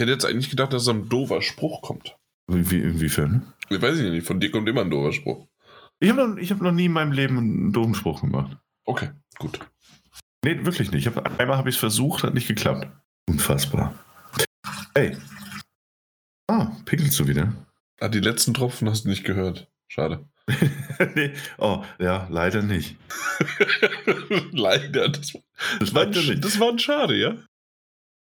hätte jetzt eigentlich gedacht, dass so ein doofer Spruch kommt. Wie, inwiefern? Ich weiß nicht, von dir kommt immer ein doofer Spruch. Ich habe noch, hab noch nie in meinem Leben einen doofen Spruch gemacht. Okay, gut. Nee, wirklich nicht. Ich hab, einmal habe ich es versucht, hat nicht geklappt. Unfassbar. Hey. Ah, pinkelst du wieder? Ah, die letzten Tropfen hast du nicht gehört. Schade. nee. Oh, ja, leider nicht. leider. Das, das, war, ein, das war ein Schade, ja?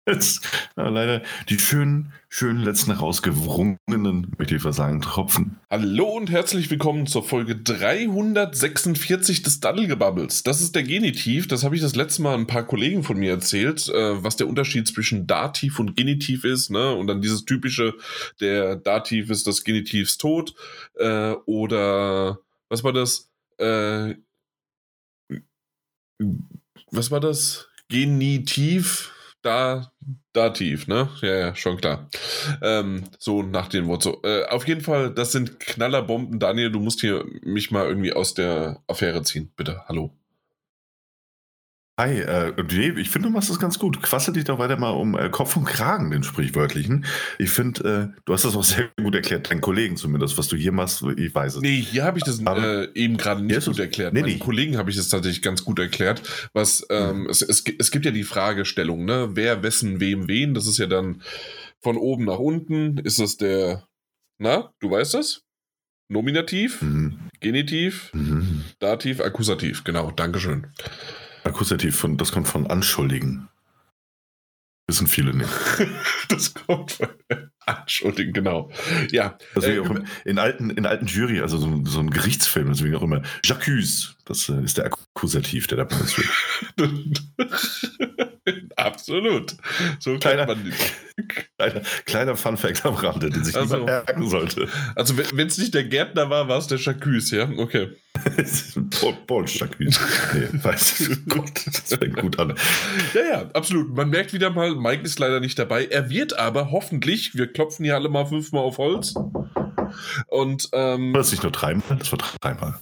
Jetzt, leider die schönen, schönen letzten rausgewrungenen, möchte ich sagen, Tropfen. Hallo und herzlich willkommen zur Folge 346 des Daddelgebubbles. Das ist der Genitiv. Das habe ich das letzte Mal ein paar Kollegen von mir erzählt, äh, was der Unterschied zwischen Dativ und Genitiv ist. Ne? Und dann dieses typische, der Dativ ist das Genitivs tot. Äh, oder was war das? Äh, was war das? Genitiv da, Dativ, ne? Ja, ja, schon klar. Ähm, so nach dem Wort so. Äh, auf jeden Fall, das sind Knallerbomben. Daniel, du musst hier mich mal irgendwie aus der Affäre ziehen. Bitte, hallo. Hi, äh, ich finde, du machst das ganz gut. Quassel dich doch weiter mal um äh, Kopf und Kragen, den sprichwörtlichen. Ich finde, äh, du hast das auch sehr gut erklärt, deinen Kollegen zumindest, was du hier machst, ich weiß es. Nee, hier habe ich das äh, eben gerade nicht gut erklärt. Nee, Meinen Kollegen habe ich das tatsächlich ganz gut erklärt. Was, ähm, mhm. es, es, es gibt ja die Fragestellung, ne? Wer, wessen, wem, wen. Das ist ja dann von oben nach unten. Ist das der, na, du weißt das? Nominativ, mhm. Genitiv, mhm. Dativ, Akkusativ. Genau, Dankeschön. Akkusativ, von, das kommt von anschuldigen. Wissen viele nicht. das kommt von anschuldigen, genau. Ja. Deswegen äh, auch in, alten, in alten Jury, also so, so ein Gerichtsfilm, deswegen auch immer J'accuse. Das äh, ist der Akkusativ, der da benutzt wird. Absolut. So kleiner, man kleiner, kleiner Funfact am Rande, den sich also, niemand merken sollte. Also wenn es nicht der Gärtner war, war es der Chacuse, ja? Okay. Paul, Paul Chacuse. Nee, weiß Gott, das fängt gut an. Ja, ja, absolut. Man merkt wieder mal, Mike ist leider nicht dabei. Er wird aber hoffentlich, wir klopfen hier alle mal fünfmal auf Holz. Und ähm, war das nicht nur dreimal? Das war dreimal.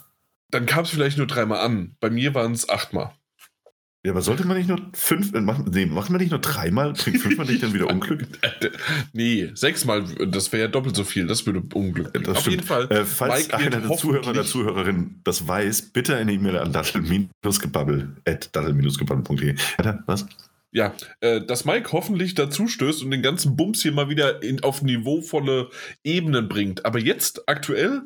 Dann kam es vielleicht nur dreimal an. Bei mir waren es achtmal. Ja, aber sollte man nicht nur fünf, äh, machen, nee, macht man nicht nur dreimal, bringt fünfmal nicht dann wieder Unglück? nee, sechsmal, das wäre ja doppelt so viel, das würde Unglück bringen. Auf stimmt. jeden Fall. Äh, falls Mike einer der Zuhörer oder Zuhörerin das weiß, bitte eine E-Mail an dattel-gebabbel at dattel-gebabbel.de. Was? Ja, äh, dass Mike hoffentlich dazu stößt und den ganzen Bums hier mal wieder in, auf niveauvolle Ebenen bringt. Aber jetzt aktuell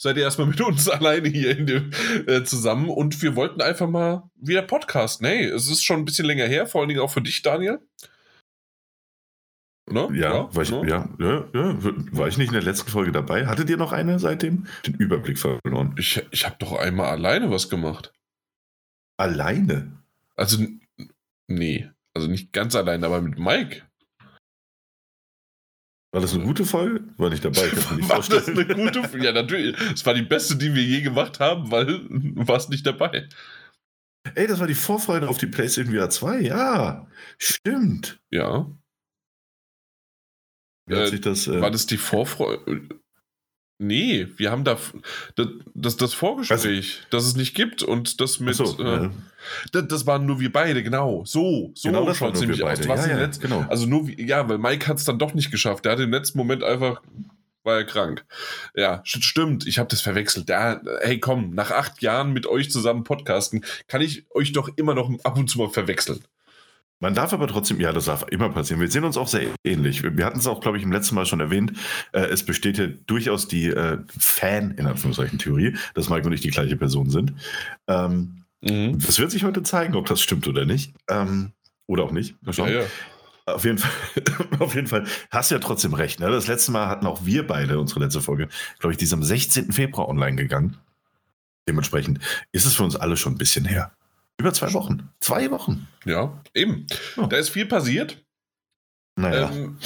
seid ihr erstmal mit uns alleine hier in dem, äh, zusammen und wir wollten einfach mal wieder Podcast. Nee, es ist schon ein bisschen länger her, vor allen Dingen auch für dich, Daniel. Ne? Ja, ja, war ich, ne? ja, ja, ja, war ich nicht in der letzten Folge dabei? Hattet ihr noch eine seitdem? Den Überblick verloren. Ich, ich habe doch einmal alleine was gemacht. Alleine? Also, nee, also nicht ganz alleine, aber mit Mike. War das eine gute Folge? War nicht dabei. Ich nicht war das eine gute Folge? Ja, natürlich. Es war die beste, die wir je gemacht haben, weil du warst nicht dabei. Ey, das war die Vorfreude auf die PlayStation VR 2. Ja, stimmt. Ja. Äh, sich das, äh, war das die Vorfreude? Nee, wir haben da das, das, das Vorgespräch, also, das es nicht gibt und das mit. So, äh, ja. das, das, waren nur wir beide, genau. So, so genau, schaut es nämlich aus. Ja, ja, Netz, genau. Also nur, ja, weil Mike hat es dann doch nicht geschafft. Der hat im letzten Moment einfach war er krank. Ja, stimmt, ich habe das verwechselt. Ja, hey, komm, nach acht Jahren mit euch zusammen podcasten, kann ich euch doch immer noch ab und zu mal verwechseln. Man darf aber trotzdem, ja, das darf immer passieren. Wir sehen uns auch sehr ähnlich. Wir hatten es auch, glaube ich, im letzten Mal schon erwähnt. Äh, es besteht ja durchaus die äh, Fan, in Anführungszeichen, Theorie, dass Mike und ich die gleiche Person sind. Ähm, mhm. Das wird sich heute zeigen, ob das stimmt oder nicht. Ähm, oder auch nicht. Mal schauen. Ja, ja. Auf jeden, Fall, auf jeden Fall hast du ja trotzdem recht. Ne? Das letzte Mal hatten auch wir beide unsere letzte Folge, glaube ich, die ist am 16. Februar online gegangen. Dementsprechend ist es für uns alle schon ein bisschen her. Über zwei Wochen. Zwei Wochen. Ja, eben. Oh. Da ist viel passiert. Naja. Ähm,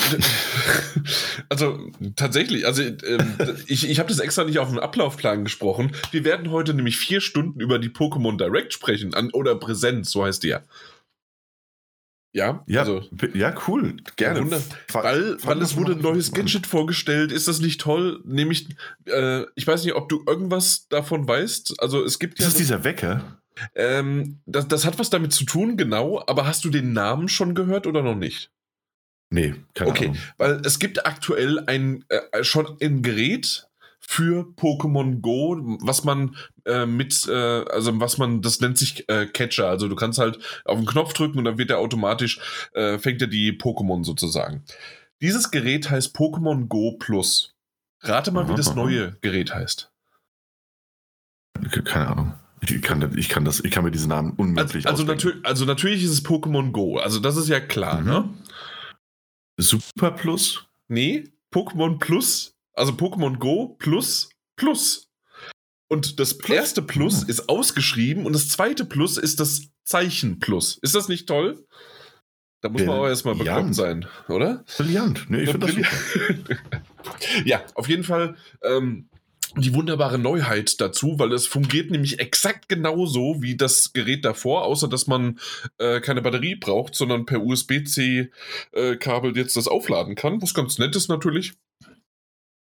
also tatsächlich, also ähm, ich, ich habe das extra nicht auf den Ablaufplan gesprochen. Wir werden heute nämlich vier Stunden über die Pokémon Direct sprechen, an, oder Präsenz, so heißt die ja. Ja, ja, also, ja, cool, gerne. Wunder, weil, weil es wurde ein neues Gadget vorgestellt. Ist das nicht toll? Nämlich, äh, ich weiß nicht, ob du irgendwas davon weißt. Also es gibt ist ja. Ist das dieser Wecker? Ähm, das, das hat was damit zu tun, genau, aber hast du den Namen schon gehört oder noch nicht? Nee, keine okay, Ahnung. weil es gibt aktuell ein äh, schon ein Gerät für Pokémon Go, was man äh, mit, äh, also was man, das nennt sich äh, Catcher. Also du kannst halt auf den Knopf drücken und dann wird er automatisch, äh, fängt er die Pokémon sozusagen. Dieses Gerät heißt Pokémon Go Plus. Rate mal, aha, wie das aha. neue Gerät heißt. Keine Ahnung. Ich kann, ich kann, das, ich kann mir diesen Namen unmöglich also, also, natür also natürlich ist es Pokémon Go. Also das ist ja klar, mhm. ne? Super Plus? Nee, Pokémon Plus. Also Pokémon Go Plus Plus. Und das Plus? erste Plus mhm. ist ausgeschrieben und das zweite Plus ist das Zeichen Plus. Ist das nicht toll? Da muss man auch erstmal bekommen sein, oder? Brillant. Nee, ich finde das super. ja, auf jeden Fall ähm, die wunderbare Neuheit dazu, weil es fungiert nämlich exakt genauso wie das Gerät davor, außer dass man äh, keine Batterie braucht, sondern per USB-C-Kabel äh, jetzt das aufladen kann, was ganz nett ist natürlich.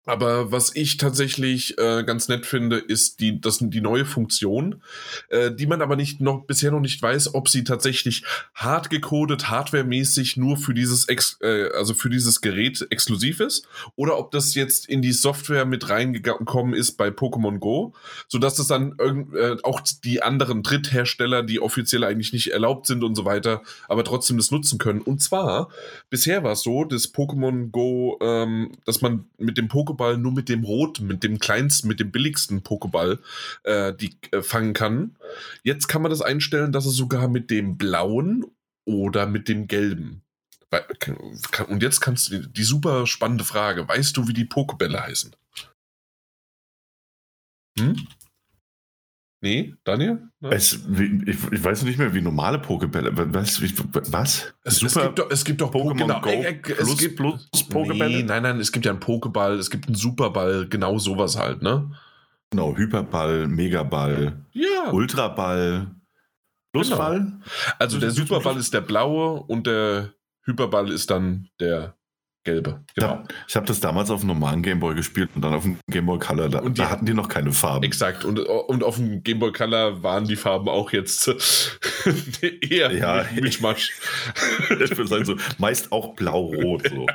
Aber was ich tatsächlich äh, ganz nett finde, ist die, das, die neue Funktion, äh, die man aber nicht noch bisher noch nicht weiß, ob sie tatsächlich hart gecodet, hardwaremäßig nur für dieses Ex, äh, also für dieses Gerät exklusiv ist, oder ob das jetzt in die Software mit reingekommen ist bei Pokémon Go, so dass das dann irgend, äh, auch die anderen Dritthersteller, die offiziell eigentlich nicht erlaubt sind und so weiter, aber trotzdem das nutzen können. Und zwar bisher war es so, dass Pokémon Go, ähm, dass man mit dem Pokémon Pokéball nur mit dem roten, mit dem kleinsten, mit dem billigsten Pokéball äh, die äh, fangen kann. Jetzt kann man das einstellen, dass es sogar mit dem blauen oder mit dem gelben. Und jetzt kannst du die super spannende Frage: Weißt du, wie die Pokébälle heißen? Hm? Nee, Daniel? Es, ich, ich, weiß nicht mehr, wie normale Pokebälle. Was? was? Es, Super es gibt doch, es gibt doch Pokémon genau, Go äh, plus, es gibt, plus Pokebälle? Nee, nein, nein, es gibt ja einen Pokéball, es gibt einen Superball, genau sowas halt, ne? Genau, Hyperball, Megaball, ja. Ultraball, Plusball. Genau. Also der Superball ist der blaue und der Hyperball ist dann der gelbe. Genau. Ich habe das damals auf dem normalen Gameboy gespielt und dann auf dem Gameboy Color. Da, und die, da hatten die noch keine Farben. Exakt. Und, und auf dem Gameboy Color waren die Farben auch jetzt eher ja, Mischmasch. ich würde sagen, so meist auch blau-rot. So.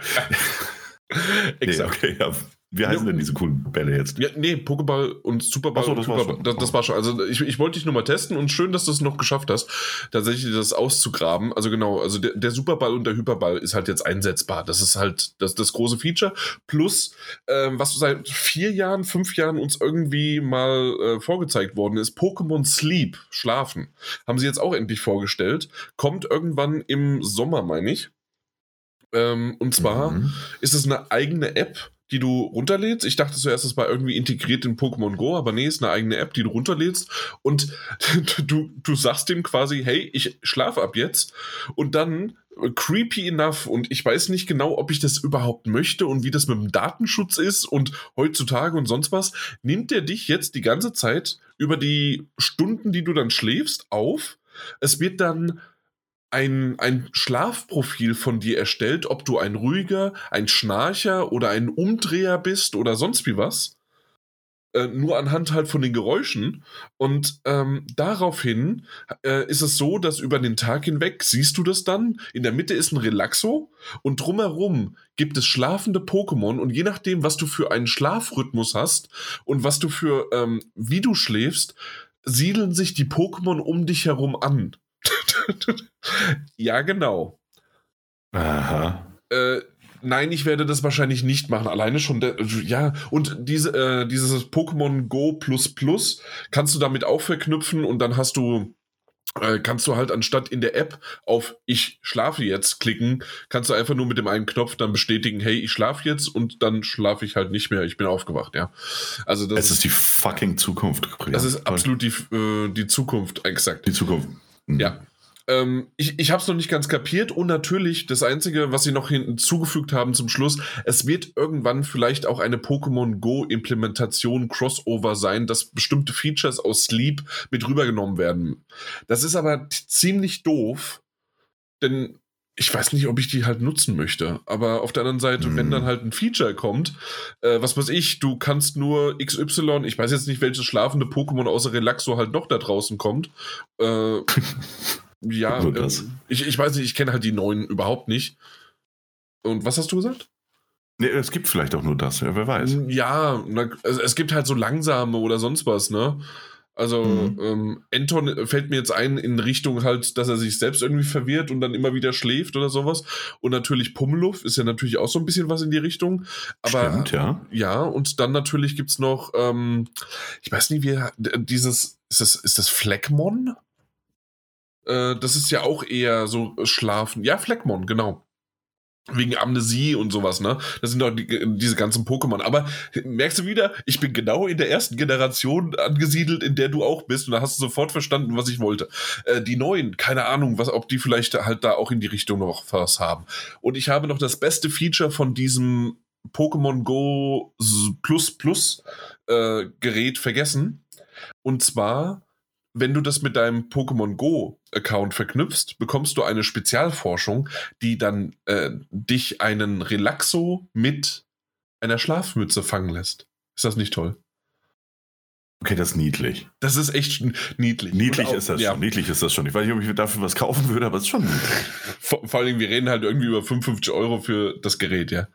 Exakt. Nee, okay, ja. Wie heißen ja, denn diese coolen Bälle jetzt? Ja, nee, Pokéball und Superball. Achso, das, war schon. Das, das, war schon. Also ich, ich wollte dich nur mal testen und schön, dass du es noch geschafft hast, tatsächlich das auszugraben. Also genau, also der, der Superball und der Hyperball ist halt jetzt einsetzbar. Das ist halt das, das große Feature. Plus, ähm, was seit vier Jahren, fünf Jahren uns irgendwie mal äh, vorgezeigt worden ist, Pokémon Sleep, Schlafen, haben sie jetzt auch endlich vorgestellt. Kommt irgendwann im Sommer, meine ich. Ähm, und zwar mhm. ist es eine eigene App, die du runterlädst. Ich dachte zuerst, das war irgendwie integriert in Pokémon Go, aber nee, ist eine eigene App, die du runterlädst und du, du sagst dem quasi, hey, ich schlafe ab jetzt und dann äh, creepy enough und ich weiß nicht genau, ob ich das überhaupt möchte und wie das mit dem Datenschutz ist und heutzutage und sonst was, nimmt er dich jetzt die ganze Zeit über die Stunden, die du dann schläfst, auf. Es wird dann ein, ein Schlafprofil von dir erstellt, ob du ein ruhiger, ein Schnarcher oder ein Umdreher bist oder sonst wie was. Äh, nur anhand halt von den Geräuschen. Und ähm, daraufhin äh, ist es so, dass über den Tag hinweg siehst du das dann. In der Mitte ist ein Relaxo und drumherum gibt es schlafende Pokémon. Und je nachdem, was du für einen Schlafrhythmus hast und was du für, ähm, wie du schläfst, siedeln sich die Pokémon um dich herum an. ja, genau. Aha. Äh, nein, ich werde das wahrscheinlich nicht machen. Alleine schon, der, ja, und diese, äh, dieses Pokémon Go Plus Plus kannst du damit auch verknüpfen und dann hast du äh, kannst du halt anstatt in der App auf Ich schlafe jetzt klicken, kannst du einfach nur mit dem einen Knopf dann bestätigen, hey, ich schlafe jetzt und dann schlafe ich halt nicht mehr, ich bin aufgewacht, ja. Also das es ist die fucking Zukunft. Das ist absolut die, äh, die Zukunft, exakt. Die Zukunft. Mhm. Ja. Ähm, ich ich habe es noch nicht ganz kapiert und natürlich das Einzige, was sie noch hinzugefügt haben zum Schluss, es wird irgendwann vielleicht auch eine Pokémon Go Implementation Crossover sein, dass bestimmte Features aus Sleep mit rübergenommen werden. Das ist aber ziemlich doof, denn ich weiß nicht, ob ich die halt nutzen möchte. Aber auf der anderen Seite, mhm. wenn dann halt ein Feature kommt, äh, was weiß ich, du kannst nur XY, ich weiß jetzt nicht, welches schlafende Pokémon außer Relaxo halt noch da draußen kommt. Äh, ja, äh, ich, ich weiß nicht, ich kenne halt die neuen überhaupt nicht. Und was hast du gesagt? Nee, es gibt vielleicht auch nur das, ja, wer weiß. Ja, es gibt halt so langsame oder sonst was, ne? Also mhm. ähm, Anton fällt mir jetzt ein in Richtung halt, dass er sich selbst irgendwie verwirrt und dann immer wieder schläft oder sowas. Und natürlich Pummeluff ist ja natürlich auch so ein bisschen was in die Richtung. Aber Stimmt, ja. Ja, und dann natürlich gibt es noch, ähm, ich weiß nicht, wie dieses, ist das, ist das Fleckmon? Äh, das ist ja auch eher so Schlafen. Ja, Fleckmon, genau wegen Amnesie und sowas, ne? Das sind doch die, diese ganzen Pokémon. Aber merkst du wieder, ich bin genau in der ersten Generation angesiedelt, in der du auch bist. Und da hast du sofort verstanden, was ich wollte. Äh, die neuen, keine Ahnung, was, ob die vielleicht halt da auch in die Richtung noch was haben. Und ich habe noch das beste Feature von diesem Pokémon Go Plus Plus äh, Gerät vergessen. Und zwar wenn du das mit deinem Pokémon Go-Account verknüpfst, bekommst du eine Spezialforschung, die dann äh, dich einen Relaxo mit einer Schlafmütze fangen lässt. Ist das nicht toll? Okay, das ist niedlich. Das ist echt niedlich. Niedlich auch, ist das ja. schon. Niedlich ist das schon. Ich weiß nicht, ob ich dafür was kaufen würde, aber es ist schon niedlich. Vor, vor allem, wir reden halt irgendwie über 55 Euro für das Gerät, ja.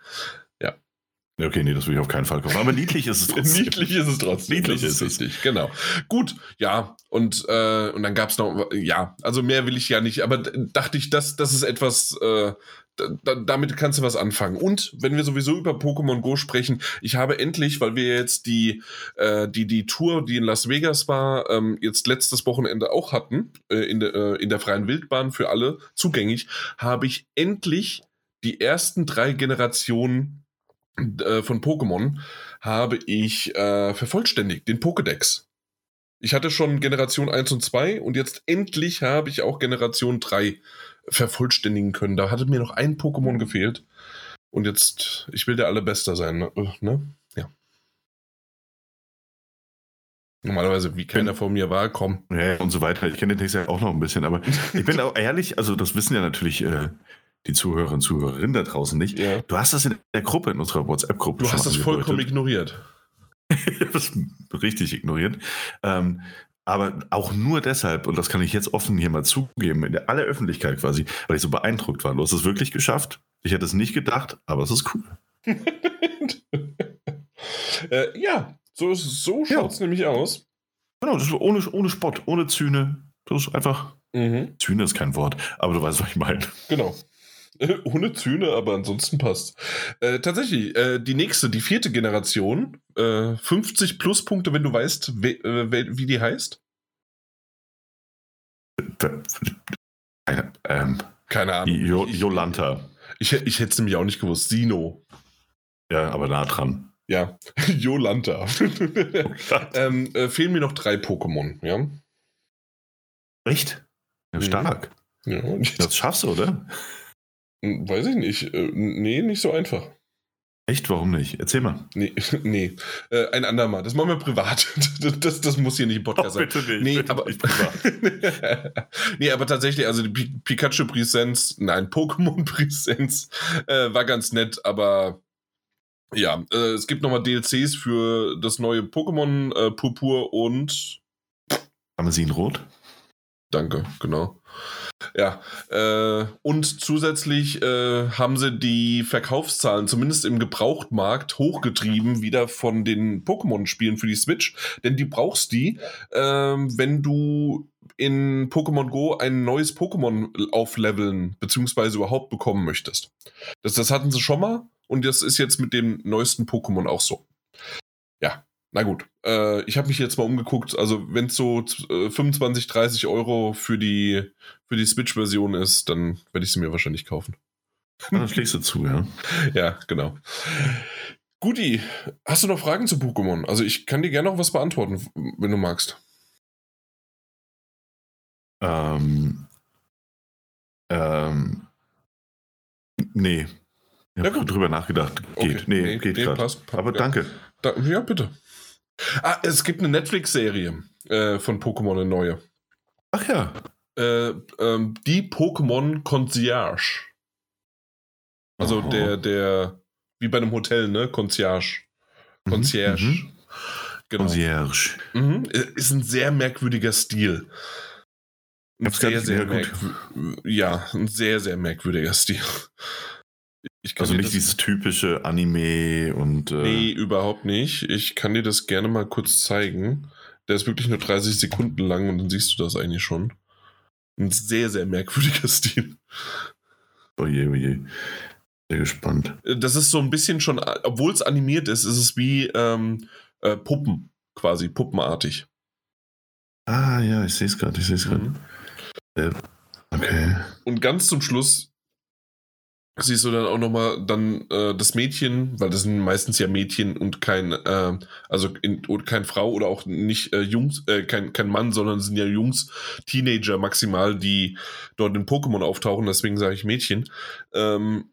Okay, nee, das will ich auf keinen Fall kaufen. Aber niedlich ist es trotzdem. niedlich ist es trotzdem. Niedlich ist, ist es. Genau. Gut, ja. Und, äh, und dann gab es noch, ja, also mehr will ich ja nicht, aber dachte ich, das, das ist etwas, äh, da, damit kannst du was anfangen. Und wenn wir sowieso über Pokémon Go sprechen, ich habe endlich, weil wir jetzt die, äh, die, die Tour, die in Las Vegas war, ähm, jetzt letztes Wochenende auch hatten, äh, in, de, äh, in der freien Wildbahn für alle zugänglich, habe ich endlich die ersten drei Generationen äh, von Pokémon habe ich äh, vervollständigt, den Pokédex. Ich hatte schon Generation 1 und 2 und jetzt endlich habe ich auch Generation 3 vervollständigen können. Da hatte mir noch ein Pokémon gefehlt. Und jetzt, ich will der Allerbester sein, ne? Äh, ne? Ja. Normalerweise, wie keiner vor mir war, komm. Ja, und so weiter. Ich kenne den Text ja auch noch ein bisschen, aber ich bin auch ehrlich, also das wissen ja natürlich äh, die Zuhörer und Zuhörerinnen da draußen nicht. Ja. Du hast das in der Gruppe, in unserer WhatsApp-Gruppe. Du hast das vollkommen ignoriert. ich habe das richtig ignoriert. Ähm, aber auch nur deshalb, und das kann ich jetzt offen hier mal zugeben, in aller Öffentlichkeit quasi, weil ich so beeindruckt war. Du hast es wirklich geschafft. Ich hätte es nicht gedacht, aber es ist cool. äh, ja, so, so schaut es ja. nämlich aus. Genau, das ist ohne, ohne Spott, ohne Zühne. Das ist einfach. Mhm. Zühne ist kein Wort, aber du weißt, was ich meine. Genau. Ohne Züne, aber ansonsten passt. Äh, tatsächlich, äh, die nächste, die vierte Generation, äh, 50 Pluspunkte, wenn du weißt, we, äh, wie die heißt? Keine, ähm, Keine Ahnung. Jo Jolanta. Ich, ich, ich hätte es nämlich auch nicht gewusst. Sino. Ja, aber nah dran. Ja, Jolanta. ähm, äh, fehlen mir noch drei Pokémon, ja? Echt? Ja, stark. Ja, das schaffst du, oder? Hm, weiß ich nicht. Äh, nee, nicht so einfach. Echt? Warum nicht? Erzähl mal. Nee, nee. Äh, ein andermal. Das machen wir privat. Das, das muss hier nicht im Podcast oh, bitte sein. Nicht, nee, bitte aber, nicht privat. nee, aber tatsächlich, also die Pikachu-Präsenz, nein, Pokémon-Präsenz äh, war ganz nett, aber ja, äh, es gibt nochmal DLCs für das neue Pokémon äh, Purpur und Rot. Danke, genau. Ja, äh, und zusätzlich äh, haben sie die Verkaufszahlen, zumindest im Gebrauchtmarkt, hochgetrieben, wieder von den Pokémon-Spielen für die Switch. Denn die brauchst die, äh, wenn du in Pokémon Go ein neues Pokémon aufleveln, beziehungsweise überhaupt bekommen möchtest. Das, das hatten sie schon mal und das ist jetzt mit dem neuesten Pokémon auch so. Ja, na gut, äh, ich habe mich jetzt mal umgeguckt. Also, wenn es so äh, 25, 30 Euro für die, für die Switch-Version ist, dann werde ich sie mir wahrscheinlich kaufen. Dann schlägst du zu, ja. ja, genau. Guti, hast du noch Fragen zu Pokémon? Also, ich kann dir gerne noch was beantworten, wenn du magst. Ähm. Ähm. Nee. Ich habe ja, drüber nachgedacht. Geht. Okay. Nee, nee, geht nee, gerade. Aber ja. danke. Da, ja, bitte. Ah, es gibt eine Netflix-Serie äh, von Pokémon, eine neue. Ach ja. Äh, ähm, die Pokémon Concierge. Also oh. der, der, wie bei einem Hotel, ne? Concierge. Mhm, Concierge. Mhm. Genau. Concierge. Mhm. Ist ein sehr merkwürdiger Stil. Ein sehr, sehr merkwürdiger. Ja, ein sehr, sehr merkwürdiger Stil. Also nicht dieses typische Anime und. Äh nee, überhaupt nicht. Ich kann dir das gerne mal kurz zeigen. Der ist wirklich nur 30 Sekunden lang und dann siehst du das eigentlich schon. Ein sehr, sehr merkwürdiger Stil. Oje, oje. Sehr gespannt. Das ist so ein bisschen schon, obwohl es animiert ist, ist es wie ähm, äh, Puppen, quasi, puppenartig. Ah, ja, ich sehe es gerade, ich sehe es gerade. Mhm. Äh, okay. Und ganz zum Schluss siehst du dann auch nochmal dann äh, das Mädchen, weil das sind meistens ja Mädchen und kein, äh, also in, und kein Frau oder auch nicht äh, Jungs, äh, kein, kein Mann, sondern sind ja Jungs, Teenager maximal, die dort in Pokémon auftauchen, deswegen sage ich Mädchen. Ähm,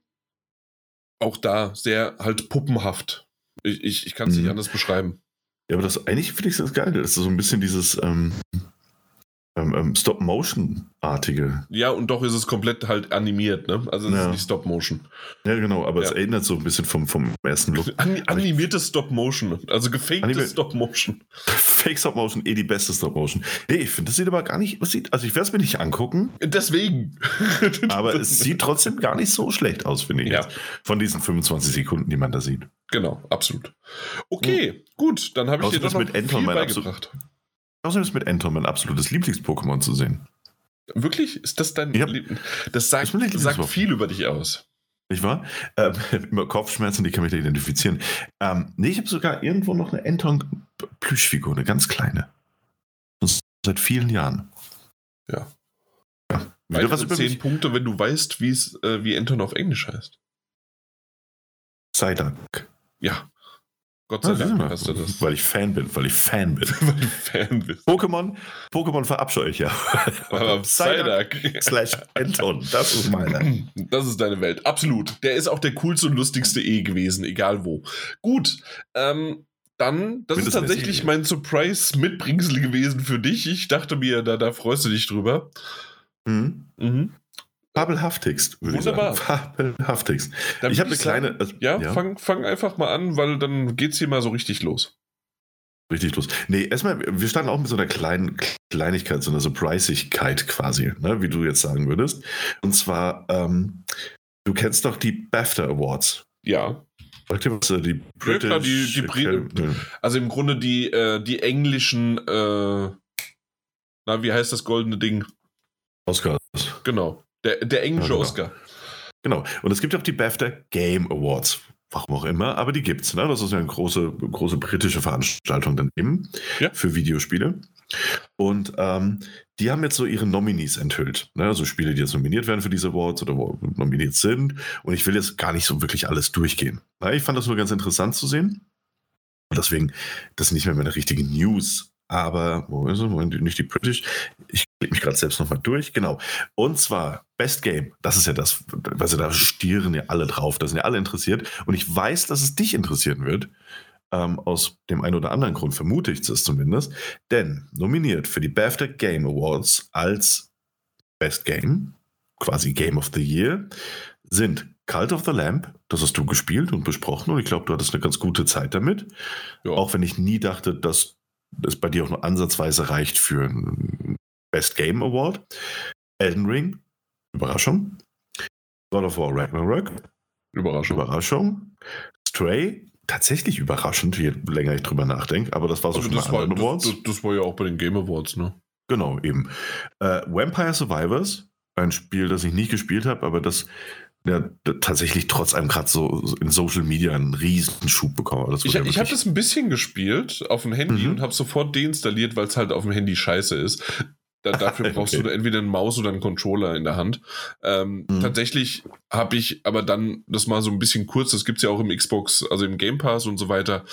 auch da sehr halt puppenhaft. Ich, ich, ich kann es mhm. nicht anders beschreiben. Ja, aber das eigentlich finde ich das geil. Das ist so ein bisschen dieses, ähm, ähm, ähm, Stop-Motion-artige. Ja, und doch ist es komplett halt animiert, ne? Also es ja. ist nicht Stop-Motion. Ja, genau, aber ja. es erinnert so ein bisschen vom, vom ersten Look. An, animiertes Stop-Motion, also gefakte Stop-Motion. Fake Stop-Motion, eh die beste Stop-Motion. Nee, ich finde, das sieht aber gar nicht, sieht, also ich werde es mir nicht angucken. Deswegen. aber es sieht trotzdem gar nicht so schlecht aus, finde ich. Ja. Von diesen 25 Sekunden, die man da sieht. Genau, absolut. Okay, hm. gut, dann habe ich dir das mit Enter beigebracht. Außerdem ist mit Entom mein absolutes Lieblings-Pokémon zu sehen. Wirklich? Ist das dein ja. Lieb Das sagt, das sagt viel über dich aus. Ich war? Ähm, immer Kopfschmerzen, die kann mich da identifizieren. Ähm, nee, ich habe sogar irgendwo noch eine Enton-Plüschfigur, eine ganz kleine. Seit vielen Jahren. Ja. ja. Wieder was über zehn Punkte, wenn du weißt, äh, wie Enton auf Englisch heißt. Psyduck. Ja. Gott sei Dank hast du das. Weil ich Fan bin, weil ich Fan bin. weil du Fan bist. Pokémon, Pokémon verabscheue ich ja. Aber Psyduck slash Anton, das ist meine. Das ist deine Welt, absolut. Der ist auch der coolste und lustigste E gewesen, egal wo. Gut, ähm, dann, das ist tatsächlich mein Surprise-Mitbringsel gewesen für dich. Ich dachte mir, da, da freust du dich drüber. Mhm. Mhm. Fabelhaftigst. Wunderbar. Fabelhaftigst. ich habe eine kleine. Also, ja, ja, Fang, fang einfach mal an, weil dann geht es hier mal so richtig los. Richtig los. Nee, erstmal, wir starten auch mit so einer kleinen Kleinigkeit, so einer Surprisigkeit quasi, ne, wie du jetzt sagen würdest. Und zwar, ähm, du kennst doch die BAFTA Awards. Ja. Sagt ihr was? Äh, die British, ja, klar, die, die Brit Also im Grunde die, äh, die englischen, äh, na, wie heißt das goldene Ding? Oscars. Genau. Der, der englische ja, genau. Oscar. Genau. Und es gibt auch die BAFTA Game Awards. Warum auch immer, aber die gibt's. Ne? Das ist ja eine große, große britische Veranstaltung dann eben ja. für Videospiele. Und ähm, die haben jetzt so ihre Nominees enthüllt. Ne? Also Spiele, die jetzt nominiert werden für diese Awards oder wo nominiert sind. Und ich will jetzt gar nicht so wirklich alles durchgehen. Na, ich fand das nur ganz interessant zu sehen. Und deswegen, das ist nicht mehr meine richtige News aber wo ist es? Nicht die British. Ich klicke mich gerade selbst nochmal durch. Genau. Und zwar Best Game. Das ist ja das, also da stieren ja alle drauf. Da sind ja alle interessiert. Und ich weiß, dass es dich interessieren wird. Ähm, aus dem einen oder anderen Grund vermute ich es zumindest. Denn nominiert für die BAFTA Game Awards als Best Game, quasi Game of the Year, sind Cult of the Lamp, das hast du gespielt und besprochen und ich glaube, du hattest eine ganz gute Zeit damit. Ja. Auch wenn ich nie dachte, dass das bei dir auch nur ansatzweise reicht für einen Best Game Award. Elden Ring, Überraschung. God of War Ragnarok, Überraschung. Überraschung. Stray, tatsächlich überraschend, je länger ich drüber nachdenke, aber das war so also schon das bei anderen Awards. Das, das, war ja auch bei den Game Awards, ne? Genau, eben. Äh, Vampire Survivors, ein Spiel, das ich nicht gespielt habe, aber das ja, tatsächlich trotz einem gerade so in Social Media einen riesen Schub bekommen. ich ja ich habe das ein bisschen gespielt auf dem Handy mhm. und habe sofort deinstalliert, weil es halt auf dem Handy scheiße ist. Da, dafür brauchst okay. du entweder einen Maus oder einen Controller in der Hand. Ähm, mhm. Tatsächlich habe ich aber dann das mal so ein bisschen kurz, das gibt es ja auch im Xbox, also im Game Pass und so weiter.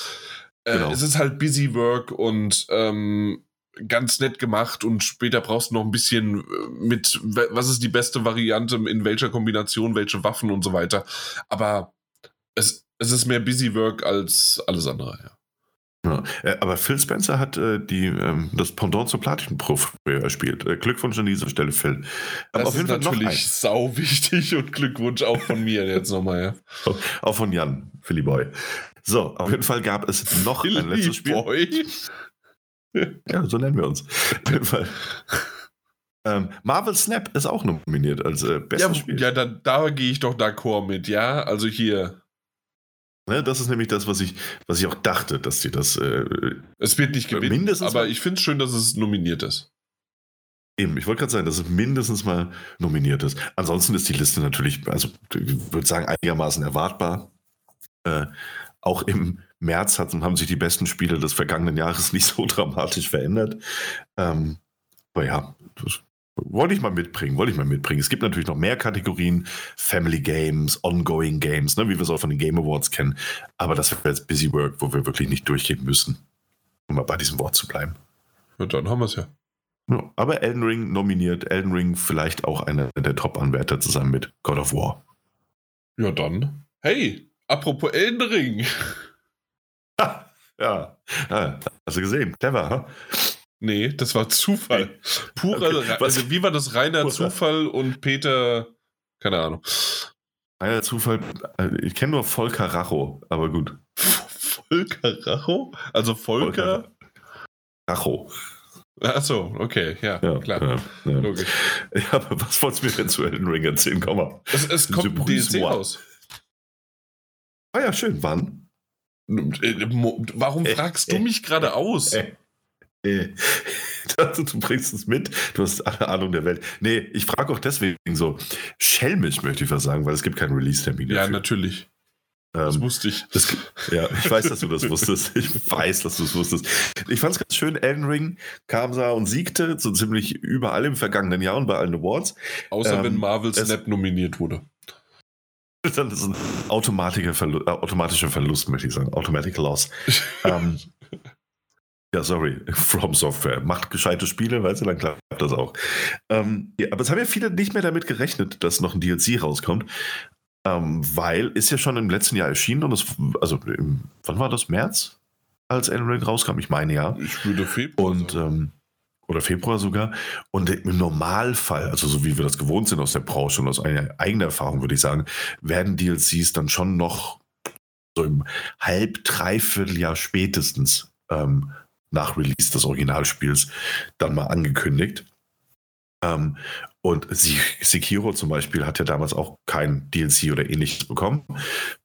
Äh, genau. Es ist halt Busy Work und ähm, ganz nett gemacht und später brauchst du noch ein bisschen äh, mit, was ist die beste Variante, in welcher Kombination, welche Waffen und so weiter. Aber es, es ist mehr Busy Work als alles andere, ja. Ja, äh, aber Phil Spencer hat äh, die, ähm, das Pendant zur Platin-Pro erspielt. Äh, Glückwunsch an dieser Stelle, Phil. Aber das auf jeden ist Fall natürlich sau wichtig und Glückwunsch auch von mir jetzt nochmal. Ja. Auch von Jan, Philly Boy. So, auf jeden Fall gab es noch Philly ein letztes Spiel. Boy? ja, so nennen wir uns. Ähm, Marvel Snap ist auch nominiert als äh, bestes ja, Spiel. Ja, da, da gehe ich doch d'accord mit, ja. Also hier. Ne, das ist nämlich das, was ich, was ich auch dachte, dass sie das. Äh, es wird nicht gewinnen, mindestens aber ich finde es schön, dass es nominiert ist. Eben, ich wollte gerade sagen, dass es mindestens mal nominiert ist. Ansonsten ist die Liste natürlich, also ich würde sagen, einigermaßen erwartbar. Äh, auch im März hat, haben sich die besten Spiele des vergangenen Jahres nicht so dramatisch verändert. Ähm, aber ja, das wollte ich mal mitbringen, wollte ich mal mitbringen. Es gibt natürlich noch mehr Kategorien, Family Games, Ongoing Games, ne, wie wir es auch von den Game Awards kennen. Aber das wäre jetzt Busy Work, wo wir wirklich nicht durchgehen müssen, um mal bei diesem Wort zu bleiben. Ja, dann haben wir es ja. ja. Aber Elden Ring nominiert, Elden Ring vielleicht auch einer der Top-Anwärter zusammen mit God of War. Ja, dann. Hey, apropos Elden Ring. ja, ja, hast du gesehen, clever, ha? Nee, das war Zufall. Purer, okay. also wie war das? Reiner Purer. Zufall und Peter, keine Ahnung. Reiner Zufall, äh, ich kenne nur Volker Racho, aber gut. Volker Racho? Also Volker? Volker Racho. Achso, okay, ja, ja klar. Ja, ja. Logisch. Ja, aber was wolltest du mir denn zu Elden Ring erzählen? Komm mal. Es, es kommt DLC raus. Ah ja, schön. Wann? Äh, warum fragst du mich gerade aus? Also, du bringst es mit, du hast alle Ahnung der Welt. Nee, ich frage auch deswegen so schelmisch, möchte ich was sagen, weil es gibt keinen Release-Termin. Ja, natürlich. Das ähm, wusste ich. Das, ja, ich weiß, dass du das wusstest. Ich weiß, dass du es wusstest. Ich fand es ganz schön, Elden Ring kam da und siegte so ziemlich überall im vergangenen Jahr und bei allen Awards. Außer ähm, wenn Marvel Snap nominiert wurde. Dann ist ein automatischer Verlust, automatischer Verlust, möchte ich sagen. Automatic Loss. ähm, ja, sorry, From Software. Macht gescheite Spiele, weißt du, dann klappt das auch. Ähm, ja, aber es haben ja viele nicht mehr damit gerechnet, dass noch ein DLC rauskommt. Ähm, weil ist ja schon im letzten Jahr erschienen und es, also im, wann war das? März? Als Elden Ring rauskam? Ich meine ja. Ich würde Februar. Und, ähm, oder Februar sogar. Und im Normalfall, also so wie wir das gewohnt sind aus der Branche und aus eigener Erfahrung, würde ich sagen, werden DLCs dann schon noch so im halb, dreiviertel Jahr spätestens ähm, nach Release des Originalspiels dann mal angekündigt. Ähm, und Sekiro zum Beispiel hat ja damals auch kein DLC oder ähnliches bekommen.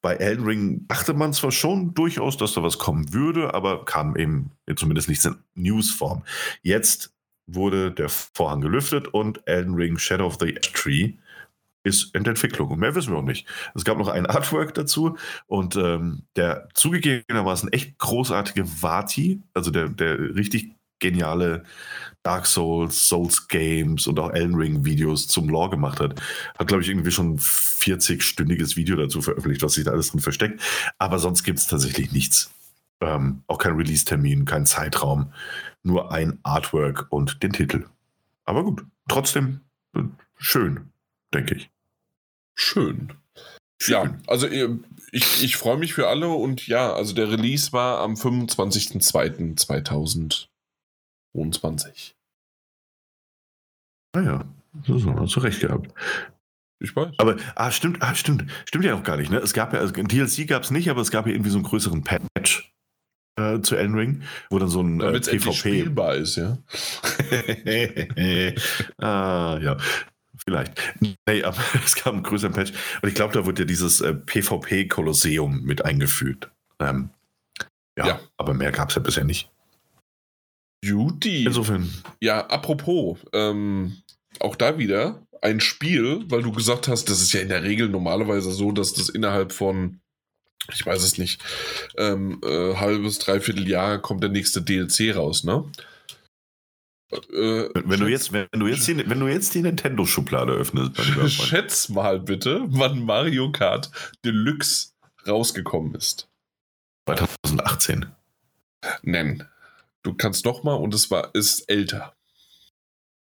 Bei Elden Ring dachte man zwar schon durchaus, dass da was kommen würde, aber kam eben zumindest nichts in Newsform. Jetzt wurde der Vorhang gelüftet und Elden Ring Shadow of the Tree ist in Entwicklung. Und mehr wissen wir auch nicht. Es gab noch ein Artwork dazu und ähm, der zugegebenermaßen echt großartige Vati, also der, der richtig geniale Dark Souls, Souls Games und auch Elden Ring Videos zum Lore gemacht hat, hat, glaube ich, irgendwie schon ein 40-stündiges Video dazu veröffentlicht, was sich da alles drin versteckt. Aber sonst gibt es tatsächlich nichts. Ähm, auch kein Release-Termin, kein Zeitraum, nur ein Artwork und den Titel. Aber gut, trotzdem äh, schön, denke ich. Schön. Schön. Ja, also ich, ich freue mich für alle und ja, also der Release war am 25.02.2022. Naja, das hast du recht gehabt. Ich weiß. Aber, ah, stimmt, ah, stimmt, stimmt ja auch gar nicht, ne? Es gab ja, also DLC gab es nicht, aber es gab ja irgendwie so einen größeren Patch äh, zu Elden Ring, wo dann so ein äh, PvP spielbar ist, ja. ah, ja. Vielleicht. Nee, aber es gab einen größeren Patch. Und ich glaube, da wurde ja dieses äh, PvP-Kolosseum mit eingeführt. Ähm, ja, ja, aber mehr gab es ja bisher nicht. Judy. Insofern. Ja, apropos, ähm, auch da wieder ein Spiel, weil du gesagt hast, das ist ja in der Regel normalerweise so, dass das innerhalb von, ich weiß es nicht, ähm, äh, halbes, dreiviertel Jahr kommt der nächste DLC raus, ne? Äh, wenn, du jetzt, wenn, du jetzt die, wenn du jetzt die Nintendo-Schublade öffnest, schätz mal bitte, wann Mario Kart Deluxe rausgekommen ist. 2018. Nennen. Du kannst noch mal und es war ist älter.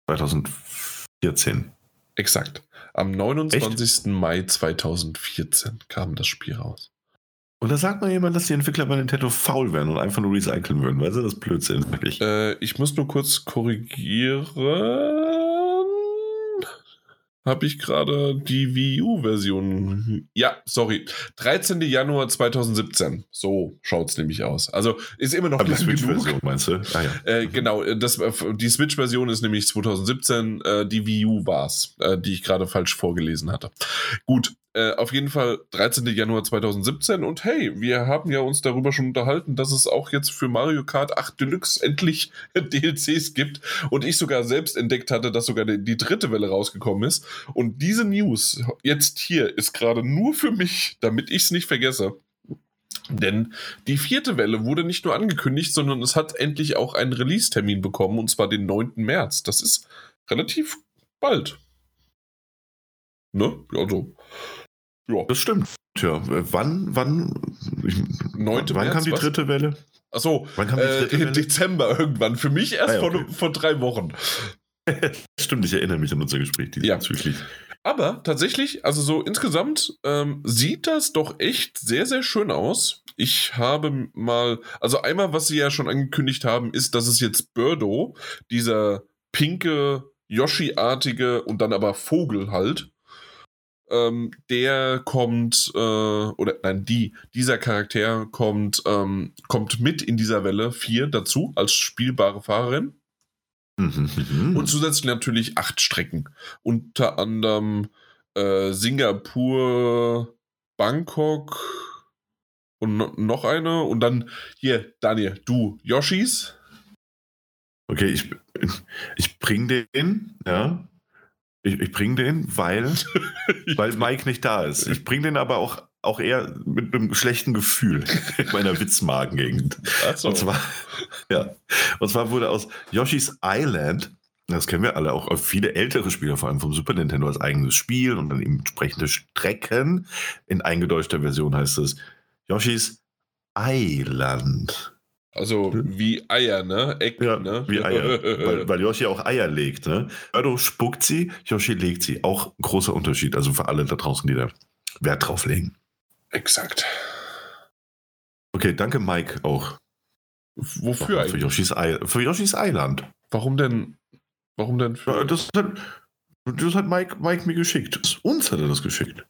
2014. Exakt. Am 29. Echt? Mai 2014 kam das Spiel raus. Und da sagt mal jemand, dass die Entwickler bei Nintendo faul wären und einfach nur recyceln würden. Weißt du, das ist Blödsinn, wirklich. Äh, ich muss nur kurz korrigieren. Habe ich gerade die Wii U-Version. Ja, sorry. 13. Januar 2017. So schaut es nämlich aus. Also ist immer noch die Switch-Version, meinst du? Ah, ja. Äh, genau, das, die Switch-Version ist nämlich 2017. Äh, die Wii U war es, äh, die ich gerade falsch vorgelesen hatte. Gut, äh, auf jeden Fall 13. Januar 2017 und hey, wir haben ja uns darüber schon unterhalten, dass es auch jetzt für Mario Kart 8 Deluxe endlich DLCs gibt und ich sogar selbst entdeckt hatte, dass sogar die, die dritte Welle rausgekommen ist und diese News jetzt hier ist gerade nur für mich, damit ich es nicht vergesse. Denn die vierte Welle wurde nicht nur angekündigt, sondern es hat endlich auch einen Release-Termin bekommen, und zwar den 9. März. Das ist relativ bald. Ne? Also, ja. Das stimmt. Ja, wann, wann, ich, wann März, kam die was? dritte Welle? Achso, wann kam die dritte äh, Welle? Dezember irgendwann. Für mich erst ah, ja, okay. vor, vor drei Wochen. Stimmt, ich erinnere mich an unser Gespräch diesbezüglich. Ja. Aber tatsächlich, also so insgesamt ähm, sieht das doch echt sehr, sehr schön aus. Ich habe mal, also einmal, was sie ja schon angekündigt haben, ist, dass es jetzt Birdo, dieser pinke, Yoshi-artige und dann aber Vogel halt, ähm, der kommt, äh, oder nein, die, dieser Charakter kommt, ähm, kommt mit in dieser Welle 4 dazu als spielbare Fahrerin. Mhm. Und zusätzlich natürlich acht Strecken. Unter anderem äh, Singapur, Bangkok und no noch eine. Und dann hier, Daniel, du, Yoshis. Okay, ich, ich bring den, ja. Ich, ich bring den, weil, weil Mike nicht da ist. Ich bring den aber auch, auch eher mit einem schlechten Gefühl in meiner Witzmagengegend. So. Und zwar, ja. Und zwar wurde aus Yoshi's Island, das kennen wir alle, auch viele ältere Spieler, vor allem vom Super Nintendo, als eigenes Spiel und dann entsprechende Strecken. In eingedeutschter Version heißt es Yoshi's Island. Also wie Eier, ne? Eck, ja, ne? wie Eier. weil, weil Yoshi auch Eier legt, ne? Birdo spuckt sie, Yoshi legt sie. Auch ein großer Unterschied. Also für alle da draußen, die da Wert drauf legen. Exakt. Okay, danke Mike auch. Wofür eigentlich? Für Yoshis, für Yoshis Island. Warum denn? Warum denn? Für das, hat, das hat Mike, Mike mir geschickt. Uns hat er das geschickt.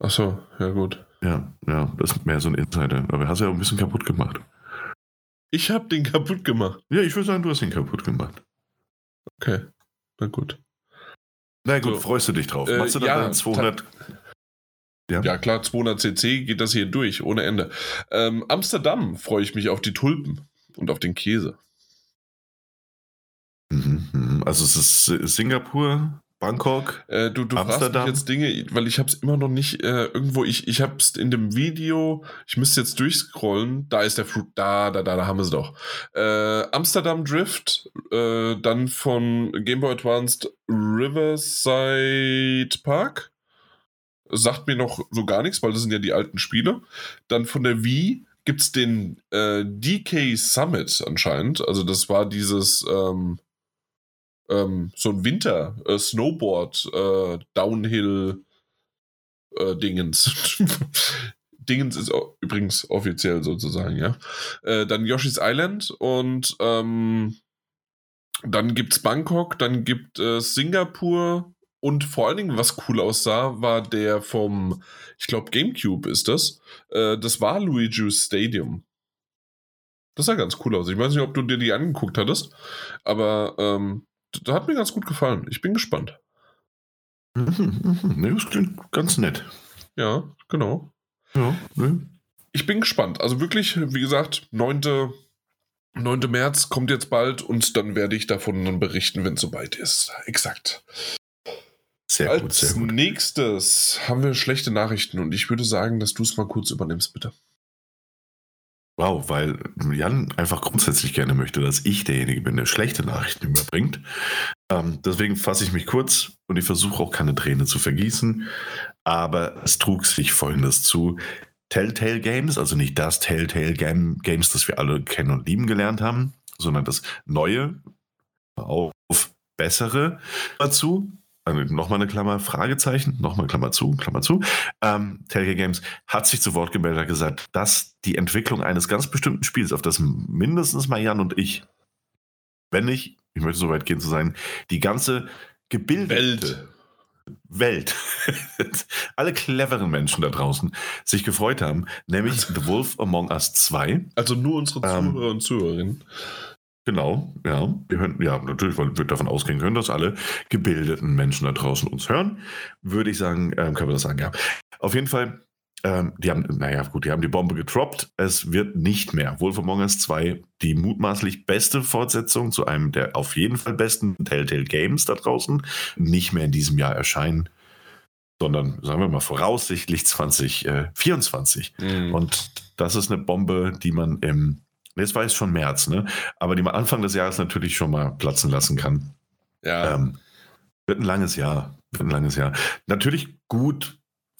Ach so, ja gut. Ja, ja, das ist mehr so ein Insider. Aber hast ja auch ein bisschen kaputt gemacht. Ich habe den kaputt gemacht. Ja, ich würde sagen, du hast den kaputt gemacht. Okay, na gut. Na gut, so, freust du dich drauf? Äh, Machst du dann ja, 200? Ja. ja. klar, 200 cc geht das hier durch, ohne Ende. Ähm, Amsterdam freue ich mich auf die Tulpen und auf den Käse. Mhm, mhm. also es ist Singapur, Bangkok, äh, du, du Amsterdam. jetzt Dinge, weil ich habe es immer noch nicht äh, irgendwo. Ich, ich habe es in dem Video. Ich müsste jetzt durchscrollen. Da ist der Flug. Da, da, da, da haben wir es doch. Äh, Amsterdam Drift, äh, dann von Game Boy Advanced Riverside Park. Sagt mir noch so gar nichts, weil das sind ja die alten Spiele. Dann von der Wii gibt es den äh, DK Summit anscheinend. Also das war dieses ähm, ähm, so ein Winter äh, Snowboard äh, Downhill äh, Dingens. Dingens ist übrigens offiziell sozusagen, ja. Äh, dann Yoshi's Island und ähm, dann gibt's Bangkok, dann gibt es Singapur und vor allen Dingen, was cool aussah, war der vom, ich glaube, GameCube ist das. Äh, das war Luigi's Stadium. Das sah ganz cool aus. Ich weiß nicht, ob du dir die angeguckt hattest, aber ähm, das hat mir ganz gut gefallen. Ich bin gespannt. Mhm, mhm. Nee, das klingt ganz nett. Ja, genau. Ja, ne? Ich bin gespannt. Also wirklich, wie gesagt, 9. 9. März kommt jetzt bald und dann werde ich davon berichten, wenn es soweit ist. Exakt. Sehr Als gut, sehr gut. nächstes haben wir schlechte Nachrichten und ich würde sagen, dass du es mal kurz übernimmst, bitte. Wow, weil Jan einfach grundsätzlich gerne möchte, dass ich derjenige bin, der schlechte Nachrichten überbringt. Ähm, deswegen fasse ich mich kurz und ich versuche auch keine Träne zu vergießen. Aber es trug sich folgendes zu. Telltale Games, also nicht das Telltale Game, Games, das wir alle kennen und lieben gelernt haben, sondern das neue, auf bessere dazu, also nochmal eine Klammer, Fragezeichen, nochmal Klammer zu, Klammer zu. Ähm, Telltale Games hat sich zu Wort gemeldet und gesagt, dass die Entwicklung eines ganz bestimmten Spiels, auf das mindestens mal Jan und ich, wenn nicht, ich möchte so weit gehen zu sein, die ganze gebildete Welt. Welt, alle cleveren Menschen da draußen sich gefreut haben, nämlich The Wolf Among Us 2. Also nur unsere Ähm, Zuhörer und Zuhörerinnen. Genau, ja. Wir hören, ja, natürlich, weil wir davon ausgehen können, dass alle gebildeten Menschen da draußen uns hören. Würde ich sagen, ähm, können wir das sagen, ja. Auf jeden Fall, ähm, die haben, naja, gut, die haben die Bombe getroppt. Es wird nicht mehr Wolf Among Us 2 die mutmaßlich beste Fortsetzung zu einem der auf jeden Fall besten Telltale Games da draußen nicht mehr in diesem Jahr erscheinen, sondern, sagen wir mal, voraussichtlich 2024. Mhm. Und das ist eine Bombe, die man im, jetzt war es schon März, ne? Aber die man Anfang des Jahres natürlich schon mal platzen lassen kann. ja. Ähm, wird ein langes Jahr. Wird ein langes Jahr. Natürlich gut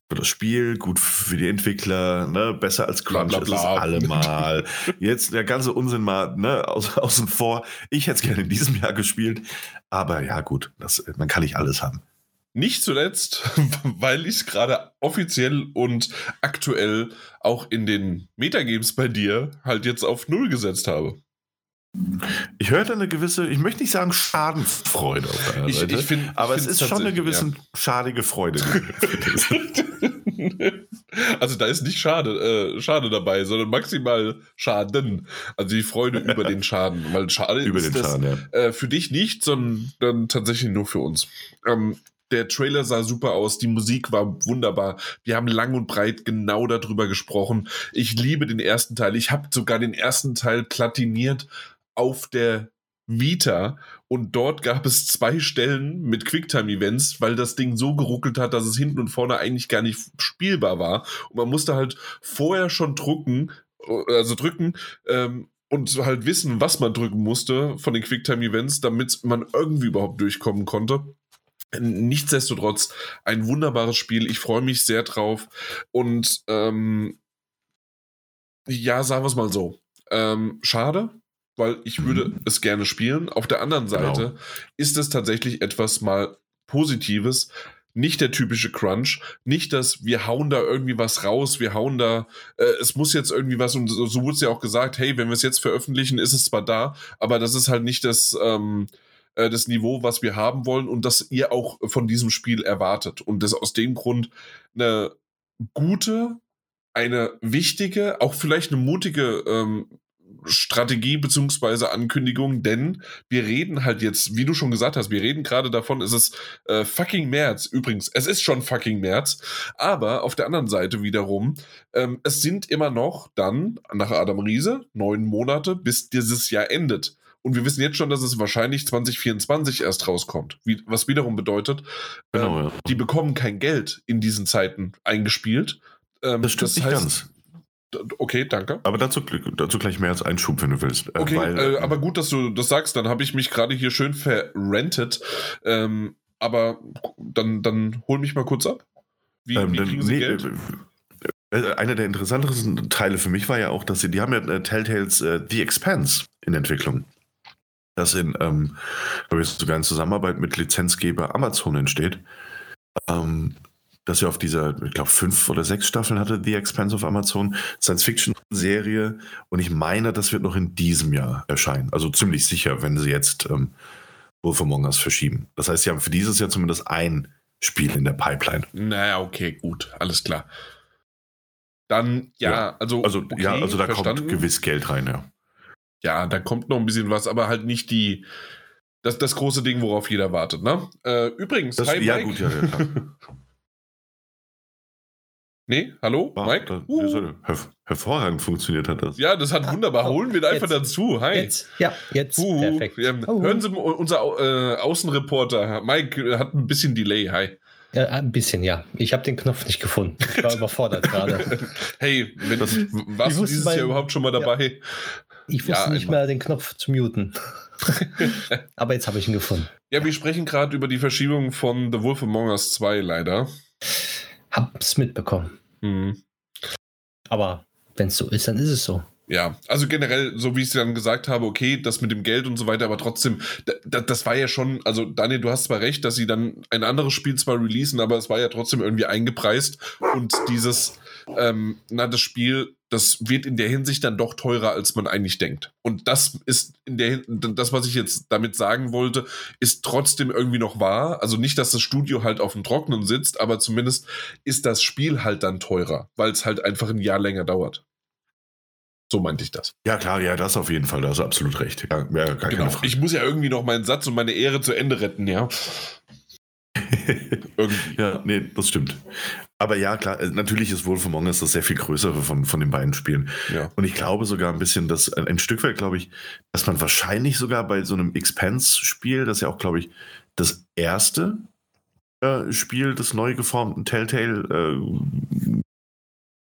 für das Spiel, gut für die Entwickler, ne? besser als Bla, Crunch, bla, das bla. ist allemal. Jetzt der ganze Unsinn mal ne? Aus, außen vor. Ich hätte es gerne in diesem Jahr gespielt, aber ja gut, das, man kann nicht alles haben. Nicht zuletzt, weil ich es gerade offiziell und aktuell auch in den Metagames bei dir halt jetzt auf Null gesetzt habe. Ich hörte eine gewisse, ich möchte nicht sagen Schadenfreude auf deiner Ich- Seite, ich find- aber es ist schon eine gewisse schadige Freude. also da ist nicht schade, äh, schade dabei, sondern maximal Schaden. Also die Freude über den Schaden. Weil schade Über ist den das Schaden, ja. äh, für dich nicht, sondern tatsächlich nur für uns. Ähm, der Trailer sah super aus, die Musik war wunderbar. Wir haben lang und breit genau darüber gesprochen. Ich liebe den ersten Teil. Ich habe sogar den ersten Teil platiniert auf der Vita und dort gab es zwei Stellen mit Quicktime-Events, weil das Ding so geruckelt hat, dass es hinten und vorne eigentlich gar nicht spielbar war. Und man musste halt vorher schon drücken, also drücken, ähm, und halt wissen, was man drücken musste von den Quicktime-Events, damit man irgendwie überhaupt durchkommen konnte. Nichtsdestotrotz ein wunderbares Spiel. Ich freue mich sehr drauf. Und ähm, ja, sagen wir es mal so. Ähm, schade, weil ich würde Mhm. es gerne spielen. Auf der anderen Seite Genau. ist es tatsächlich etwas mal Positives. Nicht der typische Crunch, nicht das, wir hauen da irgendwie was raus, wir hauen da, äh, es muss jetzt irgendwie was, und so, so wurde es ja auch gesagt, hey, wenn wir es jetzt veröffentlichen, ist es zwar da, aber das ist halt nicht das, ähm, äh, das Niveau, was wir haben wollen und das ihr auch von diesem Spiel erwartet. Und das aus dem Grund eine gute, eine wichtige, auch vielleicht eine mutige ähm, Strategie beziehungsweise Ankündigung, denn wir reden halt jetzt, wie du schon gesagt hast, wir reden gerade davon, es ist äh, fucking März. Übrigens, es ist schon fucking März, aber auf der anderen Seite wiederum, ähm, es sind immer noch dann, nach Adam Riese, neun Monate, bis dieses Jahr endet. Und wir wissen jetzt schon, dass es wahrscheinlich 2024 erst rauskommt. Wie, was wiederum bedeutet, Genau, ähm, ja. die bekommen kein Geld in diesen Zeiten eingespielt. Ähm, Das stimmt nicht ganz. D- Okay, danke. Aber dazu, dazu gleich mehr als Einschub, wenn du willst. Äh, Okay, weil, äh, aber gut, dass du das sagst. Dann habe ich mich gerade hier schön verrentet. Ähm, aber dann, dann hol mich mal kurz ab. Wie, ähm, wie kriegen sie nee, Geld? äh, einer der interessanteren Teile für mich war ja auch, dass sie, die haben ja äh, Telltales äh, The Expanse in Entwicklung. Das in, ähm, glaube ich, sogar in Zusammenarbeit mit Lizenzgeber Amazon entsteht. Ähm, dass ja auf dieser, ich glaube, fünf oder sechs Staffeln hatte The Expanse auf Amazon, Science-Fiction-Serie. Und ich meine, das wird noch in diesem Jahr erscheinen. Also ziemlich sicher, wenn sie jetzt ähm, Wolf Among Us verschieben. Das heißt, sie haben für dieses Jahr zumindest ein Spiel in der Pipeline. Naja, okay, gut, alles klar. Dann, ja, Ja, also, Also, okay, ja, also da verstanden. kommt gewiss Geld rein, ja. Ja, da kommt noch ein bisschen was, aber halt nicht die, das, das große Ding, worauf jeder wartet, ne? Äh, übrigens, Das, hi ja, Mike. gut, ja, ja. Nee, hallo, Ah, Mike? da- Uh. herv- hervorragend funktioniert hat das. Ja, das hat Ah, wunderbar. Holen wir ihn einfach jetzt. dazu. Hi. Jetzt, ja, jetzt. Uh, Perfekt. ja, Oh. hören Sie unser äh, Außenreporter, Mike, äh, hat ein bisschen Delay. Hi. Ja, ein bisschen, ja. Ich habe den Knopf nicht gefunden. Ich war überfordert gerade. Hey, wenn, Das- warst du dieses mein- Jahr überhaupt schon mal Ja. dabei? Ich wusste Ja, nicht einmal. mehr den Knopf zu muten. Aber jetzt habe ich ihn gefunden. Ja, wir sprechen gerade über die Verschiebung von The Wolf Among Us 2 leider. Hab's mitbekommen. Hm. Aber wenn es so ist, dann ist es so. Ja, also generell, so wie ich es dann gesagt habe, okay, das mit dem Geld und so weiter, aber trotzdem, da, das war ja schon, also Daniel, du hast zwar recht, dass sie dann ein anderes Spiel zwar releasen, aber es war ja trotzdem irgendwie eingepreist und dieses, ähm, na, das Spiel, das wird in der Hinsicht dann doch teurer, als man eigentlich denkt. Und das ist in der das, was ich jetzt damit sagen wollte, ist trotzdem irgendwie noch wahr. Also nicht, dass das Studio halt auf dem Trockenen sitzt, aber zumindest ist das Spiel halt dann teurer, weil es halt einfach ein Jahr länger dauert. So meinte ich das. Ja, klar, ja, das auf jeden Fall, da hast du absolut recht. Ja, ja, genau. Ich muss ja irgendwie noch meinen Satz und meine Ehre zu Ende retten, ja. ja, nee, das stimmt. Aber ja, klar, äh, natürlich ist Wolf Among Us das sehr viel größere von, von den beiden Spielen. Ja. Und ich glaube sogar ein bisschen, dass ein, ein Stück weit, glaube ich, dass man wahrscheinlich sogar bei so einem Expanse-Spiel, das ja auch, glaube ich, das erste äh, Spiel des neu geformten Telltale äh,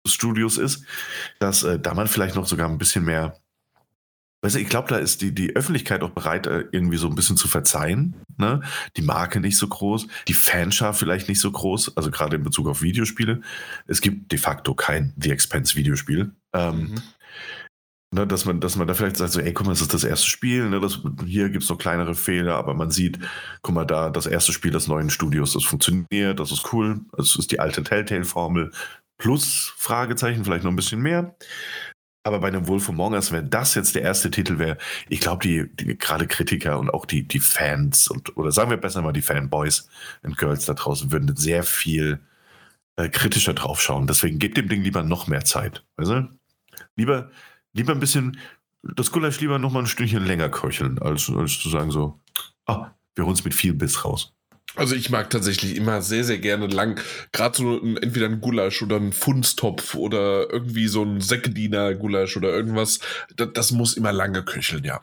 Studios ist, dass äh, da man vielleicht noch sogar ein bisschen mehr Weißt du, ich glaube, da ist die, die Öffentlichkeit auch bereit, äh, irgendwie so ein bisschen zu verzeihen. Ne? Die Marke nicht so groß, die Fanschar vielleicht nicht so groß, also gerade in Bezug auf Videospiele. Es gibt de facto kein The Expense Videospiel. Ähm, mhm. ne, dass, man, dass man da vielleicht sagt, so, ey, guck mal, das ist das erste Spiel, ne, das, hier gibt es noch kleinere Fehler, aber man sieht, guck mal, da das erste Spiel des neuen Studios, das funktioniert, das ist cool, das ist die alte Telltale-Formel, plus Fragezeichen, vielleicht noch ein bisschen mehr. Aber bei einem Wolf Among Us, wenn das jetzt der erste Titel wäre, ich glaube, die, die gerade Kritiker und auch die, die Fans und oder sagen wir besser mal die Fanboys und Girls da draußen würden sehr viel äh, kritischer drauf schauen. Deswegen gebt dem Ding lieber noch mehr Zeit. Weißt du? Lieber, lieber ein bisschen, das Gulasch lieber noch mal ein Stündchen länger köcheln, als, als zu sagen so, ah, wir holen es mit viel Biss raus. Also ich mag tatsächlich immer sehr, sehr gerne lang, gerade so ein, entweder ein Gulasch oder ein Funstopf oder irgendwie so ein Säckediener-Gulasch oder irgendwas. Das, das, muss immer lange köcheln, ja.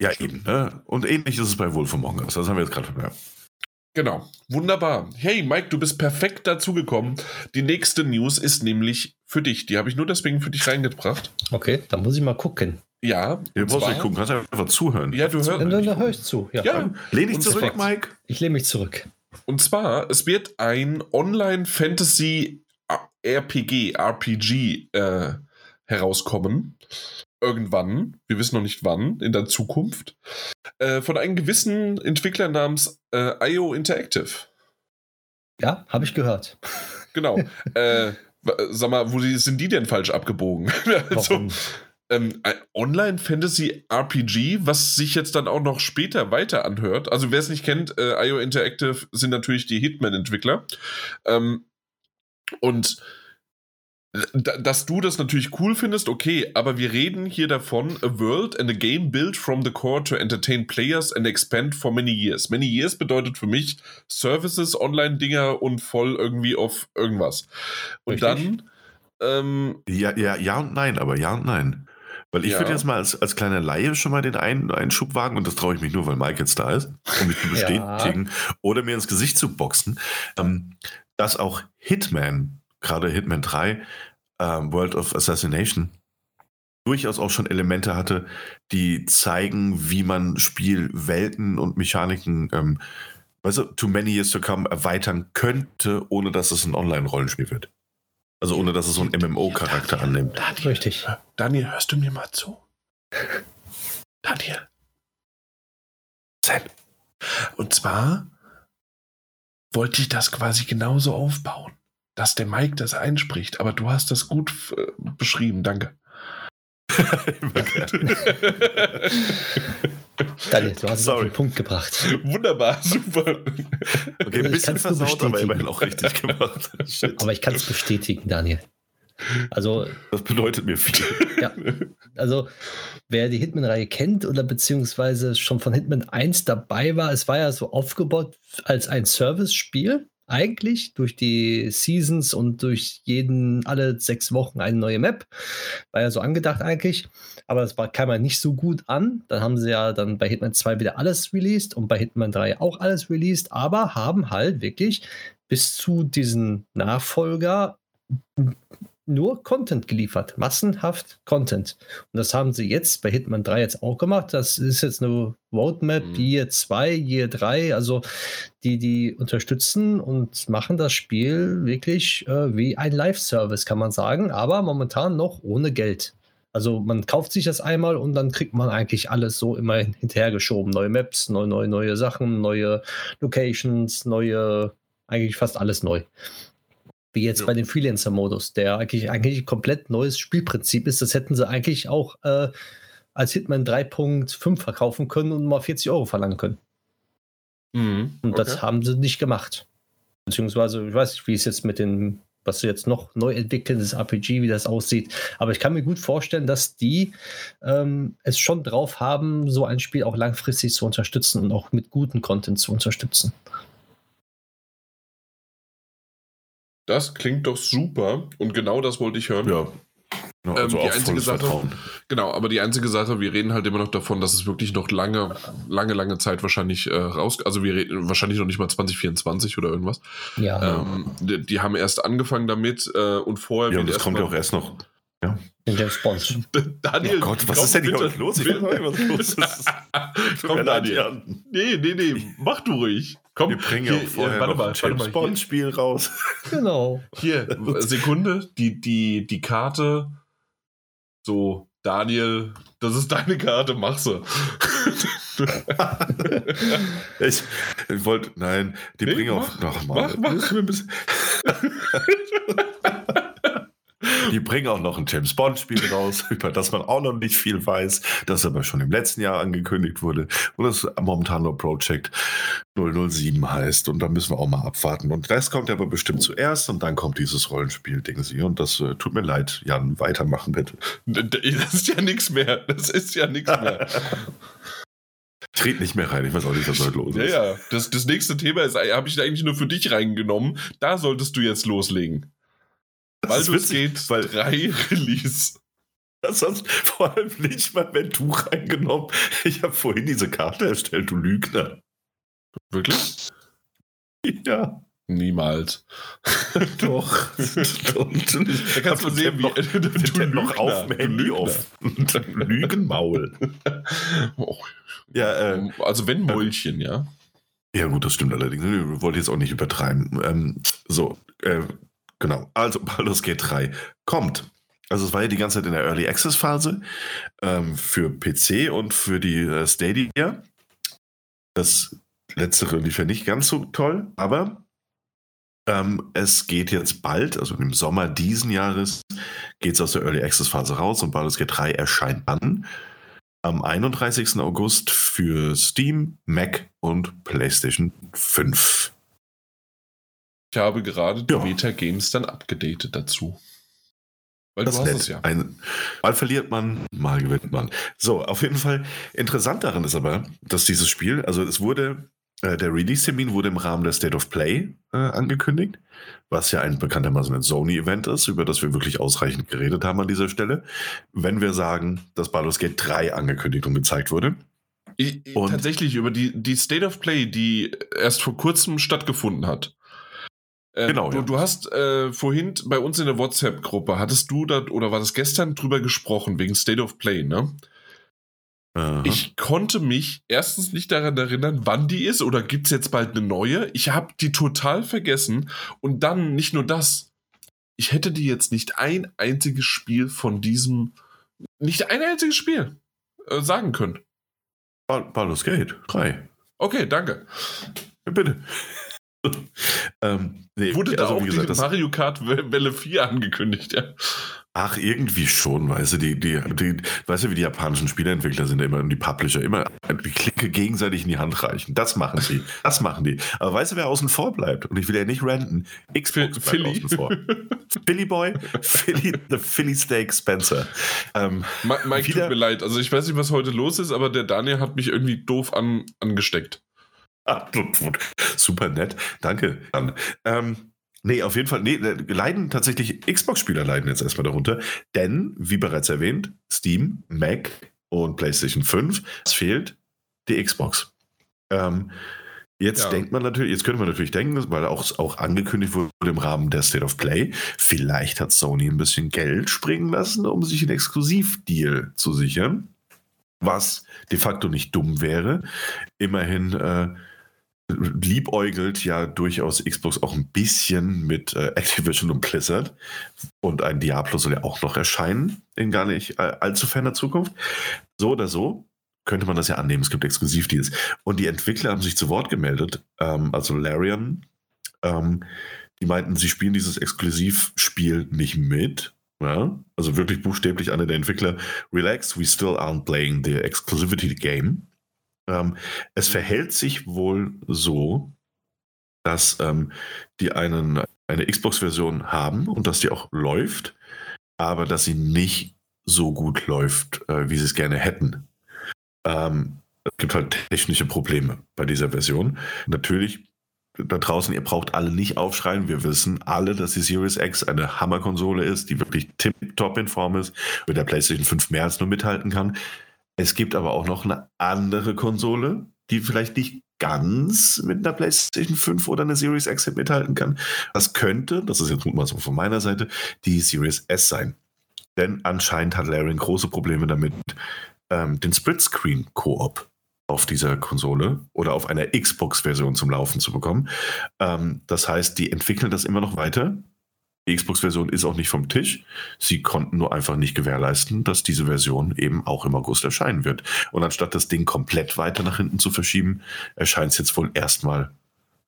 Ja, eben. Ne? Und ähnlich ist es bei Wolf Among Us. Das haben wir jetzt gerade ja. Genau. Wunderbar. Hey, Mike, du bist perfekt dazugekommen. Die nächste News ist nämlich für dich. Die habe ich nur deswegen für dich reingebracht. Okay, dann muss ich mal gucken. Ja. Du brauchst nicht gucken, kannst einfach zuhören. Ja, du hörst. Dann, dann höre ich zu. Ja. ja. Lehn dich zurück, perfekt. Mike. Ich lehne mich zurück. Und zwar, es wird ein Online-Fantasy-RPG, RPG äh, herauskommen. Irgendwann, wir wissen noch nicht wann, in der Zukunft, äh, von einem gewissen Entwickler namens äh, IO Interactive. Ja, habe ich gehört. Genau. äh, sag mal, wo sind die denn falsch abgebogen? also, Warum? Ähm, Online-Fantasy-RPG, was sich jetzt dann auch noch später weiter anhört. Also wer es nicht kennt, äh, IO Interactive sind natürlich die Hitman-Entwickler. Ähm, und dass du das natürlich cool findest, okay, aber wir reden hier davon, a world and a game built from the core to entertain players and expand for many years. Many years bedeutet für mich Services, Online-Dinger und voll irgendwie auf irgendwas. Und Richtig? dann. Ähm, ja, ja, ja und nein, aber ja und nein. Weil ich ja. würde jetzt mal als, als kleiner Laie schon mal den Ein Einschub wagen, und das traue ich mich nur, weil Mike jetzt da ist, um mich zu bestätigen ja. oder mir ins Gesicht zu boxen, ähm, dass auch Hitman, gerade Hitman 3, ähm, World of Assassination, durchaus auch schon Elemente hatte, die zeigen, wie man Spielwelten und Mechaniken, ähm, weißt du, to many years to come erweitern könnte, ohne dass es ein Online-Rollenspiel wird. Also ohne dass es so einen MMO-Charakter annimmt. Daniel, Richtig. Daniel, hörst du mir mal zu? Daniel. Sam. Und zwar wollte ich das quasi genauso aufbauen, dass der Mike das einspricht. Aber du hast das gut äh, beschrieben. Danke. Daniel, du hast es auf den Punkt gebracht. Wunderbar, super. Okay, ein bisschen versaut, aber immerhin auch richtig gemacht. aber ich kann es bestätigen, Daniel. Also, das bedeutet mir viel. Ja, also wer die Hitman-Reihe kennt oder beziehungsweise schon von Hitman 1 dabei war, es war ja so aufgebaut als ein Service-Spiel eigentlich durch die Seasons und durch jeden, alle sechs Wochen eine neue Map. War ja so angedacht eigentlich, aber das war, kam ja nicht so gut an. Dann haben sie ja dann bei Hitman 2 wieder alles released und bei Hitman 3 auch alles released, aber haben halt wirklich bis zu diesen Nachfolger nur Content geliefert, massenhaft Content. Und das haben sie jetzt bei Hitman 3 jetzt auch gemacht. Das ist jetzt eine Roadmap, mhm. Year 2, Year 3, also die, die unterstützen und machen das Spiel wirklich äh, wie ein Live-Service, kann man sagen, aber momentan noch ohne Geld. Also man kauft sich das einmal und dann kriegt man eigentlich alles so immer hinterhergeschoben. Neue Maps, neue, neue, neue Sachen, neue Locations, neue, eigentlich fast alles neu. Wie jetzt ja. bei dem Freelancer-Modus, der eigentlich, eigentlich ein komplett neues Spielprinzip ist. Das hätten sie eigentlich auch äh, als Hitman 3.5 verkaufen können und mal 40 Euro verlangen können. Mhm, und okay. das haben sie nicht gemacht. Beziehungsweise, ich weiß nicht, wie es jetzt mit den, was sie jetzt noch neu entwickeln, das RPG, wie das aussieht. Aber ich kann mir gut vorstellen, dass die ähm, es schon drauf haben, so ein Spiel auch langfristig zu unterstützen und auch mit gutem Content zu unterstützen. Das klingt doch super und genau das wollte ich hören. Ja, ähm, also die einzige Sache, Vertrauen. genau, aber die einzige Sache, wir reden halt immer noch davon, dass es wirklich noch lange, lange, lange Zeit wahrscheinlich äh, raus, also wir reden wahrscheinlich noch nicht mal 2024 oder irgendwas. Ja. Ähm, die, die, haben erst angefangen damit äh, und vorher. Ja, und das kommt ja auch erst noch. Ja. In James Bond. Daniel, oh Gott, was ist denn hier heute los? Ich nicht, was los ist. komm, Daniel. Nee, nee, nee, mach du ruhig. Komm, wir bringen ja auch vorher warte mal, ein James Bond-Spiel raus. Genau. Hier, Sekunde, die, die, die Karte so, Daniel, das ist deine Karte, mach sie. ich, ich wollte, nein, die nee, bringen auch noch mal. Mach, mach. Die bringen auch noch ein James Bond-Spiel raus, über das man auch noch nicht viel weiß, das aber schon im letzten Jahr angekündigt wurde und das momentan nur Project 007 heißt. Und da müssen wir auch mal abwarten. Und das kommt aber bestimmt zuerst und dann kommt dieses Rollenspiel, denken Sie. Und das äh, tut mir leid, Jan, weitermachen bitte. Das ist ja nichts mehr. Das ist ja nichts mehr. Tret nicht mehr rein, ich weiß auch nicht, was heute los ist. Ja, ja. Das, das nächste Thema ist, habe ich eigentlich nur für dich reingenommen. Da solltest du jetzt loslegen. Baldur's Gate weil 3 Release. Sonst vor allem nicht mal, wenn du reingenommen. Ich habe vorhin diese Karte erstellt, du Lügner. Wirklich? Ja. Niemals. Doch. da kannst du sehen, wie du, du noch auf dem Handy auf. Lügenmaul. Oh. Ja, äh, also wenn Mäulchen, ja. Ja, gut, das stimmt allerdings. Ich wollte jetzt auch nicht übertreiben. Ähm, so, äh, Genau. Also Baldur's Gate 3 kommt. Also es war ja die ganze Zeit in der Early Access Phase ähm, für PC und für die äh, Stadia. Das letztere lief ja nicht ganz so toll, aber ähm, es geht jetzt bald, also im Sommer diesen Jahres, geht es aus der Early Access Phase raus und Baldur's Gate 3 erscheint dann am 31. August für Steam, Mac und PlayStation 5. Ich habe gerade die ja. Games dann abgedatet dazu. Weil das du hast es ja. Ein, mal verliert man, mal gewinnt man. So, auf jeden Fall. Interessant daran ist aber, dass dieses Spiel, also es wurde, äh, der Release-Termin wurde im Rahmen der State of Play äh, angekündigt, was ja ein bekanntermaßen ein Sony-Event ist, über das wir wirklich ausreichend geredet haben an dieser Stelle. Wenn wir sagen, dass Baldur's Gate 3 angekündigt und gezeigt wurde. Ich, und tatsächlich über die, die State of Play, die erst vor kurzem stattgefunden hat. Äh, genau. Du, ja. du hast äh, vorhin bei uns in der WhatsApp-Gruppe, hattest du da, oder war das gestern drüber gesprochen, wegen State of Play, ne? Aha. Ich konnte mich erstens nicht daran erinnern, wann die ist oder gibt es jetzt bald eine neue. Ich habe die total vergessen. Und dann nicht nur das. Ich hätte dir jetzt nicht ein einziges Spiel von diesem, nicht ein einziges Spiel äh, sagen können. Baldur's Gate 3. Okay, danke. bitte. ähm, nee, Wurde also, da auch wie gesagt, Mario Kart Welle 4 angekündigt, ja? Ach, irgendwie schon, weißt du, die, die, die, weißt du, wie die japanischen Spieleentwickler sind immer und die Publisher immer die Klicke gegenseitig in die Hand reichen. Das machen sie. Das machen die. Aber weißt du, wer außen vor bleibt? Und ich will ja nicht ranten. Xbox Philly. außen vor. Philly Boy, Philly, the Philly Steak Spencer. Ähm, Mike, wieder, tut mir leid. Also ich weiß nicht, was heute los ist, aber der Daniel hat mich irgendwie doof an, angesteckt. Super nett. Danke. Ähm, nee, auf jeden Fall. Nee, äh, leiden tatsächlich Xbox-Spieler leiden jetzt erstmal darunter. Denn, wie bereits erwähnt, Steam, Mac und PlayStation 5, es fehlt die Xbox. Ähm, Jetzt ja. denkt man natürlich, jetzt könnte man natürlich denken, weil auch, auch angekündigt wurde im Rahmen der State of Play, vielleicht hat Sony ein bisschen Geld springen lassen, um sich einen Exklusivdeal zu sichern, was de facto nicht dumm wäre. Immerhin äh, liebäugelt ja durchaus Xbox auch ein bisschen mit äh, Activision und Blizzard. Und ein Diablo soll ja auch noch erscheinen in gar nicht äh, allzu ferner Zukunft. So oder so könnte man das ja annehmen. Es gibt Exklusivdeals. Und die Entwickler haben sich zu Wort gemeldet, ähm, also Larian, ähm, die meinten, sie spielen dieses Exklusivspiel nicht mit. Ja? Also wirklich buchstäblich einer der Entwickler, relax, we still aren't playing the exclusivity game. Ähm, es verhält sich wohl so, dass ähm, die einen, eine Xbox-Version haben und dass die auch läuft, aber dass sie nicht so gut läuft, äh, wie sie es gerne hätten. Ähm, es gibt halt technische Probleme bei dieser Version. Natürlich, da draußen, ihr braucht alle nicht aufschreien. Wir wissen alle, dass die Series X eine Hammerkonsole ist, die wirklich tip-top in Form ist, mit der PlayStation 5 mehr als nur mithalten kann. Es gibt aber auch noch eine andere Konsole, die vielleicht nicht ganz mit einer PlayStation 5 oder einer Series X mithalten kann. Das könnte, das ist jetzt mal so von meiner Seite, die Series S sein. Denn anscheinend hat Larian große Probleme damit, ähm, den Split-Screen-Koop auf dieser Konsole oder auf einer Xbox-Version zum Laufen zu bekommen. Ähm, das heißt, die entwickeln das immer noch weiter. Die Xbox-Version ist auch nicht vom Tisch. Sie konnten nur einfach nicht gewährleisten, dass diese Version eben auch im August erscheinen wird. Und anstatt das Ding komplett weiter nach hinten zu verschieben, erscheint es jetzt wohl erstmal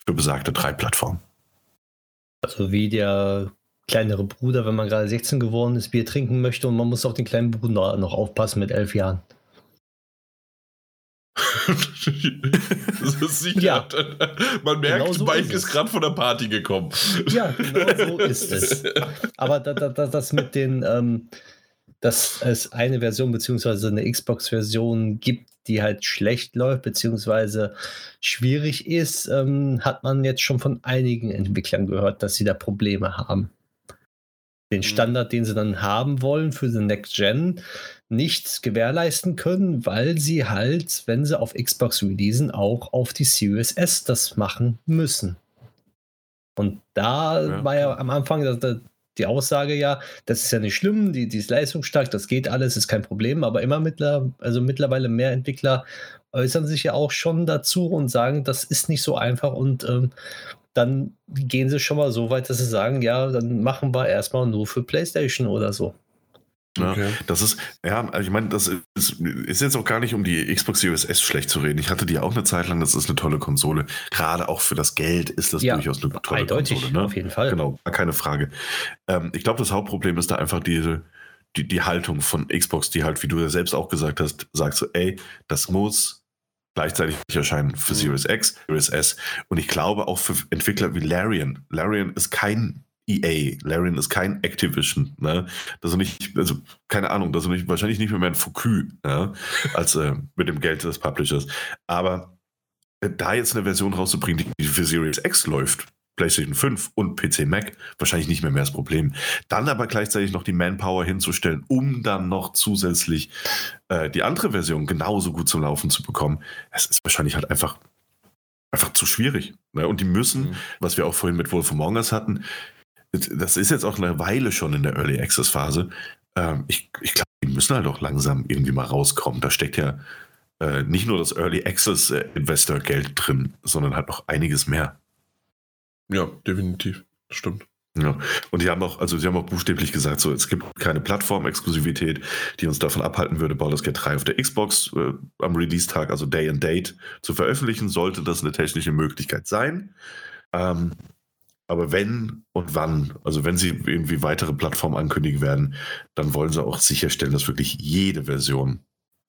für besagte drei Plattformen. Also wie der kleinere Bruder, wenn man gerade 16 geworden ist, Bier trinken möchte und man muss auf den kleinen Bruder noch aufpassen mit elf Jahren. Das ist sicher. Ja. Man merkt, genau so Mike ist, ist gerade von der Party gekommen. Ja, genau so ist es. Aber da, da, das mit den, ähm, dass es eine Version beziehungsweise eine Xbox-Version gibt, die halt schlecht läuft beziehungsweise schwierig ist, ähm, hat man jetzt schon von einigen Entwicklern gehört, dass sie da Probleme haben den mhm. Standard, den sie dann haben wollen für die Next Gen, nicht gewährleisten können, weil sie halt, wenn sie auf Xbox releasen, auch auf die Series S das machen müssen. Und da ja. war ja am Anfang die Aussage ja, das ist ja nicht schlimm, die, die ist leistungsstark, das geht alles, ist kein Problem, aber immer mittler, also mittlerweile mehr Entwickler äußern sich ja auch schon dazu und sagen, das ist nicht so einfach und ähm, dann gehen sie schon mal so weit, dass sie sagen, ja, dann machen wir erstmal nur für PlayStation oder so. Ja, okay. Das ist, ja, also ich meine, das ist, ist, jetzt auch gar nicht, um die Xbox Series S schlecht zu reden. Ich hatte die auch eine Zeit lang, das ist eine tolle Konsole. Gerade auch für das Geld ist das ja, durchaus eine tolle eindeutig, Konsole. Ne? Auf jeden Fall. Genau, keine Frage. Ähm, ich glaube, das Hauptproblem ist da einfach diese, die, die Haltung von Xbox, die halt, wie du ja selbst auch gesagt hast, sagst so, ey, das muss gleichzeitig erscheinen für mhm. Series X, Series S. Und ich glaube auch für Entwickler wie Larian. Larian ist kein EA, Larian ist kein Activision, ne? Das ist nicht, also keine Ahnung, das ist nicht, wahrscheinlich nicht mehr, ein Foucault, ja? als äh, mit dem Geld des Publishers. Aber äh, da jetzt eine Version rauszubringen, die für Series X läuft, PlayStation 5 und PC Mac wahrscheinlich nicht mehr, mehr das Problem. Dann aber gleichzeitig noch die Manpower hinzustellen, um dann noch zusätzlich äh, die andere Version genauso gut zum Laufen zu bekommen, es ist wahrscheinlich halt einfach, einfach zu schwierig. Ne? Und die müssen, mhm. was wir auch vorhin mit Wolf Among Us hatten, das ist jetzt auch eine Weile schon in der Early Access Phase. Ähm, ich ich glaube, die müssen halt auch langsam irgendwie mal rauskommen. Da steckt ja äh, nicht nur das Early Access äh, Investor Geld drin, sondern halt noch einiges mehr. Ja, definitiv. Stimmt. Ja. Und die haben auch, also sie haben auch buchstäblich gesagt, so, es gibt keine Plattform-Exklusivität, die uns davon abhalten würde, Baldur's Gate 3 auf der Xbox äh, am Release-Tag, also Day and Date, zu veröffentlichen. Sollte das eine technische Möglichkeit sein. Ähm, aber wenn und wann, also wenn sie irgendwie weitere Plattformen ankündigen werden, dann wollen sie auch sicherstellen, dass wirklich jede Version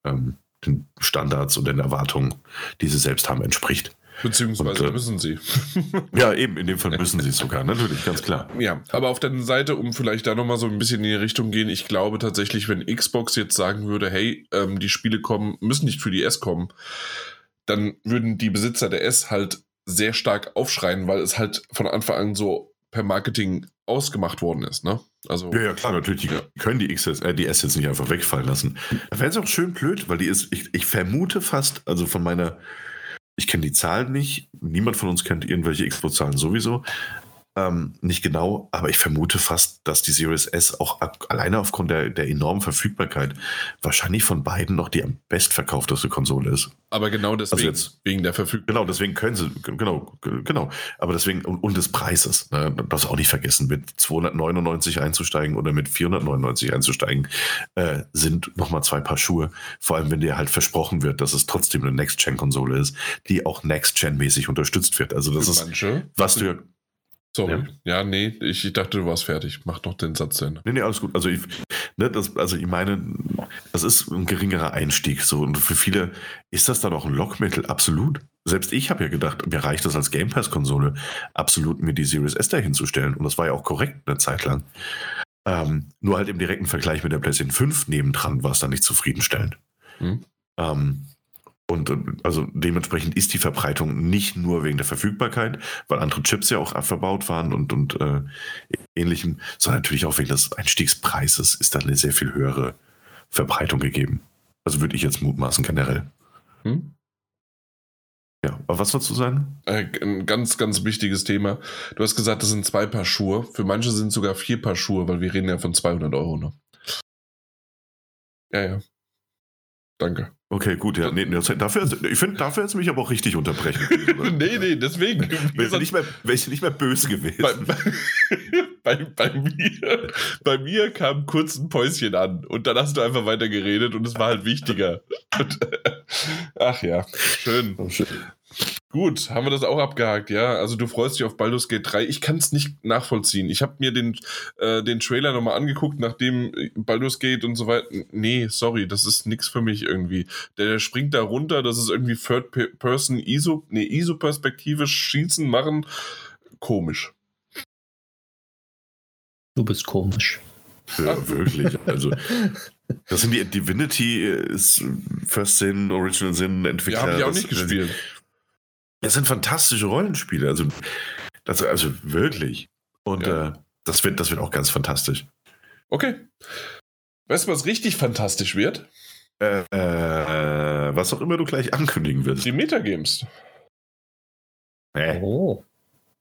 ähm, den Standards und den Erwartungen, die sie selbst haben, entspricht. Beziehungsweise und, äh, müssen sie. ja, eben, in dem Fall müssen sie es sogar, natürlich, ganz klar. Ja, aber auf der Seite, um vielleicht da nochmal so ein bisschen in die Richtung gehen, ich glaube tatsächlich, wenn Xbox jetzt sagen würde, hey, ähm, die Spiele kommen, müssen nicht für die S kommen, dann würden die Besitzer der S halt sehr stark aufschreien, weil es halt von Anfang an so per Marketing ausgemacht worden ist, ne? Also, ja, ja, klar, natürlich. Die können die, XS, äh, die S jetzt nicht einfach wegfallen lassen. Da wäre es auch schön blöd, weil die ist, ich, ich vermute fast, also von meiner ich kenne die Zahlen nicht. Niemand von uns kennt irgendwelche Expo-Zahlen sowieso. Ähm, nicht genau, aber ich vermute fast, dass die Series S auch alleine aufgrund der, der enormen Verfügbarkeit wahrscheinlich von beiden noch die am bestverkaufteste Konsole ist. Aber genau also deswegen, also jetzt, wegen der Verfügbarkeit. Genau, deswegen können sie, genau, genau. Aber deswegen, und, und des Preises, ne, das auch nicht vergessen, mit 299 einzusteigen oder mit 499 einzusteigen, äh, sind nochmal zwei Paar Schuhe. Vor allem, wenn dir halt versprochen wird, dass es trotzdem eine Next-Gen-Konsole ist, die auch Next-Gen-mäßig unterstützt wird. Also das Für ist, manche. was du ja Sorry. Ja. ja, nee, ich, ich, dachte, du warst fertig. Mach doch den Satz zu Ende. Nee, nee, alles gut. Also ich, ne, das, also ich meine, das ist ein geringerer Einstieg. So, und für viele ist das dann auch ein Lockmittel, absolut. Selbst ich habe ja gedacht, mir reicht das als Game Pass-Konsole, absolut mir die Series S dahinzustellen. Und das war ja auch korrekt eine Zeit lang. Ähm, nur halt im direkten Vergleich mit der PlayStation 5 nebendran war es dann nicht zufriedenstellend. Hm. Ähm, und also dementsprechend ist die Verbreitung nicht nur wegen der Verfügbarkeit, weil andere Chips ja auch verbaut waren und, und äh, ähnlichem, sondern natürlich auch wegen des Einstiegspreises ist da eine sehr viel höhere Verbreitung gegeben. Also würde ich jetzt mutmaßen generell. Hm? Ja, aber was dazu sagen? Äh, ein ganz, ganz wichtiges Thema. Du hast gesagt, das sind zwei Paar Schuhe. Für manche sind es sogar vier Paar Schuhe, weil wir reden ja von 200 Euro. Ne? Ja, ja. Danke. Okay, gut, ja. Nee, dafür, ich finde, dafür hätte mich aber auch richtig unterbrechen nee, nee, deswegen. Wäre ich, nicht mehr, wär ich nicht mehr böse gewesen. Bei, bei, bei, mir, bei mir kam kurz ein Päuschen an und dann hast du einfach weiter geredet und es war halt wichtiger. Und, ach ja, schön. Oh, schön. Gut, haben wir das auch abgehakt, ja. Also du freust dich auf Baldur's Gate 3. Ich kann es nicht nachvollziehen. Ich habe mir den, äh, den Trailer nochmal angeguckt, nachdem Baldur's Gate und so weiter. Nee, sorry, das ist nichts für mich irgendwie. Der, der springt da runter, das ist irgendwie Third Person ISO, nee, ISO-Perspektive schießen, machen. Komisch. Du bist komisch. Ja, wirklich. Also, das sind die Divinity äh, First Sin, Original Sin Entwickler. Ja, habe ich auch nicht gespielt. Es sind fantastische Rollenspiele. Also, das, also wirklich. Und ja. äh, das, wird, das wird auch ganz fantastisch. Okay. Weißt du, was richtig fantastisch wird? Äh, äh, was auch immer du gleich ankündigen wirst. Die Metagames. Äh. Oh.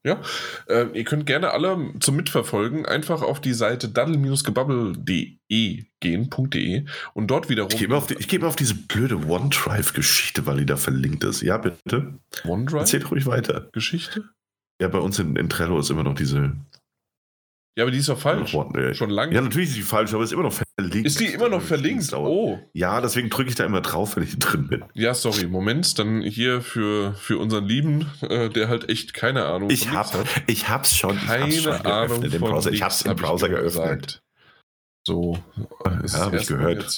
Ja, äh, ihr könnt gerne alle zum Mitverfolgen einfach auf die Seite daddle-gebubble.de gehen.de und dort wiederum. Ich gehe mal, geh mal, auf diese blöde OneDrive-Geschichte, weil die da verlinkt ist. Ja, bitte. OneDrive? Erzählt ruhig weiter. Geschichte? Ja, bei uns in, in Trello ist immer noch diese ja, aber die ist doch falsch. Oh, Schon lange. Ja, natürlich ist sie falsch, aber ist immer noch verlinkt. Ist die immer noch verlinkt? Oh. Ja, deswegen drücke ich da immer drauf, wenn ich drin bin. Ja, sorry. Moment, dann hier für, für unseren Lieben, äh, der halt echt keine Ahnung ich hab, hat. Ich hab's schon. Keine ich hab's schon Ahnung geöffnet, im Browser. Ich hab's im Browser hab geöffnet. Gesagt. So. Ja, habe ich gehört.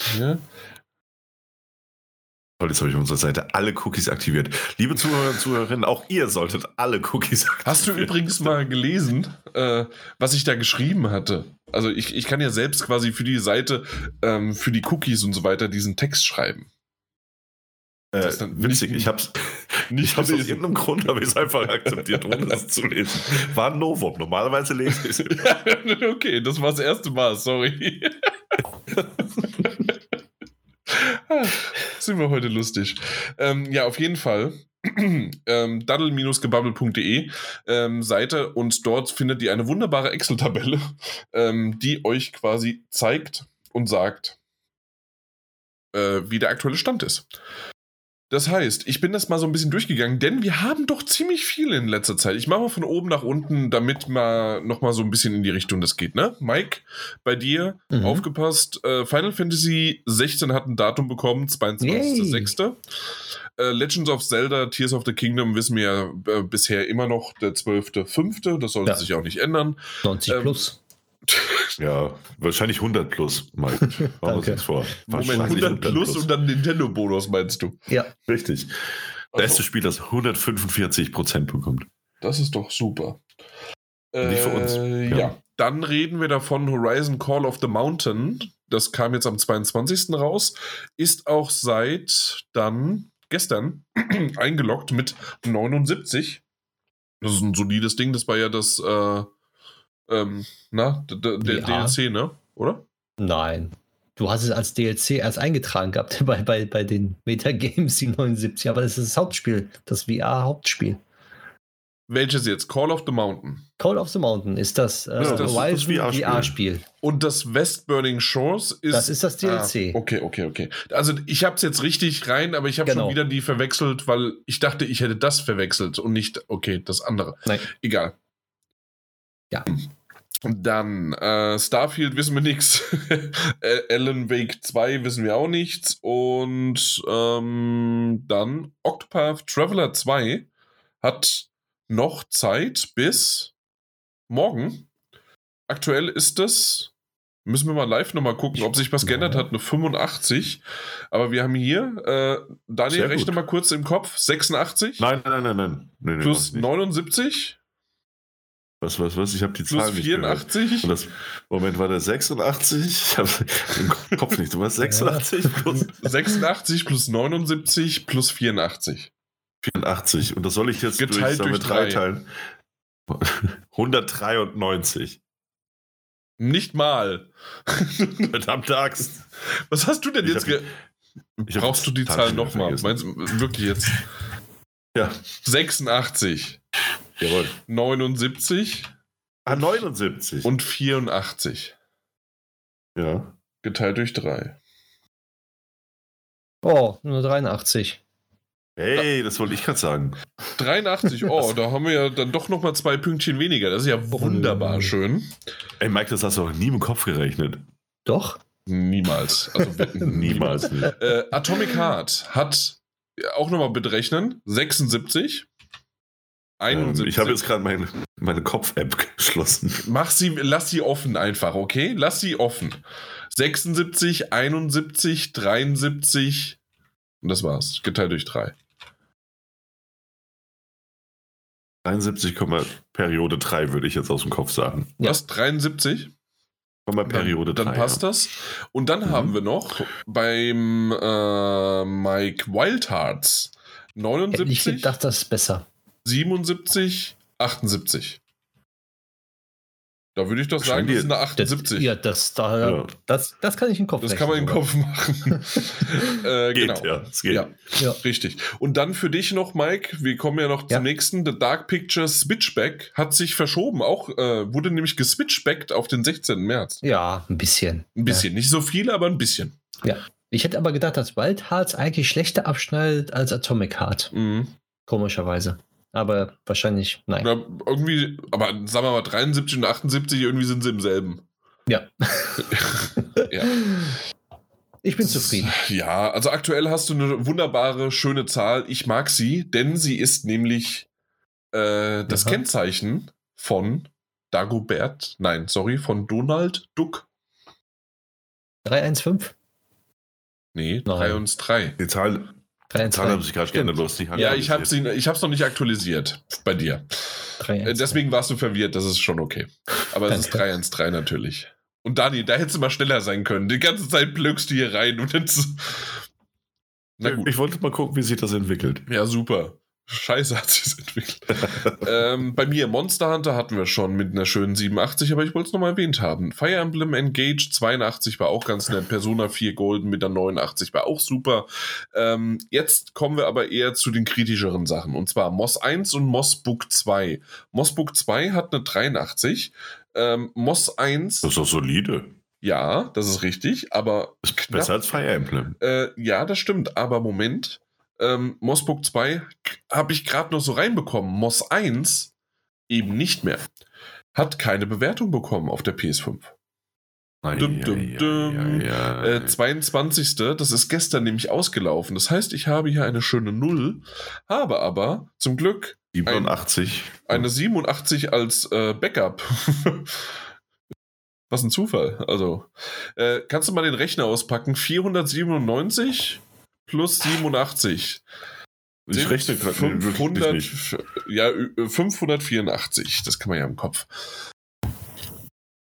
Toll, jetzt habe ich auf unserer Seite alle Cookies aktiviert. Liebe Zuhörer und Zuhörerinnen, auch ihr solltet alle Cookies aktivieren. Hast du übrigens mal gelesen, äh, was ich da geschrieben hatte? Also ich, ich kann ja selbst quasi für die Seite, ähm, für die Cookies und so weiter diesen Text schreiben. Äh, witzig, ich hab's nicht ich hab's aus irgendeinem Grund habe ich es einfach akzeptiert, ohne es zu lesen. War ein Novum. Normalerweise lese ich es. okay, das war das erste Mal, sorry. sind wir heute lustig. Ähm, ja, auf jeden Fall. ähm, daddle-gebubble.de ähm, Seite und dort findet ihr eine wunderbare Excel-Tabelle, ähm, die euch quasi zeigt und sagt, äh, wie der aktuelle Stand ist. Das heißt, ich bin das mal so ein bisschen durchgegangen, denn wir haben doch ziemlich viel in letzter Zeit. Ich mache mal von oben nach unten, damit mal noch mal so ein bisschen in die Richtung das geht, ne? Mike, bei dir mhm. aufgepasst. Äh, Final Fantasy 16 hat ein Datum bekommen, 22.06. Äh, Legends of Zelda, Tears of the Kingdom wissen wir ja äh, bisher immer noch der 12.05. Das sollte ja. sich auch nicht ändern. 90 ähm, plus. Ja, wahrscheinlich 100 plus, Mike. Machen wir uns nichts vor. Moment, 100 plus, und dann Nintendo-Bonus, meinst du? Ja. Richtig. Also. Beste Spiel, das 145 Prozent bekommt. Das ist doch super. Nicht für uns. Äh, ja. ja. Dann reden wir davon Horizon Call of the Mountain. Das kam jetzt am 22. raus. Ist auch seit dann gestern eingeloggt mit 79. Das ist ein solides Ding. Das war ja das äh, ähm, na, der DLC, ne? Oder? Nein. Du hast es als DLC erst eingetragen gehabt bei, bei, bei den Metagames, die 79, aber das ist das Hauptspiel, das VR-Hauptspiel. Welches jetzt? Call of the Mountain. Call of the Mountain ist das, äh, ja, das, das VR-Spiel. Und das West Burning Shores ist. Das ist das DLC. Ah, okay, okay, okay. Also ich habe es jetzt richtig rein, aber ich habe genau. schon wieder die verwechselt, weil ich dachte, ich hätte das verwechselt und nicht, okay, das andere. Nein. Egal. Ja. Dann äh, Starfield wissen wir nichts. Alan Wake 2 wissen wir auch nichts. Und ähm, dann Octopath Traveler 2 hat noch Zeit bis morgen. Aktuell ist es, müssen wir mal live nochmal gucken, ob sich was geändert hat, eine 85. Aber wir haben hier, äh, Daniel, rechne mal kurz im Kopf, 86. Nein, nein, nein, nein. nein. plus 79. Was, was, was? Ich habe die Zahl Plus 84. Das, Moment, war der 86? Ich habe den Kopf nicht. Du warst 86 plus. 86 plus 79 plus 84. 84. Und das soll ich jetzt Geteilt durch, durch drei teilen. 193. Nicht mal. Verdammte Axt. Was hast du denn ich jetzt? Ge Brauchst du die Zahl nochmal? Meinst du wirklich jetzt? Ja. 86. Jawohl. 79. Ah, 79. Und 84. Ja. Geteilt durch 3. Oh, nur 83. Hey, das wollte ich gerade sagen. 83, oh, da haben wir ja dann doch nochmal zwei Pünktchen weniger. Das ist ja wunderbar oh. schön. Ey, Mike, das hast du auch nie im Kopf gerechnet. Doch? Niemals. Also, niemals. Äh, Atomic Heart hat auch nochmal berechnen 76. 71. Ähm, ich habe jetzt gerade meine, meine Kopf-App geschlossen. Mach sie, lass sie offen einfach, okay? Lass sie offen. 76, 71, 73 und das war's. Geteilt durch 3. 73, Periode 3 würde ich jetzt aus dem Kopf sagen. Was? 73? Periode dann, 3. Dann passt ja. das. Und dann mhm. haben wir noch beim äh, Mike Wildhearts 79. Ich finde, das ist besser. 77, 78. Da würde ich doch sagen, das ist eine 78. Das, ja, das, da, ja. Das, das kann ich im Kopf Das kann man im Kopf machen. äh, geht, genau. ja, geht. Ja, ja, richtig. Und dann für dich noch, Mike, wir kommen ja noch zum nächsten. The Dark Picture Switchback hat sich verschoben. Auch äh, wurde nämlich geswitchbackt auf den 16. März. Ja, ein bisschen. Ein bisschen. Nicht so viel, aber ein bisschen. Ja. Ich hätte aber gedacht, dass Wild Hearts eigentlich schlechter abschneidet als Atomic Heart. Mhm. Komischerweise. Aber wahrscheinlich nein. Oder irgendwie, aber sagen wir mal 73 und 78, irgendwie sind sie im selben. Ja. ja. Ich bin zufrieden. Ja, also aktuell hast du eine wunderbare, schöne Zahl. Ich mag sie, denn sie ist nämlich äh, das Aha. Kennzeichen von Dagobert, nein, sorry, von Donald Duck. 315? Nee, 3 und 3. Die Zahl, 3 Zahlen haben sich gerade geändert, bloß nicht Ja, ich habe es noch nicht aktualisiert bei dir. 3, 1, Deswegen warst du verwirrt, das ist schon okay. Aber es ist 313 natürlich. Und Dani, da hättest du mal schneller sein können. Die ganze Zeit blöckst du hier rein und jetzt. Na gut. Ich wollte mal gucken, wie sich das entwickelt. Ja, super. Scheiße hat sich entwickelt. ähm, bei mir, Monster Hunter hatten wir schon mit einer schönen 87, aber ich wollte es nochmal erwähnt haben. Fire Emblem Engage 82 war auch ganz nett. Persona 4 Golden mit der 89 war auch super. Ähm, jetzt kommen wir aber eher zu den kritischeren Sachen. Und zwar Moss 1 und Moss Book 2. Moss Book 2 hat eine 83. Ähm, Moss 1. Das ist doch solide. Ja, das ist richtig, aber. Ist besser als Fire Emblem. Äh, ja, das stimmt, aber Moment ähm, Mossbook 2 habe ich gerade noch so reinbekommen. Moss 1 eben nicht mehr. Hat keine Bewertung bekommen auf der PS5. Dum, dum, dum. Äh, 22. Das ist gestern nämlich ausgelaufen. Das heißt, ich habe hier eine schöne Null, habe aber zum Glück 87. Ein, eine 87 als äh, Backup. Was ein Zufall. Also, äh, kannst du mal den Rechner auspacken? 497 plus 87. Ich rechne gerade 500, nicht. Ja, 584. Das kann man ja im Kopf.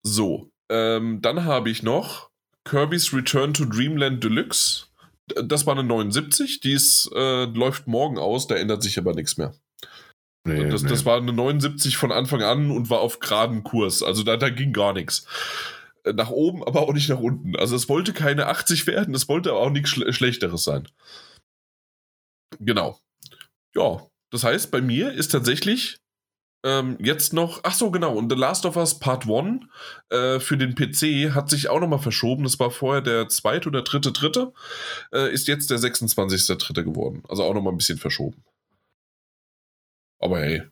So, ähm, dann habe ich noch Kirby's Return to Dreamland Deluxe. Das war eine 79, die ist, äh, läuft morgen aus, da ändert sich aber nichts mehr. Nee, das, nee. das war eine 79 von Anfang an und war auf geraden Kurs. Also da, da ging gar nichts nach oben, aber auch nicht nach unten. Also es wollte keine 80 werden, es wollte aber auch nichts Schle Schlechteres sein. Genau. Ja, das heißt, bei mir ist tatsächlich ähm, jetzt noch, ach so, genau, und The Last of Us Part 1 äh, für den PC hat sich auch nochmal verschoben. Das war vorher der zweite oder dritte, dritte, äh, ist jetzt der 26. dritte geworden. Also auch nochmal ein bisschen verschoben. Aber hey.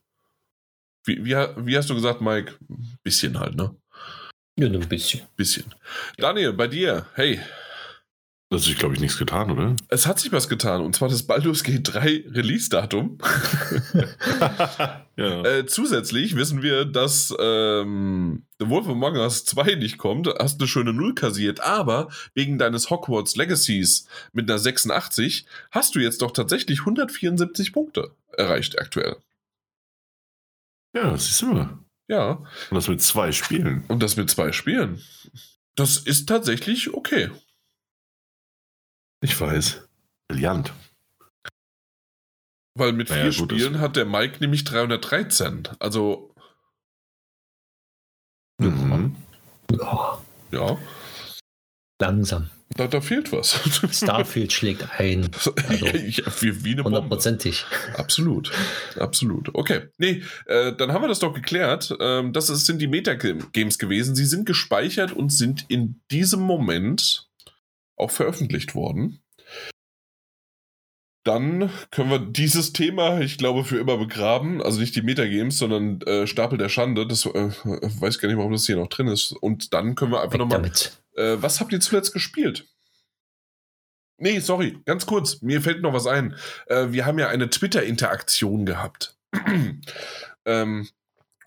Wie, wie, wie hast du gesagt, Mike? Bisschen halt, ne? Ja, ein bisschen. Bisschen. Daniel, bei dir, hey. Das hat sich, glaube ich, nichts getan, oder? Es hat sich was getan, und zwar das Baldur's Gate 3 Release-Datum. ja. äh, zusätzlich wissen wir, dass ähm, The Wolf Among Us 2 nicht kommt. Hast eine schöne Null kassiert, aber wegen deines Hogwarts Legacies mit einer 86 hast du jetzt doch tatsächlich 174 Punkte erreicht aktuell. Ja, das ist immer. Ja. Und das mit zwei Spielen. Und das mit zwei Spielen. Das ist tatsächlich okay. Ich weiß. Brillant. Weil mit naja, vier gut, Spielen hat der Mike nämlich 313. Also. Mhm. Ja. Langsam. Da, da, fehlt was. Starfield schlägt ein. Also ja, wie, wie eine Hundertprozentig. Absolut. Absolut. Okay. Nee, äh, dann haben wir das doch geklärt. Ähm, das ist, sind die Metagames gewesen. Sie sind gespeichert und sind in diesem Moment auch veröffentlicht worden. Dann können wir dieses Thema, ich glaube, für immer begraben. Also nicht die Metagames, sondern äh, Stapel der Schande. Das äh, weiß gar nicht, warum das hier noch drin ist. Und dann können wir einfach nochmal. Äh, was habt ihr zuletzt gespielt? Nee, sorry, ganz kurz. Mir fällt noch was ein. Äh, wir haben ja eine Twitter-Interaktion gehabt. ähm,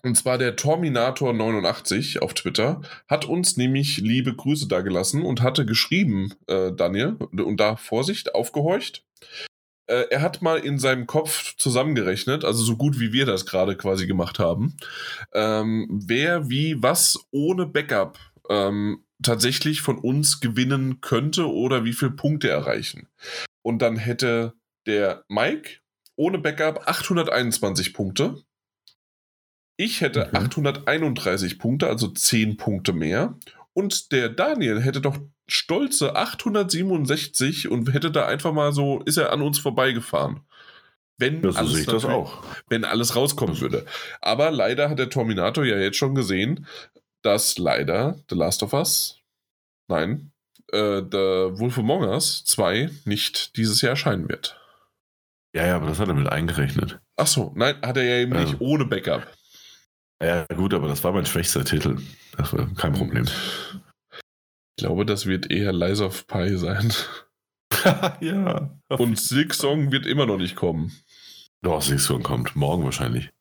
und zwar der Torminator89 auf Twitter hat uns nämlich liebe Grüße da gelassen und hatte geschrieben, äh, Daniel, und da Vorsicht, aufgehorcht. Äh, er hat mal in seinem Kopf zusammengerechnet, also so gut wie wir das gerade quasi gemacht haben, ähm, wer wie was ohne Backup ähm, tatsächlich von uns gewinnen könnte oder wie viele Punkte erreichen. Und dann hätte der Mike ohne Backup 821 Punkte ich hätte mhm. 831 Punkte, also 10 Punkte mehr. Und der Daniel hätte doch stolze 867 und hätte da einfach mal so, ist er an uns vorbeigefahren. Wenn ja, so alles, das auch. wenn alles rauskommen würde. Aber leider hat der Terminator ja jetzt schon gesehen, dass leider The Last of Us, nein, äh, The Wolf Among Us 2 nicht dieses Jahr erscheinen wird. Ja, ja, aber das hat er mit eingerechnet. Ach so, nein, hat er ja eben also. nicht ohne Backup. Ja, gut, aber das war mein schwächster Titel. Das war kein Problem. Ich glaube, das wird eher Lies of Pi sein. ja. Und Silksong wird immer noch nicht kommen. Doch, Silksong kommt. Morgen wahrscheinlich.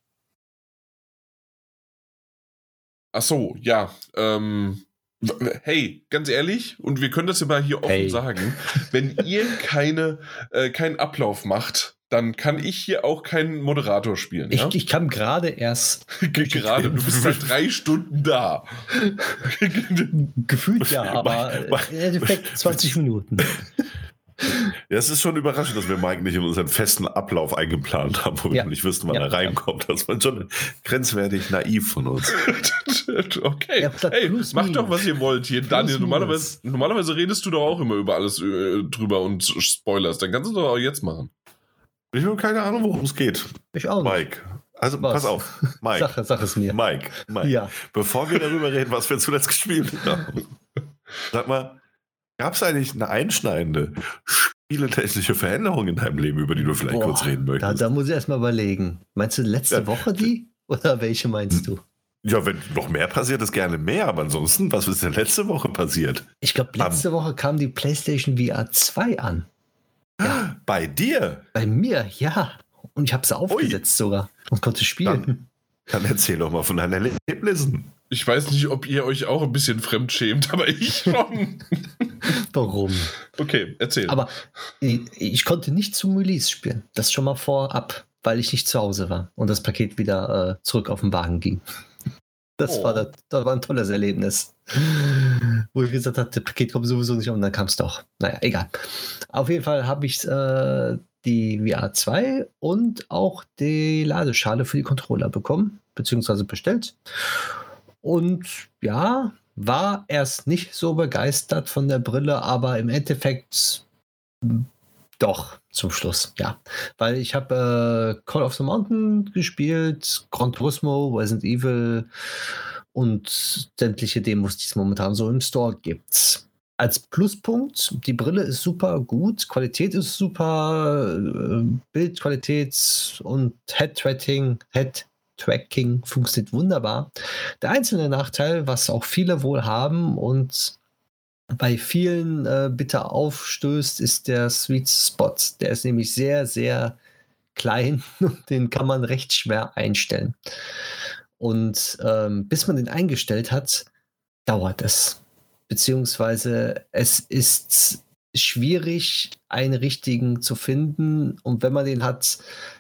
Ach so, ja. Ähm, hey, ganz ehrlich, und wir können das ja mal hier offen hey. sagen, wenn ihr keine, äh, keinen Ablauf macht, dann kann ich hier auch keinen Moderator spielen. Ich, ja? ich kam gerade erst. gerade, du bist seit drei Stunden da. Gefühlt ja, aber im Endeffekt 20 Minuten. Ja, es ist schon überraschend, dass wir Mike nicht in unseren festen Ablauf eingeplant haben, wo ja. wir nicht wissen, wann ja. er reinkommt. Das war schon grenzwertig naiv von uns. okay. Ja, hey, macht doch, was ihr wollt hier, Daniel. Normalerweise, normalerweise redest du doch auch immer über alles äh, drüber und spoilerst. Dann kannst du doch auch jetzt machen. Ich habe keine Ahnung, worum es geht. Ich auch nicht. Mike. Also was? pass auf, Mike. Sag, sag es mir. Mike, Mike. Ja. Bevor wir darüber reden, was wir zuletzt gespielt haben, sag mal, gab es eigentlich eine einschneidende spieletechnische Veränderung in deinem Leben, über die du vielleicht Boah, kurz reden möchtest? Da, da muss ich erstmal überlegen. Meinst du letzte ja. Woche die? Oder welche meinst du? Ja, wenn noch mehr passiert, ist gerne mehr. Aber ansonsten, was ist denn letzte Woche passiert? Ich glaube, letzte um, Woche kam die PlayStation VR 2 an. Ja. Bei dir? Bei mir, ja. Und ich habe sie aufgesetzt Ui. sogar und konnte spielen. Dann, dann, erzähl doch mal von deinen Erlebnissen. Ich weiß nicht, ob ihr euch auch ein bisschen fremd schämt, aber ich schon. Warum? Okay, erzähl. Aber ich, ich, konnte nicht zum Release spielen. Das schon mal vorab, weil ich nicht zu Hause war und das Paket wieder äh, zurück auf den Wagen ging. Das, oh. war, das, das war ein tolles Erlebnis. Wo ich gesagt habe, das Paket kommt sowieso nicht und dann kam es doch. Naja, egal. Auf jeden Fall habe ich äh, die VR 2 und auch die Ladeschale für die Controller bekommen, beziehungsweise bestellt. Und ja, war erst nicht so begeistert von der Brille, aber im Endeffekt doch, zum Schluss, ja. Weil ich habe äh, Call of the Mountain gespielt, Gran Turismo, Resident Evil und sämtliche Demos, die es momentan so im Store gibt. Als Pluspunkt, die Brille ist super gut, Qualität ist super, äh, Bildqualität und Head-Tracking, Head-Tracking funktioniert wunderbar. Der einzelne Nachteil, was auch viele wohl haben und bei vielen äh, bitter aufstößt, ist der Sweet Spot. Der ist nämlich sehr, sehr klein und den kann man recht schwer einstellen. Und ähm, bis man den eingestellt hat, dauert es. Beziehungsweise es ist schwierig, einen richtigen zu finden. Und wenn man den hat,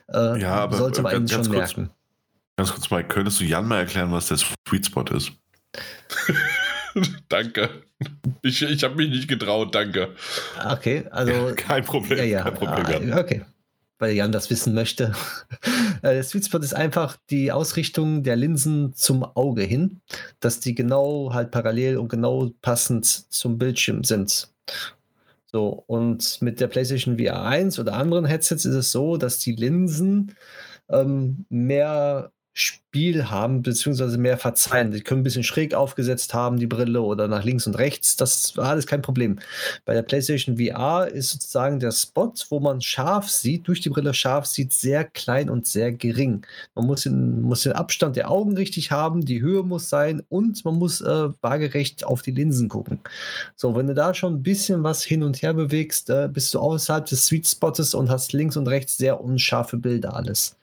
äh, ja, sollte man ihn schon merken. Ganz kurz mal, könntest du Jan mal erklären, was der Sweet Spot ist? danke. Ich, ich habe mich nicht getraut, danke. Okay, also. Kein Problem. Ja, ja. Kein Problem ah, okay. Weil Jan das wissen möchte. Äh, der Sweet Spot ist einfach die Ausrichtung der Linsen zum Auge hin, dass die genau halt parallel und genau passend zum Bildschirm sind. So, und mit der PlayStation VR 1 oder anderen Headsets ist es so, dass die Linsen ähm, mehr Spiel haben, beziehungsweise mehr verzeihen. Die können ein bisschen schräg aufgesetzt haben, die Brille oder nach links und rechts. Das war alles kein Problem. Bei der PlayStation VR ist sozusagen der Spot, wo man scharf sieht, durch die Brille scharf sieht, sehr klein und sehr gering. Man muss den, muss den Abstand der Augen richtig haben, die Höhe muss sein und man muss äh, waagerecht auf die Linsen gucken. So, wenn du da schon ein bisschen was hin und her bewegst, äh, bist du außerhalb des Sweet Spots und hast links und rechts sehr unscharfe Bilder alles.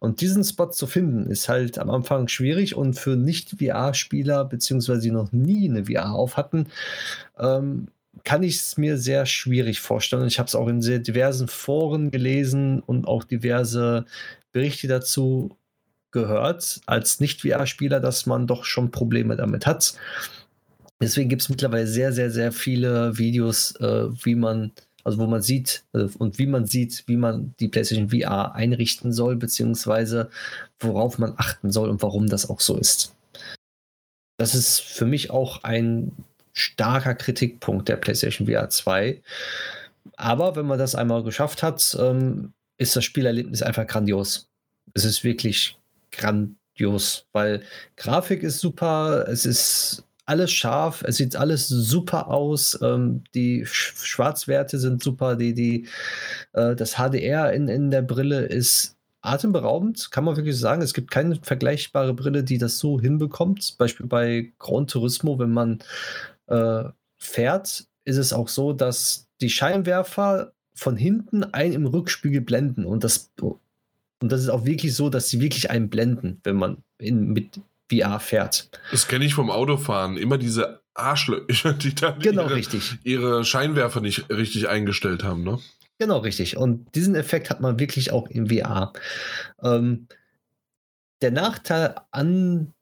Und diesen Spot zu finden, ist halt am Anfang schwierig und für Nicht-VR-Spieler, beziehungsweise die noch nie eine VR auf hatten, ähm, kann ich es mir sehr schwierig vorstellen. Ich habe es auch in sehr diversen Foren gelesen und auch diverse Berichte dazu gehört, als Nicht-VR-Spieler, dass man doch schon Probleme damit hat. Deswegen gibt es mittlerweile sehr, sehr, sehr viele Videos, äh, wie man also wo man sieht äh, und wie man sieht, wie man die PlayStation VR einrichten soll, beziehungsweise worauf man achten soll und warum das auch so ist. Das ist für mich auch ein starker Kritikpunkt der PlayStation VR 2. Aber wenn man das einmal geschafft hat, ähm, ist das Spielerlebnis einfach grandios. Es ist wirklich grandios, weil Grafik ist super, es ist alles scharf, es sieht alles super aus, ähm, die Sch Schwarzwerte sind super, die, die, äh, das HDR in, in der Brille ist atemberaubend, kann man wirklich sagen. Es gibt keine vergleichbare Brille, die das so hinbekommt. Beispiel bei Gran Turismo, wenn man äh, fährt, ist es auch so, dass die Scheinwerfer von hinten einen im Rückspiegel blenden und das und das ist auch wirklich so, dass sie wirklich einen blenden, wenn man in, mit VR fährt. Das kenne ich vom Autofahren. Immer diese Arschlöcher, die da genau, ihre, richtig. ihre Scheinwerfer nicht richtig eingestellt haben, ne? Genau, richtig. Und diesen Effekt hat man wirklich auch im VR. Ähm, der Nachteil an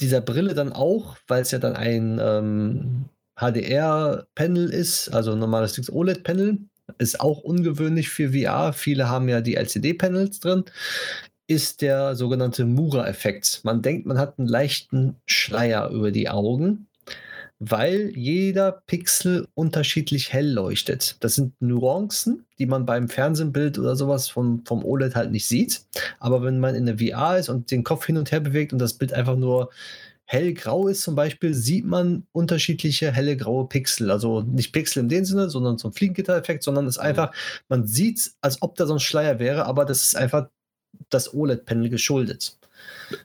dieser Brille dann auch, weil es ja dann ein ähm, HDR-Panel ist, also ein normales OLED-Panel, ist auch ungewöhnlich für VR. Viele haben ja die LCD-Panels drin ist der sogenannte Mura-Effekt. Man denkt, man hat einen leichten Schleier über die Augen, weil jeder Pixel unterschiedlich hell leuchtet. Das sind Nuancen, die man beim Fernsehbild oder sowas vom, vom OLED halt nicht sieht. Aber wenn man in der VR ist und den Kopf hin und her bewegt und das Bild einfach nur hellgrau ist zum Beispiel, sieht man unterschiedliche helle graue Pixel. Also nicht Pixel in dem Sinne, sondern so ein Fliegengitter-Effekt, sondern es ist einfach, man sieht, als ob da so ein Schleier wäre, aber das ist einfach das OLED-Panel geschuldet.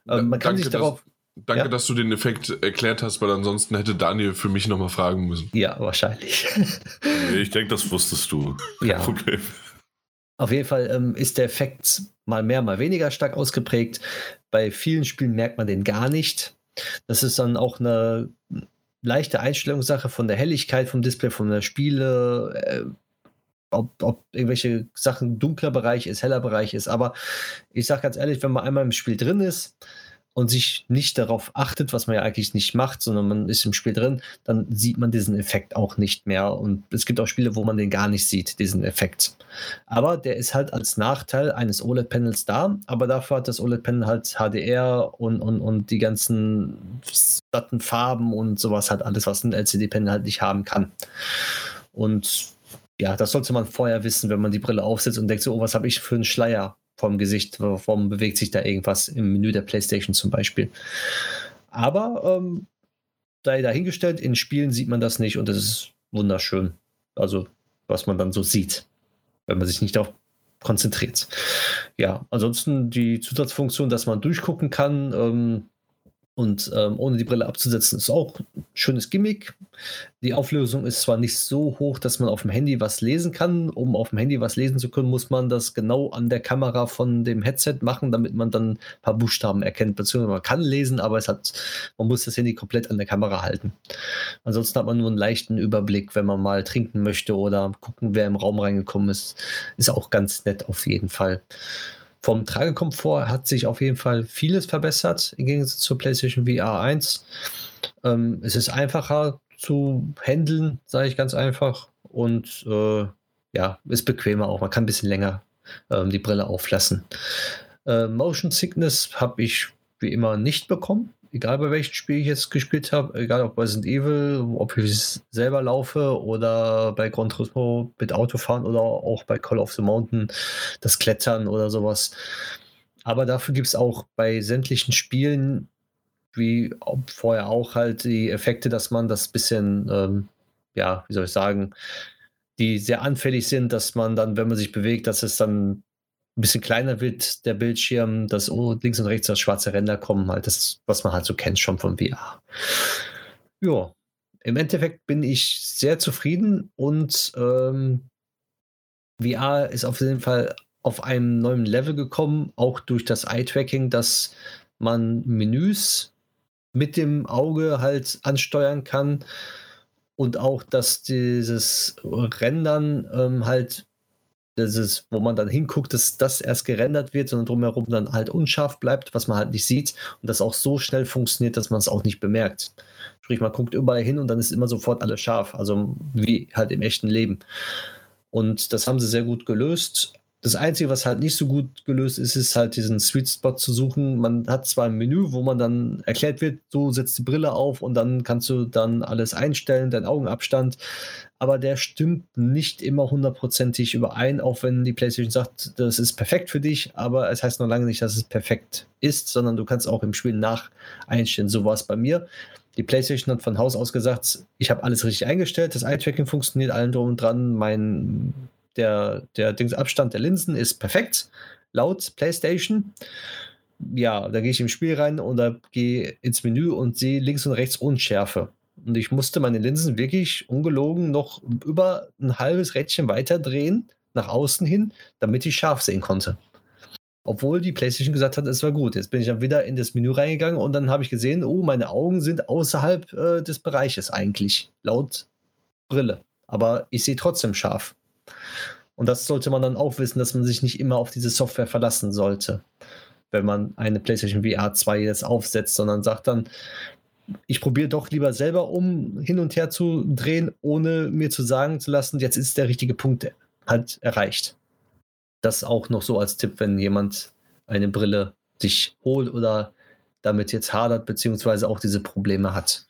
Ähm, man kann danke, sich darauf. Dass, danke, ja? dass du den Effekt erklärt hast, weil ansonsten hätte Daniel für mich nochmal fragen müssen. Ja, wahrscheinlich. ich denke, das wusstest du. Ja. Problem. Auf jeden Fall ähm, ist der Effekt mal mehr, mal weniger stark ausgeprägt. Bei vielen Spielen merkt man den gar nicht. Das ist dann auch eine leichte Einstellungssache von der Helligkeit vom Display, von der Spiele, äh, ob, ob irgendwelche Sachen dunkler Bereich ist, heller Bereich ist. Aber ich sage ganz ehrlich, wenn man einmal im Spiel drin ist und sich nicht darauf achtet, was man ja eigentlich nicht macht, sondern man ist im Spiel drin, dann sieht man diesen Effekt auch nicht mehr. Und es gibt auch Spiele, wo man den gar nicht sieht, diesen Effekt. Aber der ist halt als Nachteil eines OLED-Panels da, aber dafür hat das OLED-Panel halt HDR und, und, und die ganzen satten Farben und sowas halt alles, was ein LCD-Panel halt nicht haben kann. Und ja, das sollte man vorher wissen, wenn man die Brille aufsetzt und denkt so, oh, was habe ich für einen Schleier vom Gesicht? Warum bewegt sich da irgendwas im Menü der PlayStation zum Beispiel? Aber ähm, sei dahingestellt, in Spielen sieht man das nicht und das ist wunderschön. Also, was man dann so sieht, wenn man sich nicht darauf konzentriert. Ja, ansonsten die Zusatzfunktion, dass man durchgucken kann, ähm, Und ähm, ohne die Brille abzusetzen, ist auch ein schönes Gimmick. Die Auflösung ist zwar nicht so hoch, dass man auf dem Handy was lesen kann. Um auf dem Handy was lesen zu können, muss man das genau an der Kamera von dem Headset machen, damit man dann ein paar Buchstaben erkennt. Beziehungsweise man kann lesen, aber es hat, man muss das Handy komplett an der Kamera halten. Ansonsten hat man nur einen leichten Überblick, wenn man mal trinken möchte oder gucken, wer im Raum reingekommen ist. Ist auch ganz nett auf jeden Fall. Vom Tragekomfort hat sich auf jeden Fall vieles verbessert im Gegensatz zur PlayStation VR 1. Ähm, es ist einfacher zu handeln, sage ich ganz einfach. Und äh, ja, ist bequemer auch. Man kann ein bisschen länger ähm, die Brille auflassen. Äh, Motion Sickness habe ich wie immer nicht bekommen egal bei welchem Spiel ich jetzt gespielt habe, egal ob Resident Evil, ob ich selber laufe oder bei Gran Turismo mit Autofahren oder auch bei Call of the Mountain das Klettern oder sowas. Aber dafür gibt es auch bei sämtlichen Spielen, wie vorher auch halt die Effekte, dass man das bisschen, ähm, ja, wie soll ich sagen, die sehr anfällig sind, dass man dann, wenn man sich bewegt, dass es dann ein bisschen kleiner wird der Bildschirm, dass links und rechts das schwarze Ränder kommen, halt das, was man halt so kennt schon vom VR. Ja, im Endeffekt bin ich sehr zufrieden und ähm, VR ist auf jeden Fall auf einem neuen Level gekommen, auch durch das Eye-Tracking, dass man Menüs mit dem Auge halt ansteuern kann und auch, dass dieses Rendern ähm, halt das ist, wo man dann hinguckt, dass das erst gerendert wird, sondern drumherum dann halt unscharf bleibt, was man halt nicht sieht und das auch so schnell funktioniert, dass man es auch nicht bemerkt. Sprich, man guckt überall hin und dann ist immer sofort alles scharf, also wie halt im echten Leben. Und das haben sie sehr gut gelöst. Das Einzige, was halt nicht so gut gelöst ist, ist halt diesen Sweet Spot zu suchen. Man hat zwar ein Menü, wo man dann erklärt wird, du setzt die Brille auf und dann kannst du dann alles einstellen, deinen Augenabstand. Aber der stimmt nicht immer hundertprozentig überein, auch wenn die PlayStation sagt, das ist perfekt für dich. Aber es heißt noch lange nicht, dass es perfekt ist, sondern du kannst auch im Spiel nach einstellen. So war es bei mir. Die PlayStation hat von Haus aus gesagt, ich habe alles richtig eingestellt, das Eye-Tracking funktioniert, allen drum und dran, mein der, der Abstand der Linsen ist perfekt, laut PlayStation. Ja, da gehe ich im Spiel rein oder gehe ins Menü und sehe links und rechts Unschärfe. Und ich musste meine Linsen wirklich ungelogen noch über ein halbes Rädchen weiter drehen, nach außen hin, damit ich scharf sehen konnte. Obwohl die PlayStation gesagt hat, es war gut. Jetzt bin ich dann wieder in das Menü reingegangen und dann habe ich gesehen, oh, meine Augen sind außerhalb äh, des Bereiches eigentlich, laut Brille. Aber ich sehe trotzdem scharf. Und das sollte man dann auch wissen, dass man sich nicht immer auf diese Software verlassen sollte, wenn man eine PlayStation VR 2 jetzt aufsetzt, sondern sagt dann, ich probiere doch lieber selber um hin und her zu drehen, ohne mir zu sagen zu lassen, jetzt ist der richtige Punkt halt erreicht. Das auch noch so als Tipp, wenn jemand eine Brille sich holt oder damit jetzt hadert, beziehungsweise auch diese Probleme hat.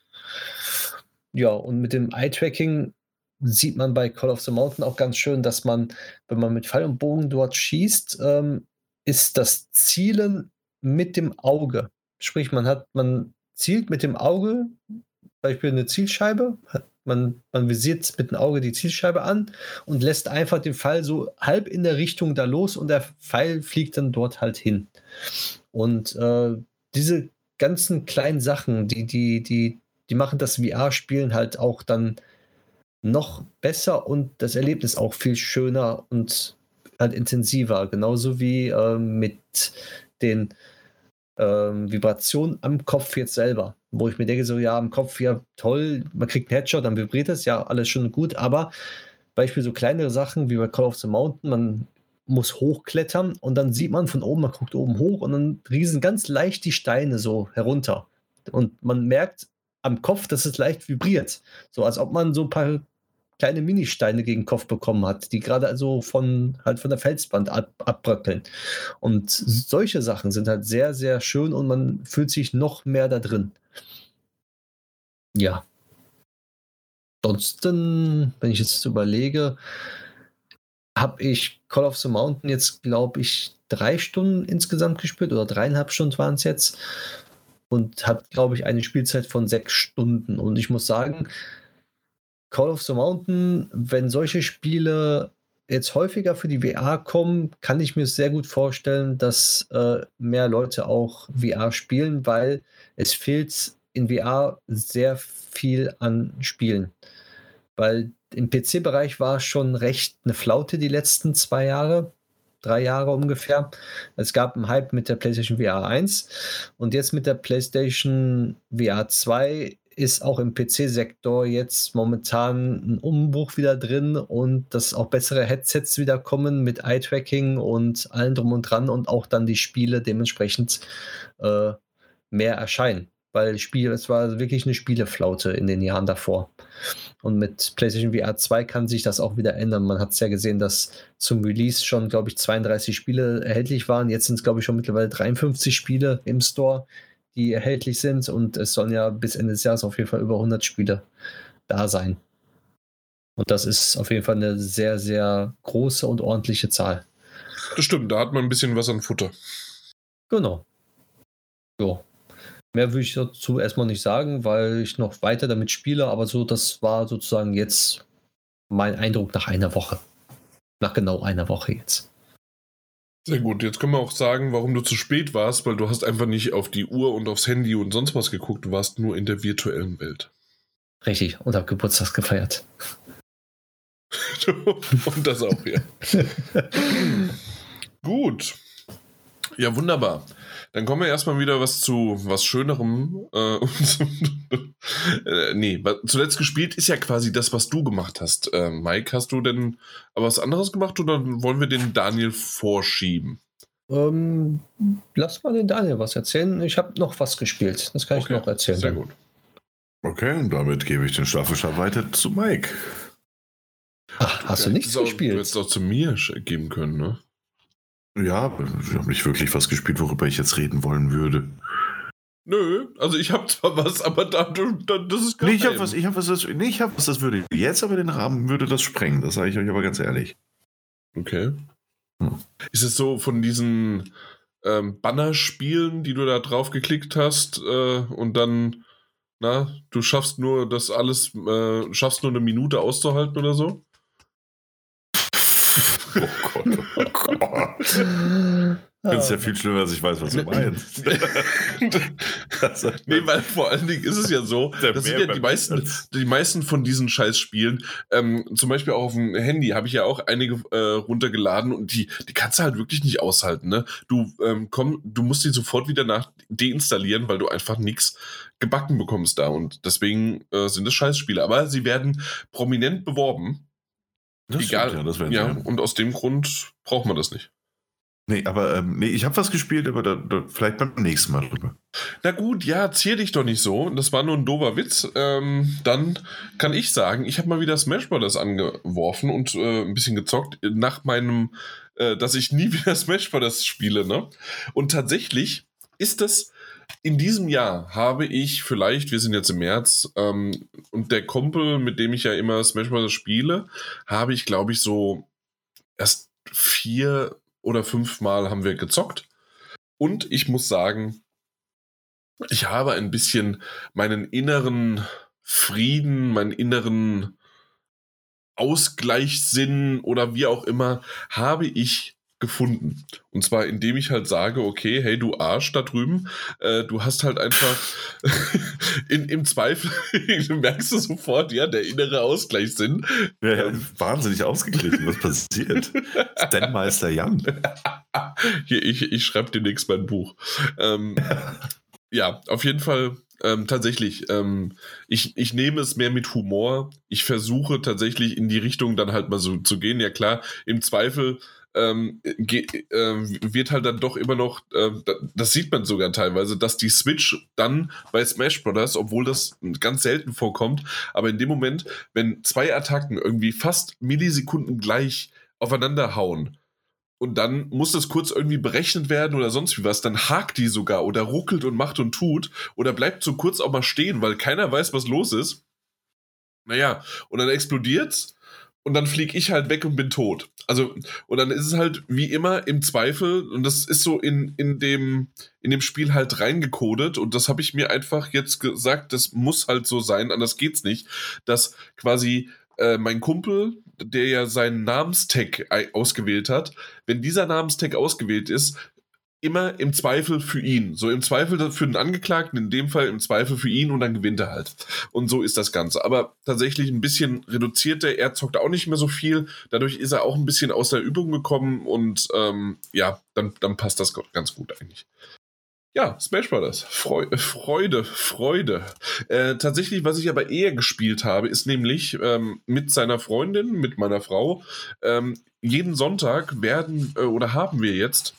Ja, und mit dem Eye-Tracking sieht man bei Call of the Mountain auch ganz schön, dass man, wenn man mit Pfeil und Bogen dort schießt, ähm, ist das Zielen mit dem Auge. Sprich, man hat, man zielt mit dem Auge, Beispiel eine Zielscheibe, man, man visiert mit dem Auge die Zielscheibe an und lässt einfach den Pfeil so halb in der Richtung da los und der Pfeil fliegt dann dort halt hin. Und äh, diese ganzen kleinen Sachen, die, die, die, die machen das VR-Spielen halt auch dann noch besser und das Erlebnis auch viel schöner und halt intensiver. Genauso wie äh, mit den ähm, Vibrationen am Kopf jetzt selber. Wo ich mir denke, so, ja, am Kopf, ja, toll, man kriegt einen Headshot, dann vibriert es, ja, alles schon gut, aber Beispiel so kleinere Sachen wie bei Call of the Mountain, man muss hochklettern und dann sieht man von oben, man guckt oben hoch und dann riesen ganz leicht die Steine so herunter. Und man merkt am Kopf, dass es leicht vibriert. So als ob man so ein paar kleine Ministeine gegen den Kopf bekommen hat, die gerade also von halt von der Felswand ab, abbröckeln. Und solche Sachen sind halt sehr, sehr schön und man fühlt sich noch mehr da drin. Ja. Ansonsten, wenn ich jetzt überlege, habe ich Call of the Mountain jetzt, glaube ich, drei Stunden insgesamt gespielt oder dreieinhalb Stunden waren es jetzt und hat, glaube ich, eine Spielzeit von sechs Stunden. Und ich muss sagen, Call of the Mountain, wenn solche Spiele jetzt häufiger für die VR kommen, kann ich mir sehr gut vorstellen, dass äh, mehr Leute auch VR spielen, weil es fehlt in VR sehr viel an Spielen. Weil im PC-Bereich war schon recht eine Flaute die letzten zwei Jahre, drei Jahre ungefähr. Es gab einen Hype mit der PlayStation VR 1 und jetzt mit der PlayStation VR 2 ist auch im PC-Sektor jetzt momentan ein Umbruch wieder drin und dass auch bessere Headsets wieder kommen mit Eye-Tracking und allem drum und dran und auch dann die Spiele dementsprechend äh, mehr erscheinen. Weil Spiel, es war wirklich eine Spieleflaute in den Jahren davor. Und mit PlayStation VR 2 kann sich das auch wieder ändern. Man hat es ja gesehen, dass zum Release schon, glaube ich, 32 Spiele erhältlich waren. Jetzt sind es, glaube ich, schon mittlerweile 53 Spiele im Store die erhältlich sind. Und es sollen ja bis Ende des Jahres auf jeden Fall über 100 Spiele da sein. Und das ist auf jeden Fall eine sehr, sehr große und ordentliche Zahl. Das stimmt, da hat man ein bisschen was an Futter. Genau. So. Mehr würde ich dazu erstmal nicht sagen, weil ich noch weiter damit spiele, aber so, das war sozusagen jetzt mein Eindruck nach einer Woche. Nach genau einer Woche jetzt. Sehr gut. Jetzt können wir auch sagen, warum du zu spät warst, weil du hast einfach nicht auf die Uhr und aufs Handy und sonst was geguckt. Du warst nur in der virtuellen Welt. Richtig. Und hab Geburtstag gefeiert. und das auch, ja. gut. Ja, wunderbar. Dann kommen wir erstmal wieder was zu was Schönerem. Äh, äh, nee, zuletzt gespielt ist ja quasi das, was du gemacht hast. Äh, Mike, hast du denn was anderes gemacht oder wollen wir den Daniel vorschieben? Ähm, lass mal den Daniel was erzählen. Ich habe noch was gespielt. Das kann okay, ich noch erzählen. Sehr gut. Okay, und damit gebe ich den Staffelstab weiter zu Mike. Ach, hast du nichts gespielt? Du hättest auch zu mir geben können, ne? Ja, ich habe nicht wirklich was gespielt, worüber ich jetzt reden wollen würde. Nö, also ich habe zwar was, aber da, da, das ist geheim. Nee, ich habe was, ich habe was, das, nee, ich habe was, das würde jetzt aber den Rahmen würde das sprengen. Das sage ich euch aber ganz ehrlich. Okay. Hm. Ist es so von diesen ähm, Bannerspielen, die du da drauf geklickt hast äh, und dann, na, du schaffst nur das alles, äh, schaffst nur eine Minute auszuhalten oder so? Oh Gott, oh Gott. Das ist ja viel schlimmer, als ich weiß, was du meinst. nee, weil vor allen Dingen ist es ja so, das sind ja die meisten, die meisten von diesen Scheißspielen, ähm, zum Beispiel auch auf dem Handy habe ich ja auch einige äh, runtergeladen und die, die kannst du halt wirklich nicht aushalten. Ne? Du, ähm, komm, du musst die sofort wieder nach deinstallieren, weil du einfach nichts gebacken bekommst da. Und deswegen äh, sind es Scheißspiele. Aber sie werden prominent beworben. Das Egal. Stimmt, ja, das ja und aus dem Grund braucht man das nicht. Nee, aber ähm, nee, ich habe was gespielt, aber da, da, vielleicht beim nächsten Mal drüber. Na gut, ja, zier dich doch nicht so. Das war nur ein dober Witz. Ähm, dann kann ich sagen, ich habe mal wieder Smash Bros. angeworfen und äh, ein bisschen gezockt nach meinem, äh, dass ich nie wieder Smash Bros. spiele. Ne? Und tatsächlich ist das in diesem Jahr habe ich vielleicht, wir sind jetzt im März, ähm, und der Kumpel, mit dem ich ja immer Smash Bros. spiele, habe ich, glaube ich, so erst vier oder fünf Mal haben wir gezockt. Und ich muss sagen, ich habe ein bisschen meinen inneren Frieden, meinen inneren Ausgleichssinn oder wie auch immer, habe ich gefunden. Und zwar indem ich halt sage, okay, hey du Arsch da drüben, äh, du hast halt einfach in, im Zweifel, merkst du sofort, ja, der innere Ausgleichssinn. Ja, ja, wahnsinnig ausgeglichen, was passiert? Stanmeister Jan. Hier, ich, ich schreibe demnächst mein Buch. Ähm, ja, auf jeden Fall ähm, tatsächlich, ähm, ich, ich nehme es mehr mit Humor. Ich versuche tatsächlich in die Richtung dann halt mal so zu gehen. Ja klar, im Zweifel ähm, äh, wird halt dann doch immer noch, äh, das sieht man sogar teilweise, dass die Switch dann bei Smash Brothers, obwohl das ganz selten vorkommt, aber in dem Moment, wenn zwei Attacken irgendwie fast Millisekunden gleich aufeinander hauen, und dann muss das kurz irgendwie berechnet werden oder sonst wie was, dann hakt die sogar oder ruckelt und macht und tut oder bleibt so kurz auch mal stehen, weil keiner weiß, was los ist. Naja, und dann explodiert's und dann fliege ich halt weg und bin tot. Also, und dann ist es halt wie immer im Zweifel, und das ist so in, in, dem, in dem Spiel halt reingekodet, und das habe ich mir einfach jetzt gesagt, das muss halt so sein, anders geht's nicht, dass quasi äh, mein Kumpel, der ja seinen Namenstag ausgewählt hat, wenn dieser Namenstag ausgewählt ist, immer im Zweifel für ihn. So im Zweifel für den Angeklagten, in dem Fall im Zweifel für ihn und dann gewinnt er halt. Und so ist das Ganze. Aber tatsächlich ein bisschen reduzierter. Er zockt auch nicht mehr so viel. Dadurch ist er auch ein bisschen aus der Übung gekommen und ähm, ja, dann, dann passt das ganz gut eigentlich. Ja, Smash Brothers. Freude, Freude. Freude. Äh, tatsächlich, was ich aber eher gespielt habe, ist nämlich ähm, mit seiner Freundin, mit meiner Frau. Ähm, jeden Sonntag werden äh, oder haben wir jetzt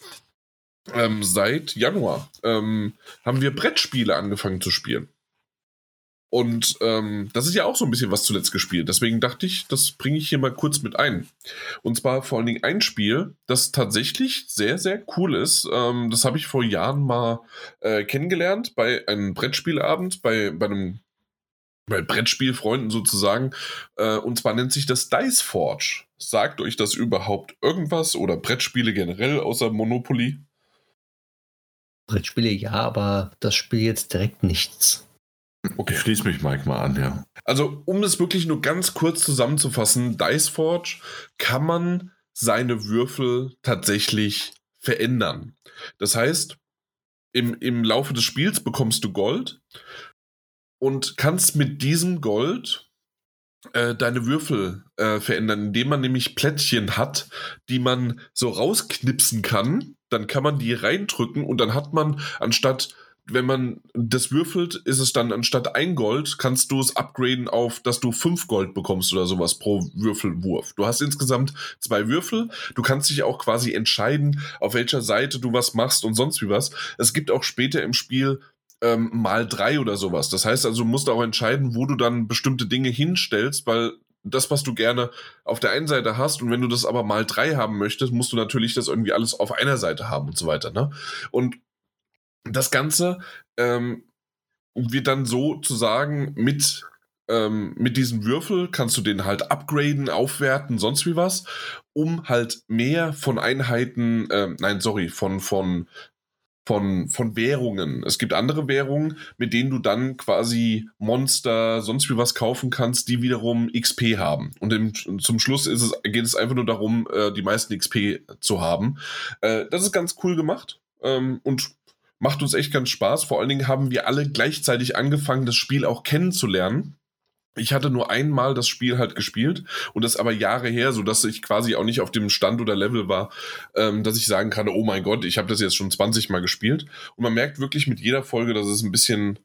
ähm, seit Januar ähm, haben wir Brettspiele angefangen zu spielen. Und ähm, das ist ja auch so ein bisschen was zuletzt gespielt. Deswegen dachte ich, das bringe ich hier mal kurz mit ein. Und zwar vor allen Dingen ein Spiel, das tatsächlich sehr, sehr cool ist. Ähm, das habe ich vor Jahren mal äh, kennengelernt bei einem Brettspielabend, bei, bei einem bei Brettspielfreunden sozusagen. Äh, und zwar nennt sich das Dice Forge. Sagt euch das überhaupt irgendwas oder Brettspiele generell außer Monopoly? Brettspiele ja, aber das Spiel jetzt direkt nichts. Okay. Ich schließe mich Mike mal an, ja. Also, um das wirklich nur ganz kurz zusammenzufassen, Dice Forge kann man seine Würfel tatsächlich verändern. Das heißt, im, im Laufe des Spiels bekommst du Gold und kannst mit diesem Gold äh, deine Würfel äh, verändern, indem man nämlich Plättchen hat, die man so rausknipsen kann. Dann kann man die reindrücken und dann hat man anstatt wenn man das würfelt, ist es dann anstatt ein Gold, kannst du es upgraden auf, dass du fünf Gold bekommst oder sowas pro Würfelwurf. Du hast insgesamt zwei Würfel. Du kannst dich auch quasi entscheiden, auf welcher Seite du was machst und sonst wie was. Es gibt auch später im Spiel ähm, mal drei oder sowas. Das heißt also, du musst auch entscheiden, wo du dann bestimmte Dinge hinstellst, weil das, was du gerne auf der einen Seite hast und wenn du das aber mal drei haben möchtest, musst du natürlich das irgendwie alles auf einer Seite haben und so weiter. Ne? Und das Ganze ähm, wird dann sozusagen mit ähm, mit diesem Würfel kannst du den halt upgraden, aufwerten, sonst wie was, um halt mehr von Einheiten, äh, nein, sorry, von, von von, von Währungen. Es gibt andere Währungen, mit denen du dann quasi Monster, sonst wie was kaufen kannst, die wiederum XP haben. Und im, zum Schluss ist es, geht es einfach nur darum, äh, die meisten XP zu haben. Äh, das ist ganz cool gemacht ähm, und macht uns echt ganz Spaß. Vor allen Dingen haben wir alle gleichzeitig angefangen, das Spiel auch kennenzulernen. Ich hatte nur einmal das Spiel halt gespielt und das aber Jahre her, so dass ich quasi auch nicht auf dem Stand oder Level war, ähm, dass ich sagen kann, oh mein Gott, ich habe das jetzt schon 20 Mal gespielt. Und man merkt wirklich mit jeder Folge, dass es ein bisschen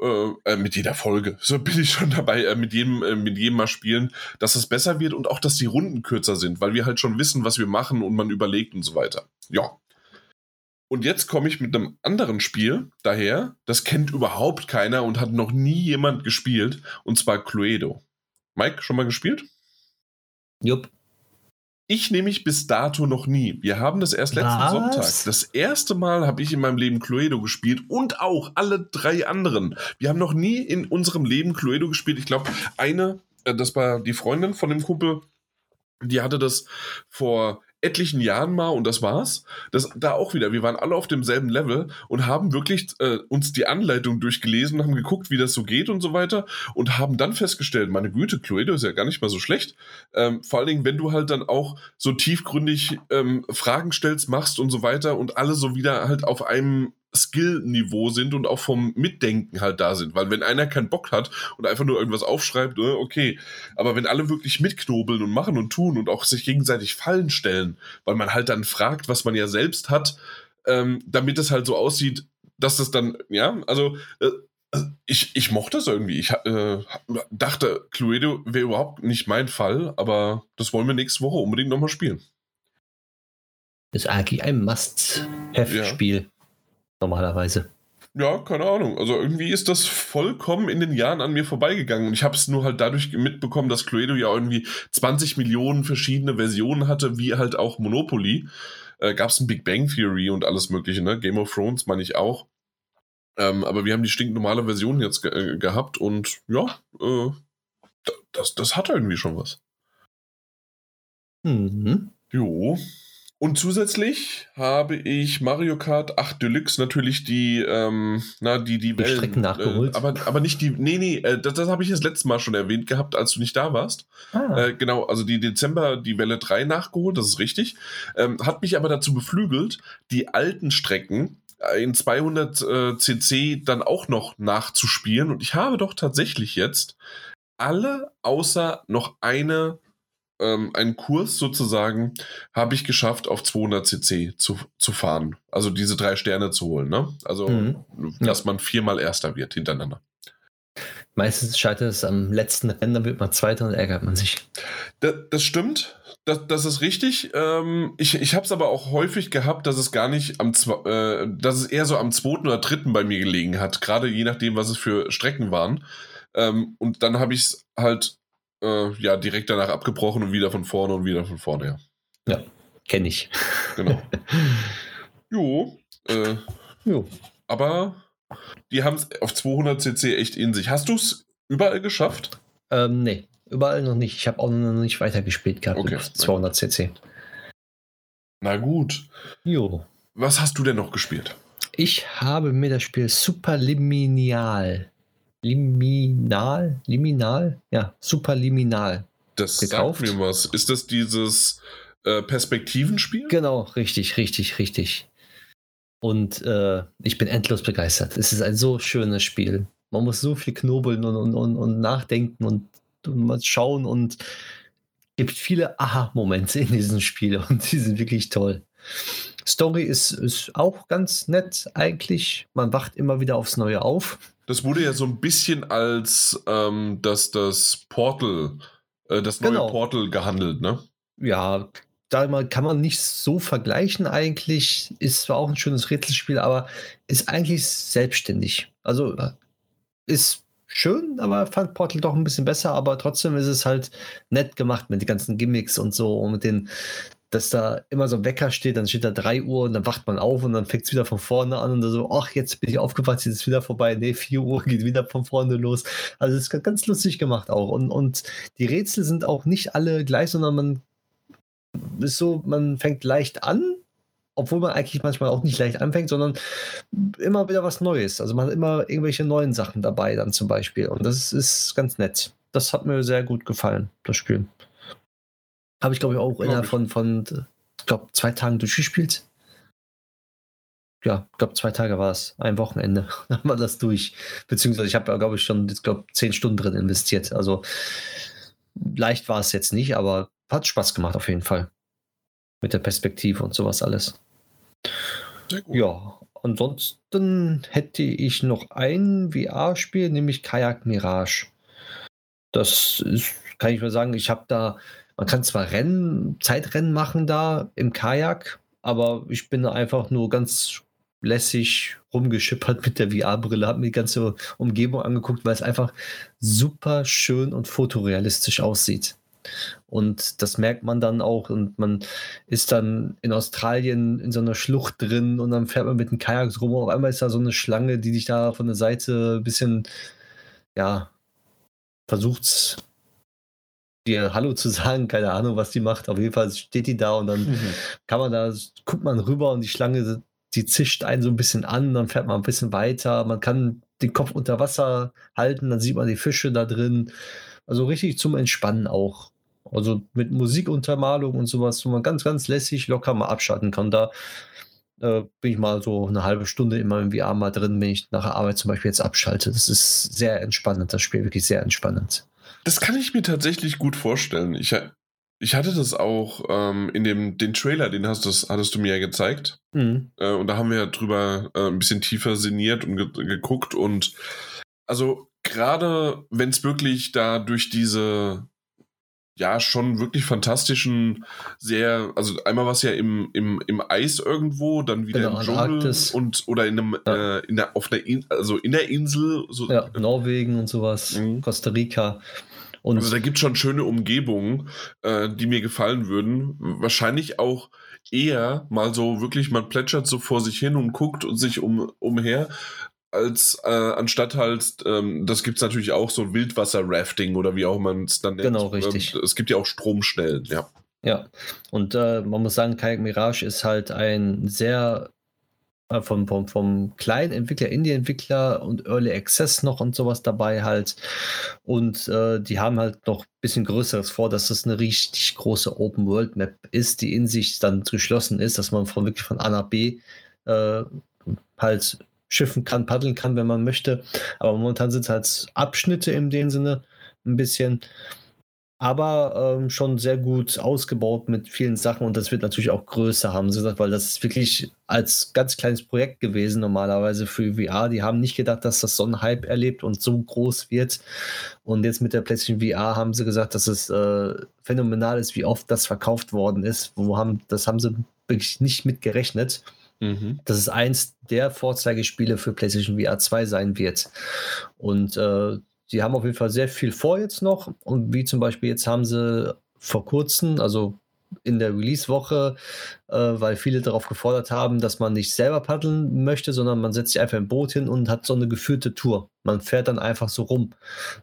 äh, äh, mit jeder Folge, so bin ich schon dabei, äh, mit jedem, äh, mit jedem Mal spielen, dass es besser wird und auch, dass die Runden kürzer sind, weil wir halt schon wissen, was wir machen und man überlegt und so weiter. Ja, und jetzt komme ich mit einem anderen Spiel daher, das kennt überhaupt keiner und hat noch nie jemand gespielt, und zwar Cluedo. Mike, schon mal gespielt? Jupp. Ich nehme mich bis dato noch nie. Wir haben das erst letzten Was? Sonntag. Das erste Mal habe ich in meinem Leben Cluedo gespielt und auch alle drei anderen. Wir haben noch nie in unserem Leben Cluedo gespielt. Ich glaube, eine, äh, das war die Freundin von dem Kumpel, die hatte das vor etlichen Jahren mal und das war's. Das da auch wieder. Wir waren alle auf demselben Level und haben wirklich äh, uns die Anleitung durchgelesen, haben geguckt, wie das so geht und so weiter und haben dann festgestellt, meine Güte, Cluedo ist ja gar nicht mal so schlecht. Ähm, vor allen Dingen, wenn du halt dann auch so tiefgründig ähm, Fragen stellst, machst und so weiter und alle so wieder halt auf einem Skill-Niveau sind und auch vom Mitdenken halt da sind. Weil wenn einer keinen Bock hat und einfach nur irgendwas aufschreibt, äh, okay. Aber wenn alle wirklich mitknobeln und machen und tun und auch sich gegenseitig Fallen stellen, weil man halt dann fragt, was man ja selbst hat, ähm, damit es halt so aussieht, dass das dann, ja, also äh, ich, ich mochte das irgendwie. Ich äh, dachte, Cluedo wäre überhaupt nicht mein Fall, aber das wollen wir nächste Woche unbedingt nochmal spielen. Das ist eigentlich ein Must-Have-Spiel. Ja normalerweise. Ja, keine Ahnung. Also irgendwie ist das vollkommen in den Jahren an mir vorbeigegangen. Und ich habe es nur halt dadurch mitbekommen, dass Cluedo ja irgendwie 20 Millionen verschiedene Versionen hatte, wie halt auch Monopoly. Äh, Gab es ein Big Bang Theory und alles mögliche, ne? Game of Thrones meine ich auch. Ähm, aber wir haben die stinknormale Version jetzt ge äh, gehabt und ja, äh, das, das hat irgendwie schon was. Mhm. Jo. Und zusätzlich habe ich Mario Kart 8 Deluxe natürlich die, ähm, na, die, die, die Wellen, Strecken nachgeholt. Äh, aber, aber nicht die, nee, nee, äh, das, das habe ich das letzte Mal schon erwähnt gehabt, als du nicht da warst. Ah. Äh, genau, also die Dezember, die Welle 3 nachgeholt, das ist richtig. Ähm, hat mich aber dazu beflügelt, die alten Strecken in 200 äh, cc dann auch noch nachzuspielen. Und ich habe doch tatsächlich jetzt alle außer noch eine ähm, einen Kurs sozusagen habe ich geschafft, auf 200 cc zu, zu fahren. Also diese drei Sterne zu holen. Ne? Also, mhm. dass man viermal Erster wird hintereinander. Meistens scheitert es am letzten Rennen, dann wird man Zweiter und ärgert man sich. Das, das stimmt. Das, das, ist richtig. Ähm, ich ich habe es aber auch häufig gehabt, dass es gar nicht am, äh, dass es eher so am zweiten oder dritten bei mir gelegen hat. Gerade je nachdem, was es für Strecken waren. Ähm, und dann habe ich es halt äh, ja direkt danach abgebrochen und wieder von vorne und wieder von vorne. Ja, ja kenne ich. Genau. jo. Äh, jo. Aber die haben es auf 200 cc echt in sich. Hast du es überall geschafft? Ähm, nee, überall noch nicht. Ich habe auch noch nicht weitergespielt gehabt okay. 200 cc. Na gut. Jo. Was hast du denn noch gespielt? Ich habe mir das Spiel Superliminal Liminal, Liminal, ja, Superliminal. Das gekauft. sagt mir was. Ist das dieses äh, Perspektivenspiel? Genau, richtig, richtig, richtig. Und äh, ich bin endlos begeistert. Es ist ein so schönes Spiel. Man muss so viel knobeln und, und, und, und nachdenken und, und schauen und gibt viele Aha-Momente in diesem Spiel und die sind wirklich toll. Story ist, ist auch ganz nett eigentlich. Man wacht immer wieder aufs Neue auf. Das wurde ja so ein bisschen als ähm, das, das Portal, äh, das neue genau. Portal gehandelt, ne? Ja, da kann man nicht so vergleichen eigentlich. Ist zwar auch ein schönes Rätselspiel, aber ist eigentlich selbstständig. Also äh, ist schön, aber fand Portal doch ein bisschen besser, aber trotzdem ist es halt nett gemacht mit den ganzen Gimmicks und so und mit den dass da immer so ein Wecker steht, dann steht da 3 Uhr und dann wacht man auf und dann fängt es wieder von vorne an und so, ach, jetzt bin ich aufgewacht, jetzt ist es wieder vorbei, nee, 4 Uhr geht wieder von vorne los. Also es ist ganz lustig gemacht auch. Und, und die Rätsel sind auch nicht alle gleich, sondern man ist so, man fängt leicht an, obwohl man eigentlich manchmal auch nicht leicht anfängt, sondern immer wieder was Neues. Also man hat immer irgendwelche neuen Sachen dabei dann zum Beispiel. Und das ist ganz nett. Das hat mir sehr gut gefallen, das Spiel. Habe ich, glaube ich, auch innerhalb von, von glaube, zwei Tagen durchgespielt. Ja, ich glaube, zwei Tage war es. Ein Wochenende haben wir das durch. Beziehungsweise ich habe, glaube ich, schon, ich glaube, zehn Stunden drin investiert. Also leicht war es jetzt nicht, aber hat Spaß gemacht auf jeden Fall. Mit der Perspektive und sowas alles. Ja, ansonsten hätte ich noch ein VR-Spiel, nämlich Kayak Mirage. Das ist, kann ich mal sagen, ich habe da man kann zwar Rennen, Zeitrennen machen da im Kajak, aber ich bin einfach nur ganz lässig rumgeschippert mit der VR-Brille, habe mir die ganze Umgebung angeguckt, weil es einfach super schön und fotorealistisch aussieht. Und das merkt man dann auch. Und man ist dann in Australien in so einer Schlucht drin und dann fährt man mit den Kajaks rum. Und auf einmal ist da so eine Schlange, die dich da von der Seite ein bisschen, ja, versucht dir Hallo zu sagen, keine Ahnung, was die macht. Auf jeden Fall steht die da und dann mhm. kann man da, guckt man rüber und die Schlange, die zischt einen so ein bisschen an, dann fährt man ein bisschen weiter. Man kann den Kopf unter Wasser halten, dann sieht man die Fische da drin. Also richtig zum Entspannen auch. Also mit Musikuntermalung und sowas, wo man ganz, ganz lässig locker mal abschalten kann. Da äh, bin ich mal so eine halbe Stunde immer im VR mal drin, wenn ich nach der Arbeit zum Beispiel jetzt abschalte. Das ist sehr entspannend, das Spiel, wirklich sehr entspannend. Das kann ich mir tatsächlich gut vorstellen. Ich, ich hatte das auch ähm, in dem den Trailer, den hast, das, hattest du mir ja gezeigt. Mhm. Äh, und da haben wir ja drüber äh, ein bisschen tiefer sinniert und ge geguckt. Und also gerade wenn es wirklich da durch diese ja schon wirklich fantastischen, sehr, also einmal was ja im, im, im Eis irgendwo, dann wieder genau, im Dschungel Arktis. und oder in einem, ja. äh, in der, auf der In also in der Insel. So, ja, Norwegen und sowas, mhm. Costa Rica. Und also da gibt es schon schöne Umgebungen, äh, die mir gefallen würden. Wahrscheinlich auch eher mal so wirklich, man plätschert so vor sich hin und guckt und sich um, umher, als äh, anstatt halt, ähm, das gibt es natürlich auch so Wildwasser-Rafting oder wie auch man es dann nennt. Genau, richtig. Ähm, es gibt ja auch Stromstellen, ja. Ja, und äh, man muss sagen, Kayak Mirage ist halt ein sehr äh, vom, vom, vom kleinen Entwickler, Indie-Entwickler und Early Access noch und sowas dabei halt. Und äh, die haben halt noch ein bisschen Größeres vor, dass das eine richtig große Open-World-Map ist, die in sich dann geschlossen ist, dass man von wirklich von A nach B äh, halt schiffen kann, paddeln kann, wenn man möchte. Aber momentan sind es halt Abschnitte in dem Sinne ein bisschen aber ähm, schon sehr gut ausgebaut mit vielen Sachen und das wird natürlich auch größer, haben sie gesagt, weil das ist wirklich als ganz kleines Projekt gewesen normalerweise für VR. Die haben nicht gedacht, dass das so einen Hype erlebt und so groß wird. Und jetzt mit der PlayStation VR haben sie gesagt, dass es äh, phänomenal ist, wie oft das verkauft worden ist. Wo haben, das haben sie wirklich nicht mit gerechnet. Mhm. Dass es eins der Vorzeigespiele für PlayStation VR 2 sein wird. Und äh, sie haben auf jeden Fall sehr viel vor jetzt noch. Und wie zum Beispiel jetzt haben sie vor kurzem, also in der Release-Woche, äh, weil viele darauf gefordert haben, dass man nicht selber paddeln möchte, sondern man setzt sich einfach im Boot hin und hat so eine geführte Tour. Man fährt dann einfach so rum.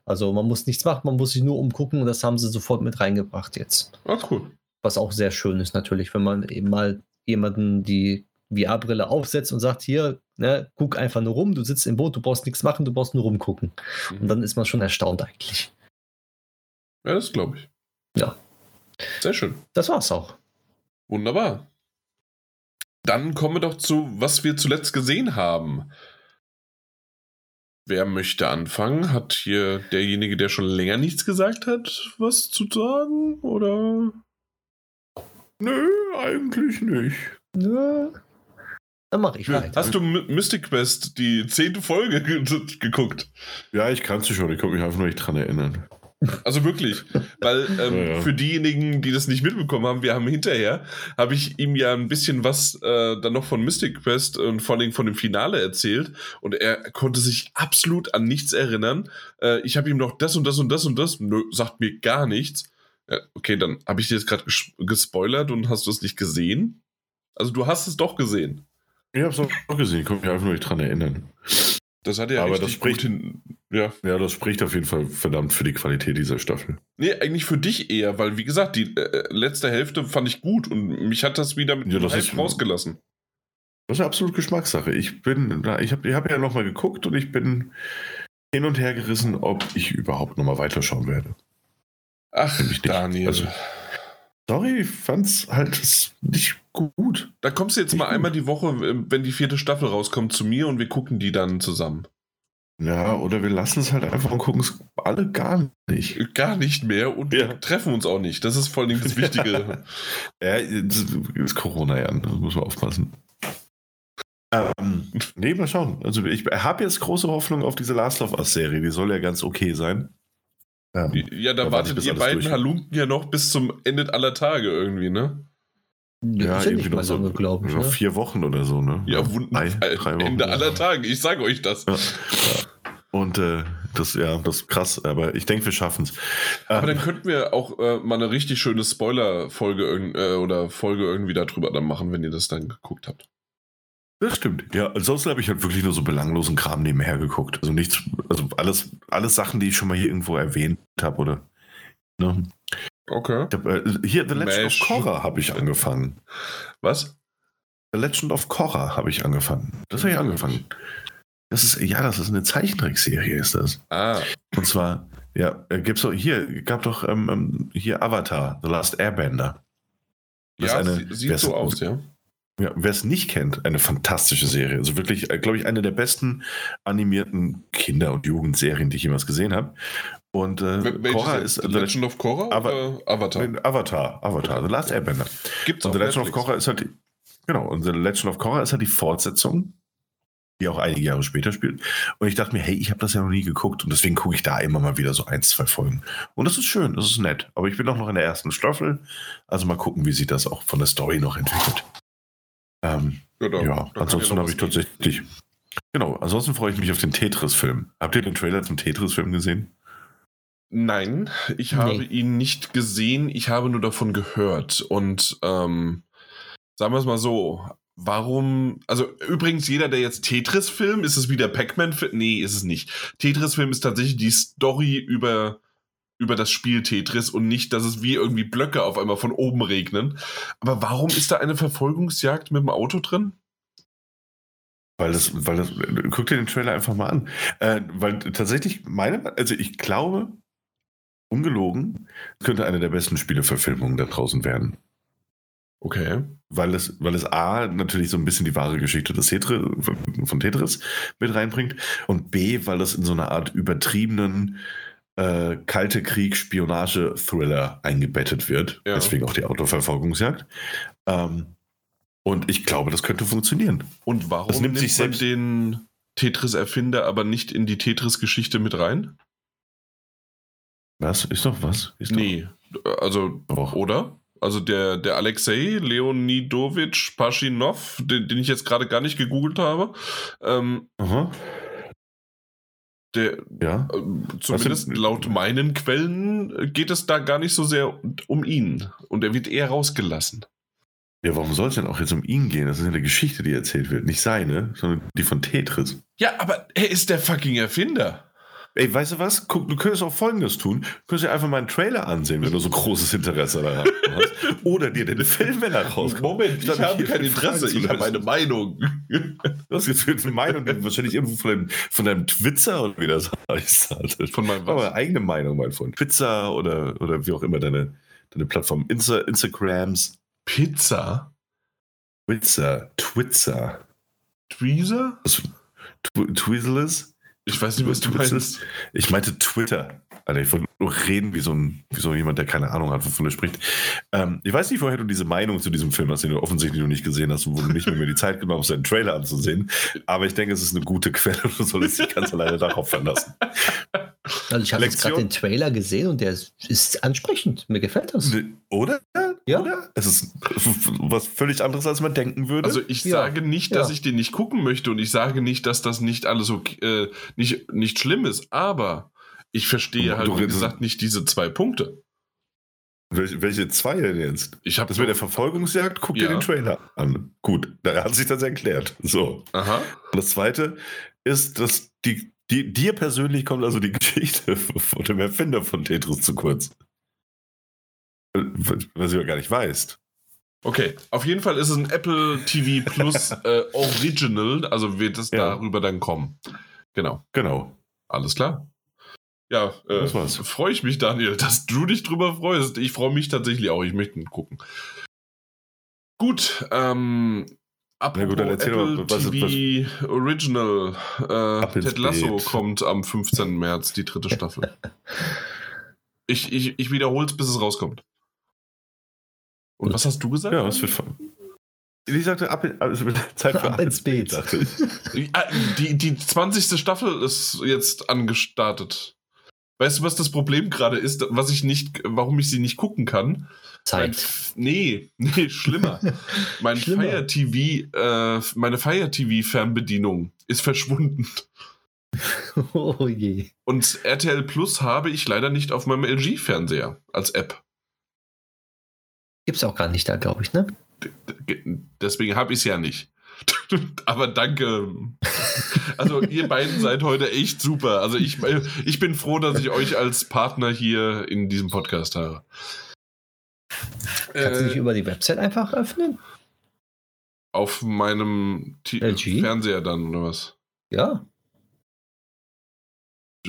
Also man muss nichts machen, man muss sich nur umgucken und das haben sie sofort mit reingebracht jetzt. Ah, cool. Was auch sehr schön ist natürlich, wenn man eben mal jemanden die VR-Brille aufsetzt und sagt, hier, ne, guck einfach nur rum, du sitzt im Boot, du brauchst nichts machen, du brauchst nur rumgucken. Mhm. Und dann ist man schon erstaunt eigentlich. Ja, das glaube ich. Ja. Sehr schön. Das war's auch. Wunderbar. Dann kommen wir doch zu, was wir zuletzt gesehen haben. Wer möchte anfangen? Hat hier derjenige, der schon länger nichts gesagt hat, was zu sagen? Oder? Nö, eigentlich nicht. Nö. Dann mache ich weiter. Hast du Mystic Quest, die zehnte Folge, ge geguckt? Ja, ich kann sie schon. Ich konnte mich einfach nur nicht dran erinnern. Also wirklich, weil ähm, ja, ja. für diejenigen, die das nicht mitbekommen haben, wir haben hinterher, habe ich ihm ja ein bisschen was äh, dann noch von Mystic Quest und vor allem von dem Finale erzählt und er konnte sich absolut an nichts erinnern. Äh, ich habe ihm noch das und das und das und das, nö, sagt mir gar nichts. Ja, okay, dann habe ich dir jetzt gerade gespoilert und hast du es nicht gesehen? Also du hast es doch gesehen. Ich habe es auch gesehen, ich konnte mich einfach nur nicht dran erinnern. Das hat ja Aber das spricht, hin, ja. ja, das spricht auf jeden Fall verdammt für die Qualität dieser Staffel. Nee, eigentlich für dich eher, weil wie gesagt, die äh, letzte Hälfte fand ich gut und mich hat das wieder mit ja, das ist, rausgelassen. Das ist eine absolute Geschmackssache. Ich bin, ich habe ich hab ja nochmal geguckt und ich bin hin und her gerissen, ob ich überhaupt nochmal weiterschauen werde. Ach, Daniel. Also, sorry, ich fand's halt nicht gut. Da kommst du jetzt mal einmal die Woche, wenn die vierte Staffel rauskommt, zu mir und wir gucken die dann zusammen. Ja, oder wir lassen es halt einfach und gucken es alle gar nicht. Gar nicht mehr und ja. wir treffen uns auch nicht. Das ist vor allem das Wichtige. ja, das ist Corona, ja. Da muss man aufpassen. Ähm, nee, mal schauen. Also ich habe jetzt große Hoffnung auf diese Last of Us-Serie. Die soll ja ganz okay sein. Ja, ja da, da wartet ihr beiden durch. Halunken ja noch bis zum Ende aller Tage irgendwie, ne? Ja, ja irgendwie noch so, glaube ich. Noch ne? vier Wochen oder so, ne? Ja, wunderbar. Ende aller Tage, ich sage euch das. Ja. Und äh, das, ja, das ist krass, aber ich denke, wir schaffen es. Aber ähm, dann könnten wir auch äh, mal eine richtig schöne Spoiler-Folge äh, oder Folge irgendwie darüber dann machen, wenn ihr das dann geguckt habt. Das stimmt. Ja, ansonsten habe ich halt wirklich nur so belanglosen Kram nebenher geguckt. Also nichts, also alles, alles Sachen, die ich schon mal hier irgendwo erwähnt habe, oder? Ne? Okay. Äh, hier, The Legend Mesh. of Korra habe ich angefangen. Was? The Legend of Korra habe ich angefangen. Das habe ich angefangen. Das ist, ja, das ist eine Zeichentrickserie, ist das. Ah. Und zwar, ja, äh, gibt's doch, hier, gab doch ähm, ähm hier Avatar, The Last Airbender. Das ja, eine, sieht so aus, ja. Ja, wer es nicht kennt, eine fantastische Serie. Also wirklich, äh, glaube ich, eine der besten animierten Kinder- und Jugendserien, die ich jemals gesehen habe. Und äh, Korra ist. The Legend of Korra oder Avatar? Avatar, Avatar, The Last Airbender. Gibt's und The Legend Netflix. of Korra ist halt. Genau, und The Legend of Korra ist halt die Fortsetzung, die auch einige Jahre später spielt. Und ich dachte mir, hey, ich habe das ja noch nie geguckt und deswegen gucke ich da immer mal wieder so ein, zwei Folgen. Und das ist schön, das ist nett. Aber ich bin auch noch in der ersten Staffel. Also mal gucken, wie sich das auch von der Story noch entwickelt. Ähm, genau, ja, ansonsten habe ich tatsächlich. Genau, ansonsten freue ich mich auf den Tetris-Film. Habt ihr den Trailer zum Tetris-Film gesehen? Nein, ich habe nee. ihn nicht gesehen, ich habe nur davon gehört. Und ähm, sagen wir es mal so, warum, also übrigens jeder, der jetzt Tetris-Film, ist es wieder Pac-Man-Film? Nee, ist es nicht. Tetris-Film ist tatsächlich die Story über über das Spiel Tetris und nicht, dass es wie irgendwie Blöcke auf einmal von oben regnen. Aber warum ist da eine Verfolgungsjagd mit dem Auto drin? Weil das, weil das, guck dir den Trailer einfach mal an. Äh, weil tatsächlich meine, also ich glaube, ungelogen, könnte eine der besten Spieleverfilmungen da draußen werden. Okay. Weil es, weil es A, natürlich so ein bisschen die wahre Geschichte des Tetris, von Tetris mit reinbringt und B, weil es in so einer Art übertriebenen äh, kalte Krieg-Spionage-Thriller eingebettet wird. Ja. Deswegen auch die Autoverfolgungsjagd. Ähm, und ich glaube, das könnte funktionieren. Und warum das nimmt, nimmt sich selbst den Tetris-Erfinder aber nicht in die Tetris-Geschichte mit rein? Was? Ist doch was? Ist nee, doch. also, doch. oder? Also der, der Alexei Leonidowitsch Paschinov, den, den ich jetzt gerade gar nicht gegoogelt habe, ähm, Aha. Der, ja. Äh, zumindest laut meinen Quellen geht es da gar nicht so sehr um ihn. Und er wird eher rausgelassen. Ja, warum soll es denn auch jetzt um ihn gehen? Das ist ja eine Geschichte, die erzählt wird. Nicht seine, sondern die von Tetris. Ja, aber er ist der fucking Erfinder. Ey, weißt du was? Guck, du könntest auch Folgendes tun. Du könntest dir einfach mal einen Trailer ansehen, wenn du so großes Interesse daran hast. Oder dir den Film, wenn er rauskommt. Moment, ich habe kein Interesse, ich habe eine Meinung. Du hast jetzt eine Meinung, wahrscheinlich irgendwo von deinem, von deinem Twitzer oder wie das heißt. Von meinem was? Aber eigene Meinung, mein Freund. Pizza oder, oder wie auch immer deine, deine Plattform. Insta, Instagrams. Pizza? Twitzer. Twitzer. Tweezer? Twizzlers? Ich weiß nicht, was du meinst. Ich meinte Twitter. Alter, ich wollte nur reden wie so, ein, wie so jemand, der keine Ahnung hat, wovon er spricht. Ähm, ich weiß nicht, woher du diese Meinung zu diesem Film hast, den du offensichtlich noch nicht gesehen hast und wo du nicht mehr, die Zeit genommen hast, einen Trailer anzusehen. Aber ich denke, es ist eine gute Quelle und du solltest dich ganz alleine darauf verlassen. Also ich habe jetzt gerade den Trailer gesehen und der ist, ist, ansprechend. Mir gefällt das. Oder? Ja. Oder? Es ist was völlig anderes, als man denken würde. Also ich ja. sage nicht, dass ja. ich den nicht gucken möchte und ich sage nicht, dass das nicht alles okay, äh, nicht, nicht schlimm ist, aber ich verstehe du, halt, du, wie gesagt, nicht diese zwei Punkte. Welche, welche zwei denn jetzt? Ich das mit der Verfolgungsjagd, guck ja. dir den Trailer an. Gut, da hat sich das erklärt. So. Aha. Und das zweite ist, dass die, die, dir persönlich kommt also die Geschichte von dem Erfinder von Tetris zu kurz. Was du ja gar nicht weißt. Okay, auf jeden Fall ist es ein Apple TV Plus äh, Original, also wird es ja. darüber dann kommen. Genau. Genau. Alles klar. Ja, äh, freue ich mich, Daniel, dass du dich drüber freust. Ich freue mich tatsächlich auch. Ich möchte gucken. Gut, ähm, Apropos gut, dann erzähl Apple mal, was, TV was, Original. Äh, Ted Lasso kommt am 15. März, die dritte Staffel. ich ich, ich wiederhole es, bis es rauskommt. Und was hast du gesagt? Ja, was wird von. Ich sagte, ab, also Zeit für ab, ab ins Beet. Die, die 20. Staffel ist jetzt angestartet. Weißt du, was das Problem gerade ist, was ich nicht, warum ich sie nicht gucken kann? Zeit. Mein, nee, nee, schlimmer. mein schlimmer. Fire TV, äh, meine Fire TV Fernbedienung ist verschwunden. Oh je. Und RTL Plus habe ich leider nicht auf meinem LG Fernseher als App. Gibt's auch gar nicht da, glaube ich, ne? Deswegen habe ich es ja nicht. Aber danke. Also ihr beiden seid heute echt super. Also ich, ich bin froh, dass ich euch als Partner hier in diesem Podcast habe. Kannst du nicht äh, über die Website einfach öffnen? Auf meinem LG? Fernseher dann, oder was? Ja.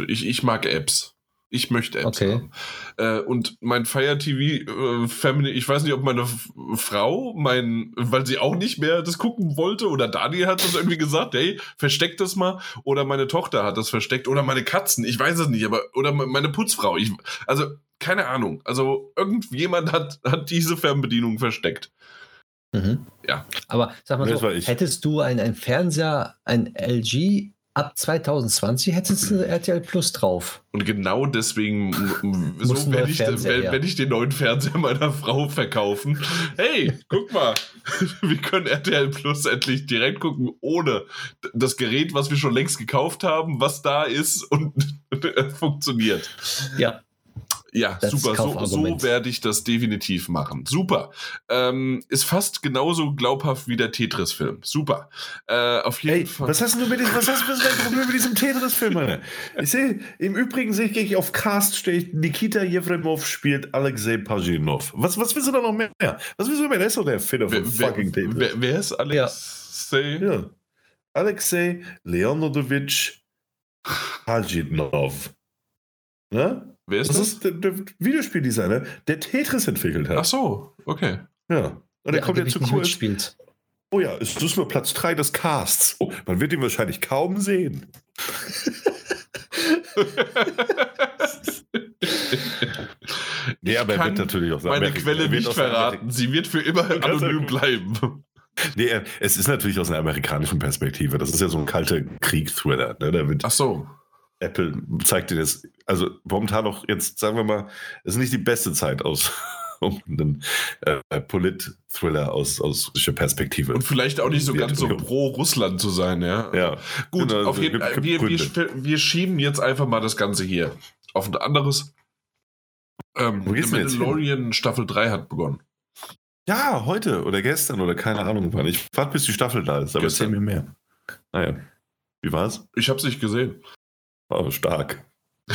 Ich, ich mag Apps. Ich möchte Apps okay. haben. Äh, und mein Fire TV äh, Family, ich weiß nicht, ob meine Frau, mein, weil sie auch nicht mehr das gucken wollte, oder Daniel hat das irgendwie gesagt, hey, versteck das mal, oder meine Tochter hat das versteckt, oder meine Katzen, ich weiß es nicht, aber, oder meine Putzfrau. Ich, also, keine Ahnung. Also, irgendjemand hat, hat diese Fernbedienung versteckt. Mhm. Ja. Aber sag mal so, hättest du einen Fernseher, ein LG ab 2020 hättest du RTL Plus drauf. Und genau deswegen so werde ich, werd, ich den neuen Fernseher meiner Frau verkaufen. Hey, guck mal, wir können RTL Plus endlich direkt gucken, ohne das Gerät, was wir schon längst gekauft haben, was da ist und funktioniert. Ja. Ja, das super. So, so werde ich das definitiv machen. Super. Ähm, ist fast genauso glaubhaft wie der Tetris-Film. Super. Äh, auf jeden Ey, Fall. Was hast du mit diesem, was hast du ein Problem mit diesem Tetris-Film? Ich sehe, im Übrigen sehe ich, auf Cast, stehe ich, Nikita Jefremov spielt Alexei Pajinov. Was, was willst du da noch mehr? Was willst du mehr? Der ist doch der Fitter von fucking Tetris. Wer, wer ist Alexei? Ja. ja. Alexei Leonidovich Pajinov. Ne? Wer ist das? Das ist der, der Videospieldesigner, der Tetris entwickelt hat. Ach so, okay. Ja. Und der, kommt ja zu kurz. Spielt. Oh ja, es ist nur Platz 3 des Casts. Oh, man wird ihn wahrscheinlich kaum sehen. nee, aber er wird natürlich auch sagen. Meine Quelle nicht verraten. Sie wird für immer anonym bleiben. Nee, es ist natürlich aus einer amerikanischen Perspektive. Das ist ja so ein kalter Krieg-Thriller. Ne? Ach so. Apple zeigt dir das, also momentan noch jetzt, sagen wir mal, es ist nicht die beste Zeit aus, um einen äh, Polit-Thriller aus, aus russischer Perspektive. Und vielleicht auch nicht so ganz so pro Russland zu sein, ja. Ja. Gut, genau, auf jeden Fall, wir, wir, wir, schieben jetzt einfach mal das Ganze hier auf ein anderes. Ähm, Wo geht's Mandalorian Staffel 3 hat begonnen. Ja, heute oder gestern oder keine Ahnung wann. Ich warte, bis die Staffel da ist, aber erzähl mir mehr. Naja. Wie war's? Ich hab's nicht gesehen. Oh, stark.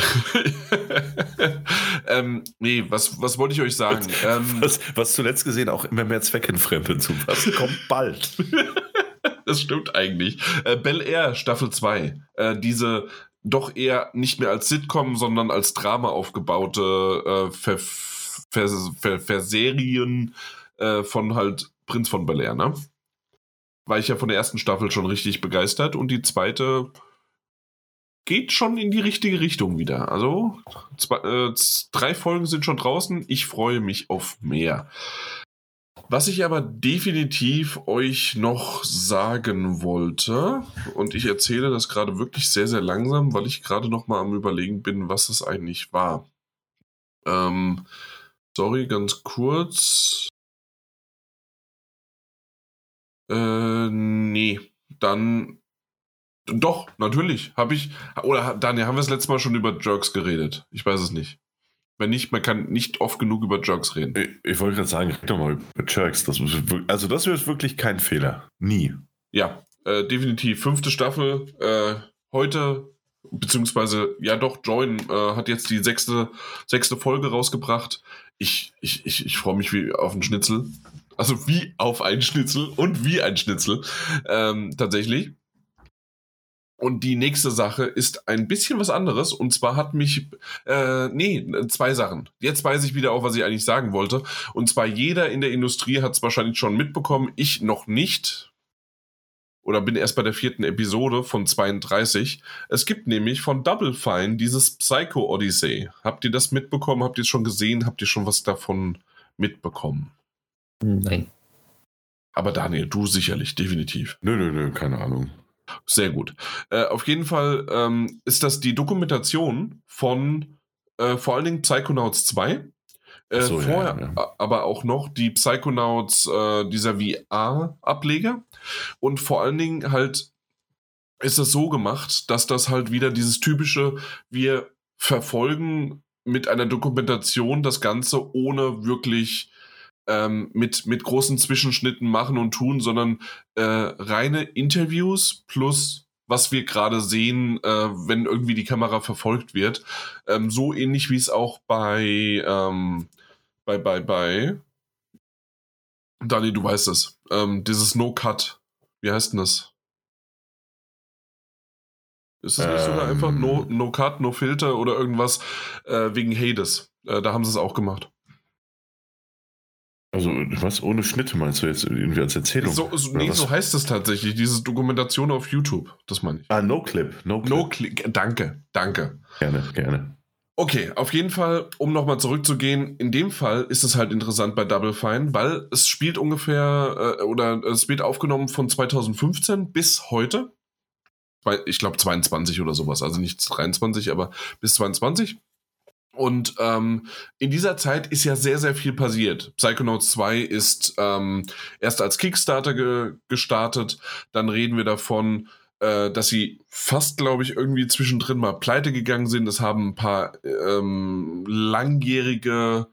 ähm, nee, was, was wollte ich euch sagen? Ähm, was, was, zuletzt gesehen auch immer mehr Zweckentfremden zu. Was kommt bald? das stimmt eigentlich. Äh, Bel Air Staffel 2. Äh, diese doch eher nicht mehr als Sitcom, sondern als Drama aufgebaute äh, Ver, Ver, Ver, Verserien äh, von halt Prinz von Bel Air, ne? War ich ja von der ersten Staffel schon richtig begeistert und die zweite geht schon in die richtige Richtung wieder. Also zwei, äh, drei Folgen sind schon draußen. Ich freue mich auf mehr. Was ich aber definitiv euch noch sagen wollte, und ich erzähle das gerade wirklich sehr, sehr langsam, weil ich gerade noch mal am Überlegen bin, was es eigentlich war. Ähm, sorry, ganz kurz. Äh, nee, dann doch, natürlich. Habe ich. Oder Daniel, haben wir das letzte Mal schon über Jerks geredet? Ich weiß es nicht. Wenn nicht, man kann nicht oft genug über Jerks reden. Ich, ich wollte gerade sagen, red doch mal über Jerks. Das, also, das wäre wirklich kein Fehler. Nie. Ja, äh, definitiv. Fünfte Staffel. Äh, heute, beziehungsweise, ja doch, Join äh, hat jetzt die sechste, sechste Folge rausgebracht. Ich, ich, ich, ich freue mich wie auf einen Schnitzel. Also wie auf einen Schnitzel und wie ein Schnitzel. Ähm, tatsächlich. Und die nächste Sache ist ein bisschen was anderes. Und zwar hat mich, äh, nee, zwei Sachen. Jetzt weiß ich wieder auch, was ich eigentlich sagen wollte. Und zwar jeder in der Industrie hat es wahrscheinlich schon mitbekommen. Ich noch nicht. Oder bin erst bei der vierten Episode von 32. Es gibt nämlich von Double Fine dieses Psycho Odyssey. Habt ihr das mitbekommen? Habt ihr es schon gesehen? Habt ihr schon was davon mitbekommen? Nein. Aber Daniel, du sicherlich, definitiv. Nö, nö, nö, keine Ahnung. Sehr gut. Äh, auf jeden Fall ähm, ist das die Dokumentation von äh, vor allen Dingen Psychonauts 2. Äh, so, vorher ja, ja. aber auch noch die Psychonauts, äh, dieser VR-Ableger. Und vor allen Dingen halt ist es so gemacht, dass das halt wieder dieses typische, wir verfolgen mit einer Dokumentation das Ganze ohne wirklich ähm, mit, mit großen Zwischenschnitten machen und tun, sondern äh, reine Interviews plus was wir gerade sehen, äh, wenn irgendwie die Kamera verfolgt wird. Ähm, so ähnlich wie es auch bei, ähm, bei, bei, bei, Dani, du weißt es, ähm, dieses No-Cut, wie heißt denn das? Ist es nicht sogar einfach no, ähm. no Cut, No Filter oder irgendwas äh, wegen Hades? Äh, da haben sie es auch gemacht. Also, was ohne Schnitte meinst du jetzt irgendwie als Erzählung? So, so nee, so heißt es tatsächlich, diese Dokumentation auf YouTube, das meine ich. Ah, No Clip. No Clip. No Clip. Danke, danke. Gerne, gerne. Okay, auf jeden Fall, um nochmal zurückzugehen, in dem Fall ist es halt interessant bei Double Fine, weil es spielt ungefähr, äh, oder es wird aufgenommen von 2015 bis heute. Ich glaube 22 oder sowas, also nicht 23, aber bis 22. Und ähm, in dieser Zeit ist ja sehr, sehr viel passiert. Psychonauts 2 ist ähm, erst als Kickstarter ge gestartet. Dann reden wir davon, äh, dass sie fast, glaube ich, irgendwie zwischendrin mal pleite gegangen sind. Es haben ein paar ähm, langjährige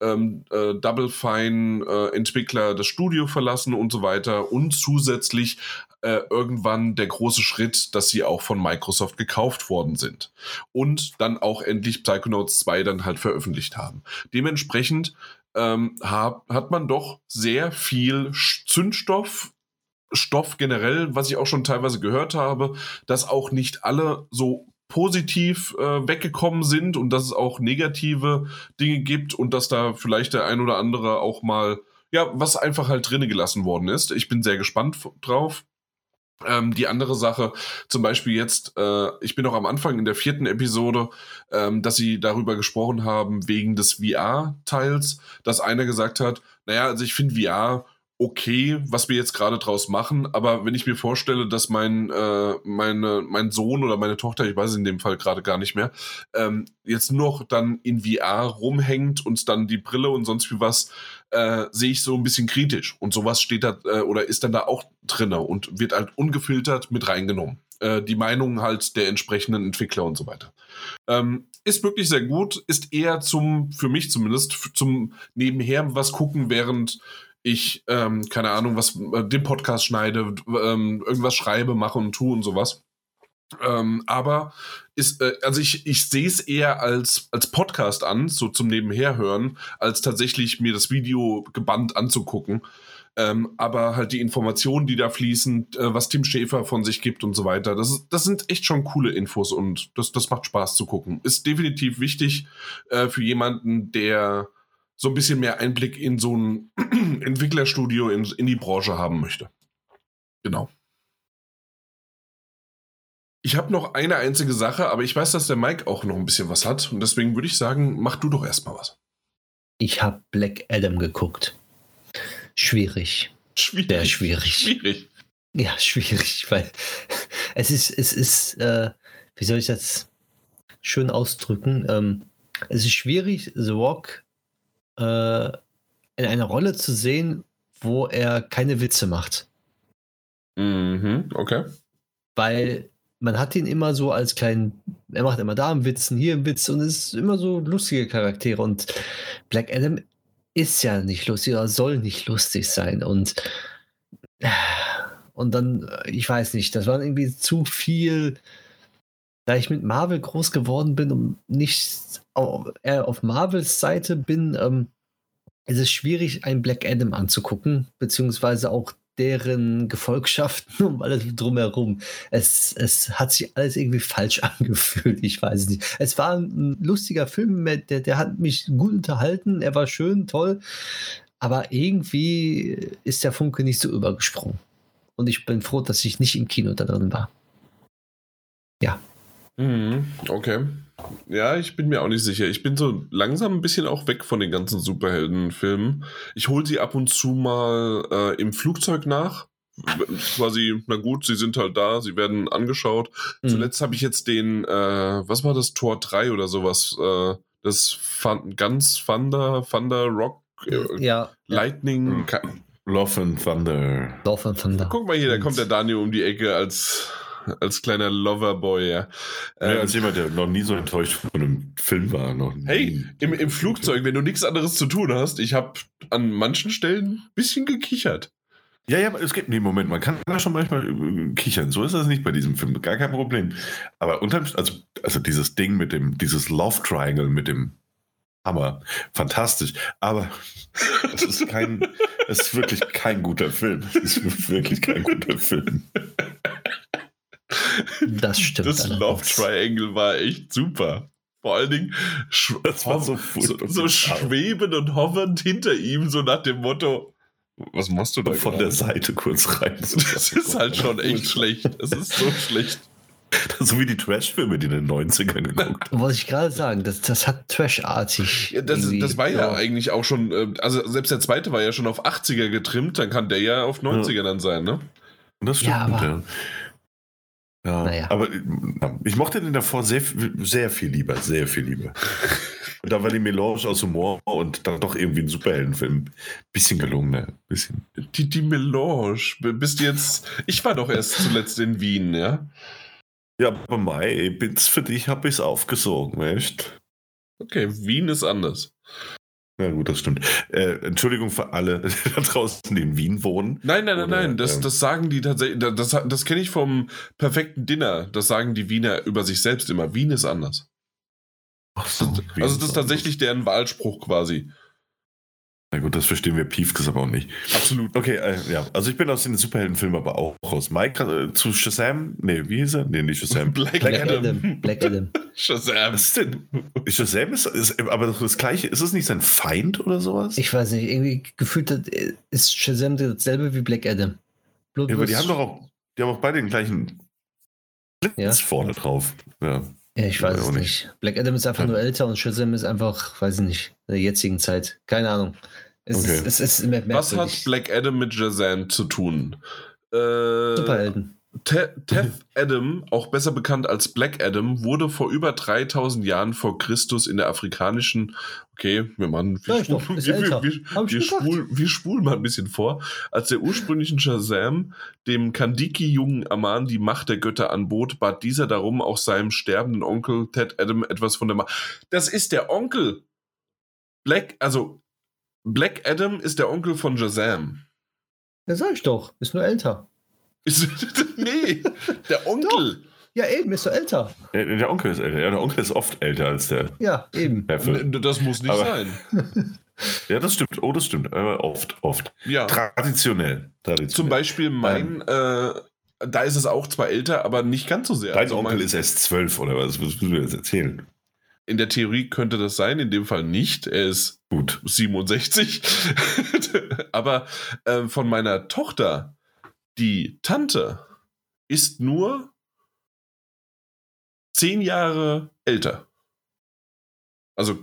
ähm, äh, Double Fine äh, Entwickler das Studio verlassen und so weiter. Und zusätzlich äh, irgendwann der große Schritt, dass sie auch von Microsoft gekauft worden sind. Und dann auch endlich Psychonauts 2 dann halt veröffentlicht haben. Dementsprechend ähm, hab, hat man doch sehr viel Zündstoff Stoff generell, was ich auch schon teilweise gehört habe, dass auch nicht alle so positiv äh, weggekommen sind und dass es auch negative Dinge gibt und dass da vielleicht der ein oder andere auch mal, ja, was einfach halt drinne gelassen worden ist. Ich bin sehr gespannt drauf. Ähm, die andere Sache, zum Beispiel jetzt, äh, ich bin auch am Anfang in der vierten Episode, ähm, dass sie darüber gesprochen haben, wegen des VR-Teils, dass einer gesagt hat, naja, also ich finde VR okay, was wir jetzt gerade draus machen, aber wenn ich mir vorstelle, dass mein, äh, meine, mein Sohn oder meine Tochter, ich weiß in dem Fall gerade gar nicht mehr, ähm, jetzt noch dann in VR rumhängt und dann die Brille und sonst wie was, äh, sehe ich so ein bisschen kritisch. Und sowas steht da äh, oder ist dann da auch drinne und wird halt ungefiltert mit reingenommen. Äh, die Meinung halt der entsprechenden Entwickler und so weiter. Ähm, ist wirklich sehr gut, ist eher zum, für mich zumindest, zum Nebenher was gucken, während ich, ähm, keine Ahnung, was, äh, den Podcast schneide, ähm, irgendwas schreibe, mache und tue und sowas. Ähm, aber ist, äh, also ich, ich sehe es eher als, als Podcast an, so zum Nebenherhören, als tatsächlich mir das Video gebannt anzugucken. Ähm, aber halt die Informationen, die da fließen, äh, was Tim Schäfer von sich gibt und so weiter, das, das sind echt schon coole Infos und das, das macht Spaß zu gucken. Ist definitiv wichtig äh, für jemanden, der so ein bisschen mehr Einblick in so ein Entwicklerstudio, in, in die Branche haben möchte. Genau. Ich habe noch eine einzige Sache, aber ich weiß, dass der Mike auch noch ein bisschen was hat. Und deswegen würde ich sagen, mach du doch erstmal was. Ich habe Black Adam geguckt. Schwierig. Schwierig. Sehr schwierig. Schwierig. Ja, schwierig, weil es ist, es ist, äh, wie soll ich das schön ausdrücken? Ähm, es ist schwierig, The Rock äh, in einer Rolle zu sehen, wo er keine Witze macht. Mhm, okay. Weil man hat ihn immer so als kleinen, er macht immer da einen Witz, hier einen Witz und es ist immer so lustige Charaktere und Black Adam ist ja nicht lustig oder soll nicht lustig sein und und dann, ich weiß nicht, das war irgendwie zu viel, da ich mit Marvel groß geworden bin und nicht eher auf Marvels Seite bin, ähm, ist es schwierig, einen Black Adam anzugucken, beziehungsweise auch deren Gefolgschaften und alles drumherum. Es, es hat sich alles irgendwie falsch angefühlt. Ich weiß nicht. Es war ein lustiger Film, der, der hat mich gut unterhalten. Er war schön, toll. Aber irgendwie ist der Funke nicht so übergesprungen. Und ich bin froh, dass ich nicht im Kino da drin war. Ja. Mhm, okay. Ja, ich bin mir auch nicht sicher. Ich bin so langsam ein bisschen auch weg von den ganzen Superheldenfilmen. Ich hole sie ab und zu mal äh, im Flugzeug nach. Quasi, na gut, sie sind halt da, sie werden angeschaut. Mhm. Zuletzt habe ich jetzt den, äh, was war das, Tor 3 oder sowas, äh, das Fun, ganz Thunder, Thunder Rock, äh, ja, Lightning. Ja. Love and Thunder. Love and Thunder. Guck mal hier, da kommt der Daniel um die Ecke als als kleiner Loverboy, ja. Ähm, ja. Als jemand, der noch nie so enttäuscht von einem Film war. Noch hey, im, im Flugzeug, wenn du nichts anderes zu tun hast, ich habe an manchen Stellen ein bisschen gekichert. Ja, ja, es gibt, nee, Moment, man kann da schon manchmal äh, kichern. So ist das nicht bei diesem Film, gar kein Problem. Aber unterm, also, also dieses Ding mit dem, dieses Love Triangle mit dem Hammer, fantastisch. Aber es ist kein, es ist wirklich kein guter Film. Es ist wirklich kein guter Film. Das stimmt. Das Love Triangle war echt super. Vor allen Dingen das war so, so, so schwebend und hovernd hinter ihm, so nach dem Motto, was machst du da? Von gerade? der Seite kurz rein. Das ist halt schon echt schlecht. Es ist so schlecht. So wie die Trash-Filme, die in den 90ern geguckt haben. Wollte ich gerade sagen, das, das hat Trash-artig. Ja, das, das war ja, ja, eigentlich auch schon, äh, also selbst der zweite war ja schon auf 80er getrimmt, dann kann der ja auf 90er ja. dann sein, ne? Das stimmt, ja. Aber, ja. Ja, naja. aber ich mochte den davor sehr, sehr viel lieber, sehr viel lieber. und da war die Melange aus Humor und dann doch irgendwie ein Superheldenfilm. Bisschen gelungener, bisschen. Die, die Melange, bist du jetzt. Ich war doch erst zuletzt in Wien, ja? Ja, aber Mai, für dich habe ich es aufgesogen, echt? Okay, Wien ist anders. Ja, gut, das stimmt. Äh, Entschuldigung für alle da draußen, die in Wien wohnen. Nein, nein, nein, Oder, nein. Das, ähm, das sagen die tatsächlich. Das, das kenne ich vom perfekten Dinner. Das sagen die Wiener über sich selbst immer. Wien ist anders. So, das, also, das ist tatsächlich deren Wahlspruch quasi. Na gut, das verstehen wir Piefkes aber auch nicht. Absolut. Okay, äh, ja. Also ich bin aus den Superheldenfilmen aber auch raus. Mike äh, zu Shazam? Nee, wie hieß er? Nee, nicht Shazam. Black, Black Adam. Adam. Black Adam. Shazam. Was ist denn? Shazam ist, ist aber das gleiche. Ist es nicht sein Feind oder sowas? Ich weiß nicht. Irgendwie gefühlt ist Shazam dasselbe wie Black Adam. ja, aber die haben doch auch, die haben auch beide den gleichen Blitz ja. vorne drauf. Ja. Ja, ich weiß es nicht. nicht. Black Adam ist einfach ja. nur älter und Shazam ist einfach, weiß ich nicht, in der jetzigen Zeit. Keine Ahnung. Es okay. ist, es ist Was hat Black Adam mit Shazam zu tun? Äh, Superhelden. Teth Adam, auch besser bekannt als Black Adam, wurde vor über 3000 Jahren vor Christus in der afrikanischen, okay, wir machen, wir, ja, spul, wir, wir, wir, wir, spul, wir spulen mal ein bisschen vor, als der ursprünglichen Shazam dem Kandiki-Jungen Aman die Macht der Götter anbot, bat dieser darum, auch seinem sterbenden Onkel Ted Adam etwas von der Macht. Das ist der Onkel. Black, also Black Adam ist der Onkel von Shazam. Ja, sag ich doch, ist nur älter. nee, der Onkel. Doch. Ja, eben, ist so älter. Der, der, Onkel ist älter. Ja, der Onkel ist oft älter als der. Ja, eben. Neffe. Das muss nicht Aber, sein. ja, das stimmt. Oh, das stimmt. Aber oft, oft. Ja. Traditionell. Traditionell. Zum Beispiel mein, ähm, äh, da ist es auch zwar älter, aber nicht ganz so sehr. Dein also Onkel mein, ist erst zwölf, oder was? Was müssen wir jetzt erzählen? In der Theorie könnte das sein, in dem Fall nicht. Er ist gut 67. aber äh, von meiner Tochter die Tante ist nur zehn Jahre älter. Also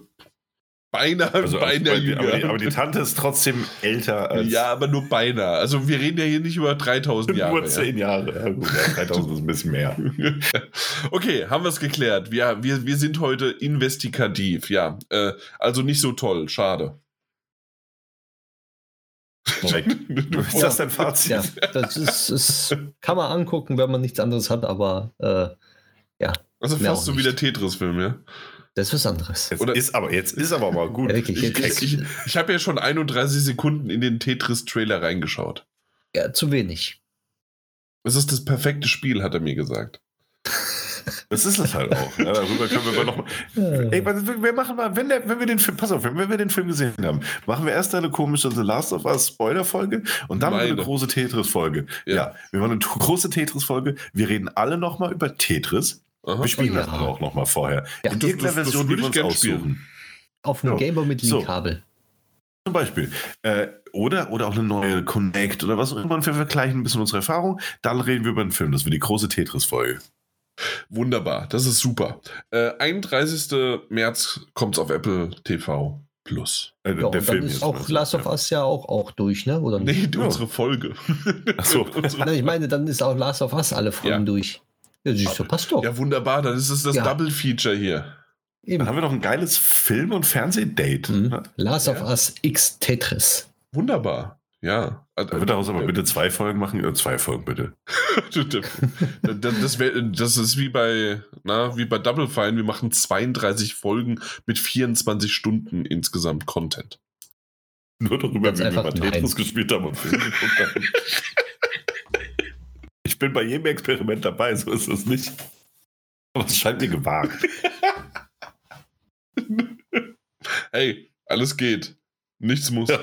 beinahe, also beinahe jünger. Aber die, aber die, Tante ist trotzdem älter als. Ja, aber nur beinahe. Also wir reden ja hier nicht über 3000 Jahre. Nur zehn ja. Jahre. Ja, gut, ja, 3000 ist ein bisschen mehr. okay, haben wir es geklärt. Wir, wir, wir sind heute investigativ. Ja, äh, also nicht so toll. Schade. Ist das dein Fazit? Ja, das ist, ist, kann man angucken, wenn man nichts anderes hat, aber äh, ja. Also fast so wie der Tetris-Film, ja? Das ist was anderes. Jetzt ist aber, jetzt ist aber mal gut. Ja, wirklich, ich, ich, ich, ich habe ja schon 31 Sekunden in den Tetris-Trailer reingeschaut. Ja, zu wenig. Es ist das perfekte Spiel, hat er mir gesagt. Das ist es halt auch. Ja, darüber können wir noch mal. Ey, wir machen mal, wenn, der, wenn wir den Film, pass auf, wenn wir den Film gesehen haben, machen wir erst eine komische The Last of Us Spoiler-Folge und dann Meine. eine große Tetris-Folge. Ja. ja. wir machen eine große Tetris-Folge. Wir reden alle noch mal über Tetris. Aha. Wir spielen oh, das auch noch mal vorher. Ja. In irgendeiner Version, die wir uns aussuchen. Spielen. Auf einem so. Gameboy mit Link-Kabel. So. Zum Beispiel. Äh, oder, oder auch eine neue Connect oder was auch immer. Wir vergleichen ein bisschen unsere Erfahrung. Dann reden wir über den Film. Das wird die große Tetris-Folge. Wunderbar, das ist super. Äh, 31. März kommt es auf Apple TV Plus. Äh, ja, der Film ist auch Last of Us ja auch, auch durch, ne? Oder nicht? Nee, unsere Folge. Achso. ich meine, dann ist auch Last of Us alle Folgen ja. durch. Ja, siehst du, passt doch. Ja, wunderbar, dann ist es das ja. Double Feature hier. Eben. Dann haben wir noch ein geiles Film- und Fernsehdate. Mhm. Last of Us X Tetris. Wunderbar. Ja. Also, wird daraus aber bitte zwei Folgen machen? Oder zwei Folgen bitte. das, wär, das ist wie bei, na, wie bei Double Fine. Wir machen 32 Folgen mit 24 Stunden insgesamt Content. Nur darüber, Ganz wie wir mal Tetris gespielt haben und Filme geguckt haben. ich bin bei jedem Experiment dabei, so ist es nicht. Aber es scheint mir gewagt. hey, alles geht. Nichts muss. Ja,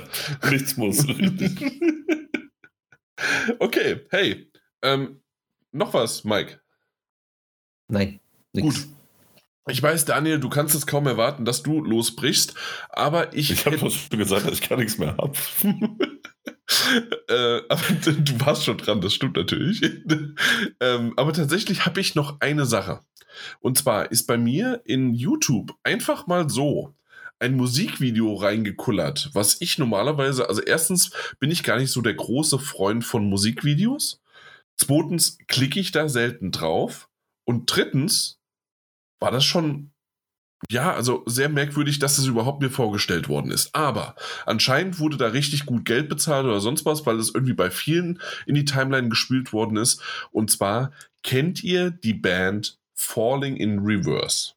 nichts muss, okay, hey. Ähm, noch was, Mike? Nein. Nix. Gut. Ich weiß, Daniel, du kannst es kaum erwarten, dass du losbrichst, aber ich. Ich habe schon gesagt, dass ich gar nichts mehr habe. äh, aber du warst schon dran, das stimmt natürlich. ähm, aber tatsächlich habe ich noch eine Sache. Und zwar ist bei mir in YouTube einfach mal so ein Musikvideo reingekullert, was ich normalerweise, also erstens bin ich gar nicht so der große Freund von Musikvideos. Zweitens klicke ich da selten drauf. Und drittens war das schon, ja, also sehr merkwürdig, dass das überhaupt mir vorgestellt worden ist. Aber anscheinend wurde da richtig gut Geld bezahlt oder sonst was, weil es irgendwie bei vielen in die Timeline gespielt worden ist. Und zwar kennt ihr die Band Falling in Reverse?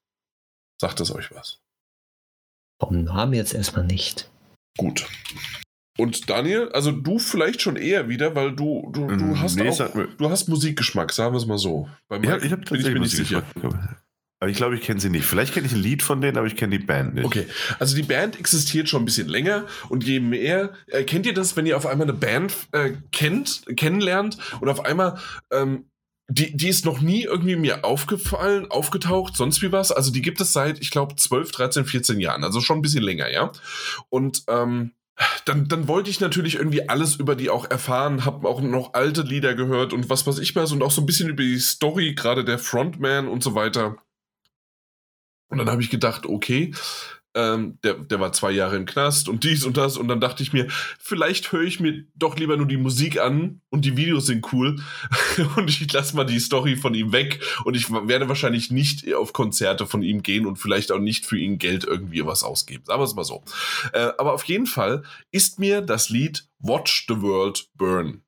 Sagt das euch was? Vom Namen jetzt erstmal nicht. Gut. Und Daniel, also du vielleicht schon eher wieder, weil du, du, du mm, hast nee, auch, du hast Musikgeschmack, sagen wir es mal so. Bei ja, ich habe tatsächlich bin ich sicher. Aber ich glaube, ich kenne sie nicht. Vielleicht kenne ich ein Lied von denen, aber ich kenne die Band nicht. Okay, also die Band existiert schon ein bisschen länger und je mehr, äh, kennt ihr das, wenn ihr auf einmal eine Band äh, kennt, kennenlernt und auf einmal ähm, die, die ist noch nie irgendwie mir aufgefallen, aufgetaucht, sonst wie was. Also die gibt es seit, ich glaube, 12, 13, 14 Jahren, also schon ein bisschen länger, ja. Und ähm, dann, dann wollte ich natürlich irgendwie alles über die auch erfahren, habe auch noch alte Lieder gehört und was weiß ich was und auch so ein bisschen über die Story, gerade der Frontman und so weiter. Und dann habe ich gedacht, okay, ähm, der, der war zwei Jahre im Knast und dies und das. Und dann dachte ich mir, vielleicht höre ich mir doch lieber nur die Musik an und die Videos sind cool. und ich lasse mal die Story von ihm weg. Und ich werde wahrscheinlich nicht auf Konzerte von ihm gehen und vielleicht auch nicht für ihn Geld irgendwie was ausgeben. Sagen wir es mal so. Äh, aber auf jeden Fall ist mir das Lied Watch the World Burn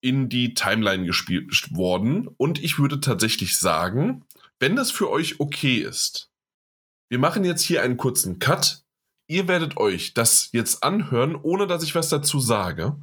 in die Timeline gespielt worden. Und ich würde tatsächlich sagen, wenn das für euch okay ist, wir machen jetzt hier einen kurzen Cut. Ihr werdet euch das jetzt anhören, ohne dass ich was dazu sage.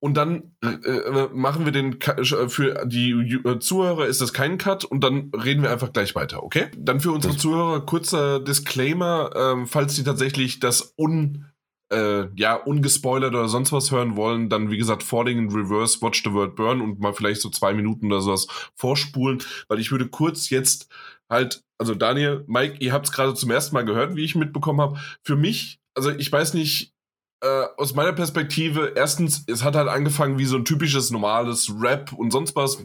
Und dann äh, äh machen wir den äh, für die äh, Zuhörer ist das kein Cut und dann reden wir einfach gleich weiter, okay? Dann für unsere Zuhörer kurzer Disclaimer, ähm, falls sie tatsächlich das un äh, ja, ungespoilert oder sonst was hören wollen, dann wie gesagt Falling in Reverse, Watch the World Burn und mal vielleicht so zwei Minuten oder sowas vorspulen, weil ich würde kurz jetzt halt, also Daniel, Mike, ihr habt es gerade zum ersten Mal gehört, wie ich mitbekommen habe. Für mich, also ich weiß nicht, äh, aus meiner Perspektive, erstens, es hat halt angefangen wie so ein typisches normales Rap und sonst was,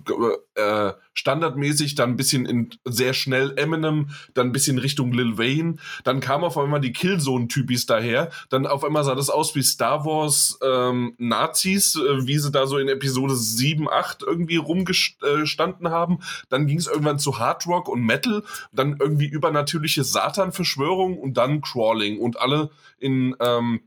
äh, standardmäßig, dann ein bisschen in sehr schnell Eminem, dann ein bisschen Richtung Lil Wayne, dann kam auf einmal die Killzone-Typis daher, dann auf einmal sah das aus wie Star Wars ähm, Nazis, äh, wie sie da so in Episode 7, 8 irgendwie rumgestanden haben, dann ging es irgendwann zu Hard Rock und Metal, dann irgendwie übernatürliche Satan-Verschwörung und dann Crawling und alle in ähm,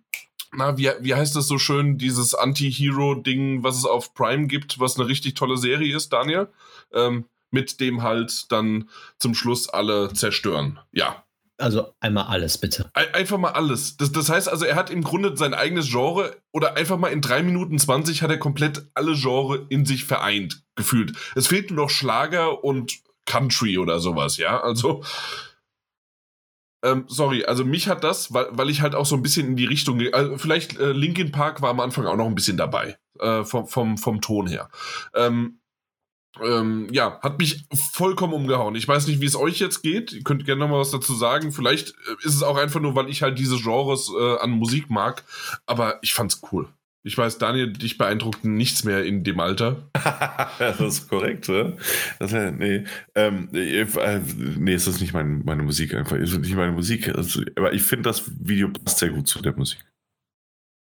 na, wie, wie heißt das so schön, dieses Anti-Hero-Ding, was es auf Prime gibt, was eine richtig tolle Serie ist, Daniel? Ähm, mit dem halt dann zum Schluss alle zerstören. Ja. Also einmal alles, bitte. Einfach mal alles. Das, das heißt also, er hat im Grunde sein eigenes Genre oder einfach mal in 3 Minuten 20 hat er komplett alle Genre in sich vereint, gefühlt. Es fehlt nur noch Schlager und Country oder sowas, ja. Also ähm, sorry, also mich hat das, weil, weil ich halt auch so ein bisschen in die Richtung, also vielleicht äh, Linkin Park war am Anfang auch noch ein bisschen dabei, äh, vom, vom, vom Ton her. Ähm, ähm, ja, hat mich vollkommen umgehauen. Ich weiß nicht, wie es euch jetzt geht. Ihr könnt gerne noch mal was dazu sagen. Vielleicht äh, ist es auch einfach nur, weil ich halt diese Genres äh, an Musik mag. Aber ich fand's cool. Ich weiß, Daniel, dich beeindruckt nichts mehr in dem Alter. das ist korrekt, oder? Das, nee, ähm, äh, nee, es ist nicht mein, meine Musik einfach. Es ist nicht meine Musik. Also, aber ich finde, das Video passt sehr gut zu der Musik.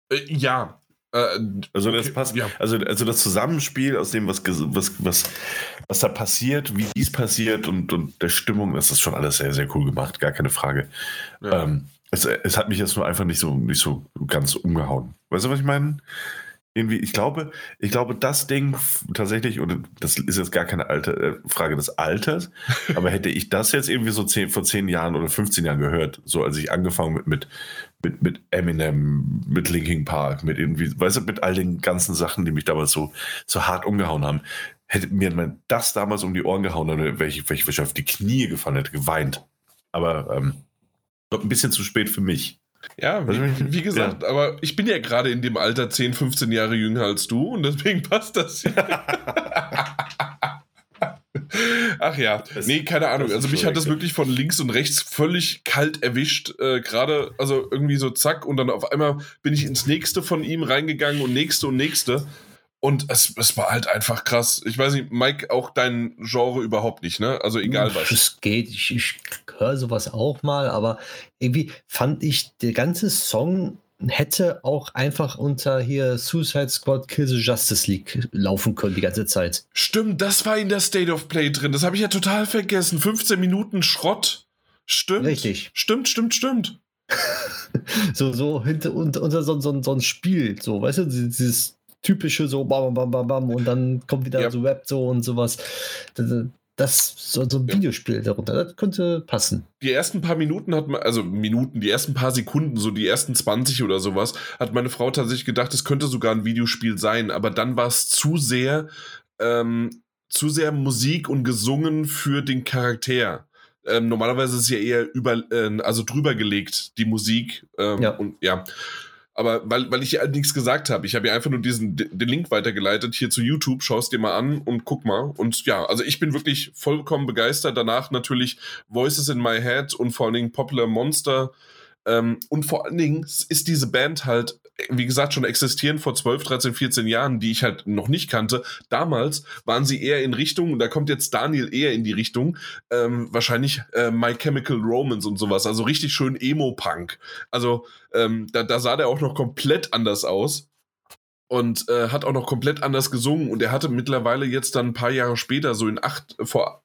Äh, ja. Äh, also das okay, passt. Ja. Also, also das Zusammenspiel aus dem, was, was, was, was da passiert, wie dies passiert und, und der Stimmung, das ist schon alles sehr, sehr cool gemacht, gar keine Frage. Ja. Ähm, es, es hat mich jetzt nur einfach nicht so, nicht so ganz umgehauen. Weißt du, was ich meine? Irgendwie, ich glaube, ich glaube, das Ding tatsächlich, und das ist jetzt gar keine alte, äh, Frage des Alters, aber hätte ich das jetzt irgendwie so zehn, vor zehn Jahren oder 15 Jahren gehört, so als ich angefangen mit, mit, mit, mit Eminem, mit Linkin Park, mit irgendwie, weißt du, mit all den ganzen Sachen, die mich damals so, so hart umgehauen haben, hätte mir das damals um die Ohren gehauen, dann wäre ich, wär ich auf die Knie gefallen, hätte geweint. Aber ähm, ein bisschen zu spät für mich. Ja, wie, wie gesagt, ja. aber ich bin ja gerade in dem Alter 10, 15 Jahre jünger als du und deswegen passt das. Ach ja, das, nee, keine Ahnung. Also mich hat das wirklich von links und rechts völlig kalt erwischt. Äh, Gerade, also irgendwie so zack und dann auf einmal bin ich ins nächste von ihm reingegangen und nächste und nächste. Und es, es war halt einfach krass. Ich weiß nicht, Mike, auch dein Genre überhaupt nicht, ne? Also egal was. Es geht, ich, ich höre sowas auch mal, aber irgendwie fand ich der ganze Song hätte auch einfach unter hier Suicide Squad Kill the Justice League laufen können die ganze Zeit. Stimmt, das war in der State of Play drin. Das habe ich ja total vergessen. 15 Minuten Schrott. Stimmt. Richtig. Stimmt, stimmt, stimmt. so, so hinter unter, unter so, so, so ein Spiel, so, weißt du, dieses typische so bam, bam, bam, bam und dann kommt wieder ja. so Web so und sowas. Das, das so, so ein Videospiel darunter, das könnte passen. Die ersten paar Minuten hat man, also Minuten, die ersten paar Sekunden, so die ersten 20 oder sowas, hat meine Frau tatsächlich gedacht, es könnte sogar ein Videospiel sein, aber dann war es zu sehr, ähm, zu sehr Musik und gesungen für den Charakter. Ähm, normalerweise ist es ja eher über, äh, also drüber gelegt, die Musik. Ähm, ja. Und ja. Aber weil, weil ich ja nichts gesagt habe, ich habe ja einfach nur diesen den Link weitergeleitet hier zu YouTube, schau es dir mal an und guck mal. Und ja, also ich bin wirklich vollkommen begeistert. Danach natürlich Voices in My Head und vor allen Dingen Popular Monster. Ähm, und vor allen Dingen ist diese Band halt wie gesagt, schon existieren vor 12, 13, 14 Jahren, die ich halt noch nicht kannte. Damals waren sie eher in Richtung, und da kommt jetzt Daniel eher in die Richtung, ähm, wahrscheinlich äh, My Chemical Romance und sowas. Also richtig schön Emo-Punk. Also ähm, da, da sah der auch noch komplett anders aus und äh, hat auch noch komplett anders gesungen und er hatte mittlerweile jetzt dann ein paar Jahre später, so in acht, vor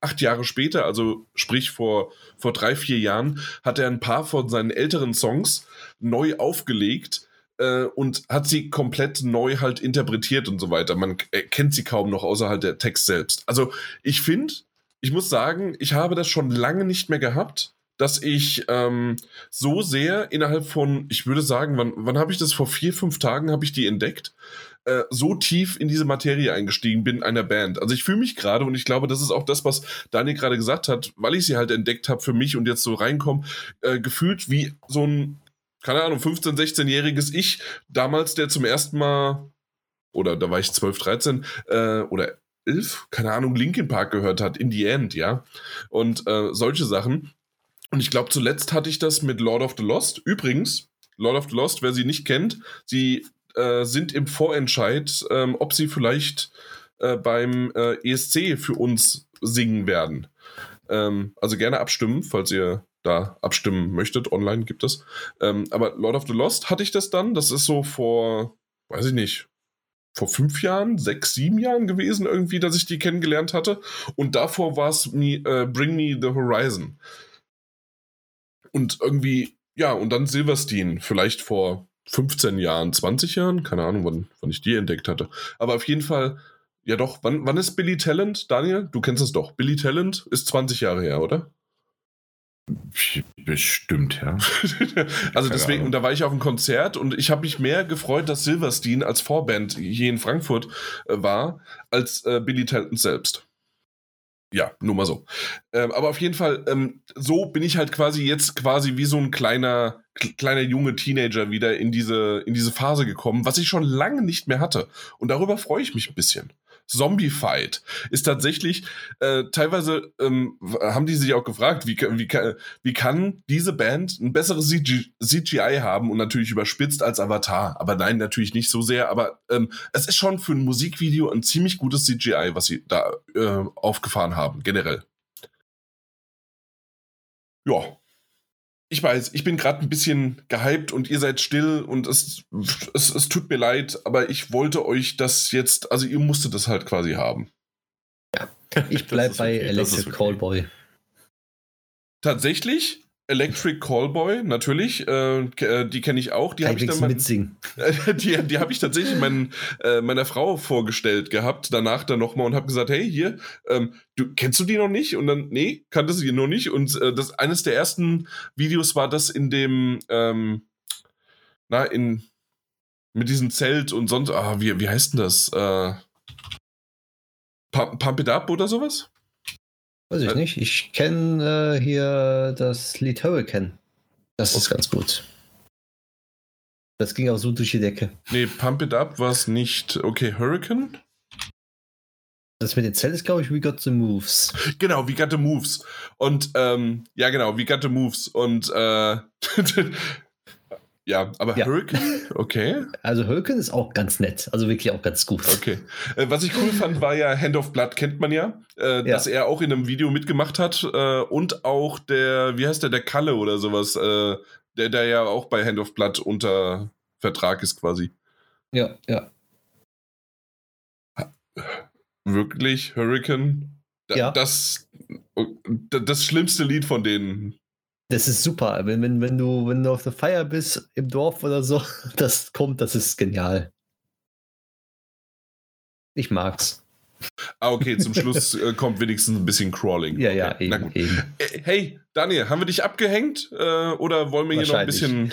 acht Jahre später, also sprich vor, vor drei, vier Jahren, hat er ein paar von seinen älteren Songs neu aufgelegt äh, und hat sie komplett neu halt interpretiert und so weiter. Man kennt sie kaum noch außerhalb der Text selbst. Also ich finde, ich muss sagen, ich habe das schon lange nicht mehr gehabt dass ich ähm, so sehr innerhalb von, ich würde sagen, wann, wann habe ich das? Vor vier, fünf Tagen habe ich die entdeckt, äh, so tief in diese Materie eingestiegen bin einer Band. Also ich fühle mich gerade und ich glaube, das ist auch das, was Daniel gerade gesagt hat, weil ich sie halt entdeckt habe für mich und jetzt so reinkomme, äh, gefühlt wie so ein, keine Ahnung, 15-, 16-jähriges Ich, damals, der zum ersten Mal, oder da war ich 12, 13, äh, oder 11, keine Ahnung, Linkin Park gehört hat, in the end, ja. Und äh, solche Sachen. Und ich glaube, zuletzt hatte ich das mit Lord of the Lost. Übrigens, Lord of the Lost, wer sie nicht kennt, sie äh, sind im Vorentscheid, ähm, ob sie vielleicht äh, beim äh, ESC für uns singen werden. Ähm, also gerne abstimmen, falls ihr da abstimmen möchtet. Online gibt es. Ähm, aber Lord of the Lost hatte ich das dann. Das ist so vor, weiß ich nicht, vor fünf Jahren, sechs, sieben Jahren gewesen, irgendwie, dass ich die kennengelernt hatte. Und davor war es äh, Bring Me the Horizon. Und irgendwie, ja, und dann Silverstein, vielleicht vor 15 Jahren, 20 Jahren, keine Ahnung, wann, wann ich die entdeckt hatte. Aber auf jeden Fall, ja doch, wann, wann ist Billy Talent, Daniel? Du kennst es doch. Billy Talent ist 20 Jahre her, oder? Bestimmt, ja. also deswegen, und da war ich auf einem Konzert und ich habe mich mehr gefreut, dass Silverstein als Vorband hier in Frankfurt äh, war, als äh, Billy Talent selbst ja, nur mal so. Ähm, aber auf jeden Fall, ähm, so bin ich halt quasi jetzt quasi wie so ein kleiner, kleiner junge Teenager wieder in diese, in diese Phase gekommen, was ich schon lange nicht mehr hatte. Und darüber freue ich mich ein bisschen. Zombie Fight ist tatsächlich, äh, teilweise ähm, haben die sich auch gefragt, wie, wie, wie kann diese Band ein besseres CG, CGI haben und natürlich überspitzt als Avatar. Aber nein, natürlich nicht so sehr. Aber ähm, es ist schon für ein Musikvideo ein ziemlich gutes CGI, was sie da äh, aufgefahren haben, generell. Ja, ich weiß, ich bin gerade ein bisschen gehypt und ihr seid still und es, es, es tut mir leid, aber ich wollte euch das jetzt, also ihr musstet das halt quasi haben. Ja, ich bleib bei okay, Electric okay. Callboy. Tatsächlich? Electric Callboy, natürlich, äh, äh die kenne ich auch. Die habe ich dann mein, die, die habe ich tatsächlich mein, äh, meiner Frau vorgestellt gehabt, danach dann nochmal und habe gesagt, hey, hier, ähm, du kennst du die noch nicht? Und dann, nee, kannte sie noch nicht. Und äh, das eines der ersten Videos war das in dem, ähm, na, in mit diesem Zelt und sonst, ah, wie, wie heißt denn das? Äh, Pump, Pump It Up oder sowas? Weiß ich äh, nicht. Ich kenne äh, hier das Lied Hurricane. Das okay. ist ganz gut. Das ging auch so durch die Decke. Nee, Pump It Up war es nicht. Okay, Hurricane? Das mit den Zellen ist, glaube ich, We Got the Moves. Genau, We Got the Moves. Und, ähm, ja, genau, We Got the Moves. Und, äh, Ja, aber ja. Hurricane, okay. Also Hurricane ist auch ganz nett, also wirklich auch ganz gut. Okay. Äh, was ich cool fand, war ja Hand of Blood, kennt man ja, äh, ja. dass er auch in einem Video mitgemacht hat äh, und auch der, wie heißt der, der Kalle oder sowas, äh, Der, der ja auch bei Hand of Blood unter Vertrag ist quasi. Ja, ja. Wirklich, Hurricane? Ja. Das, das schlimmste Lied von denen. Das ist super. Wenn, wenn, wenn, du, wenn du auf der Feier bist, im Dorf oder so, das kommt, das ist genial. Ich mag's. Ah, okay, zum Schluss äh, kommt wenigstens ein bisschen Crawling. Ja, ja, okay. eben, eben. Äh, hey, Daniel, haben wir dich abgehängt? Äh, oder wollen wir hier noch ein bisschen.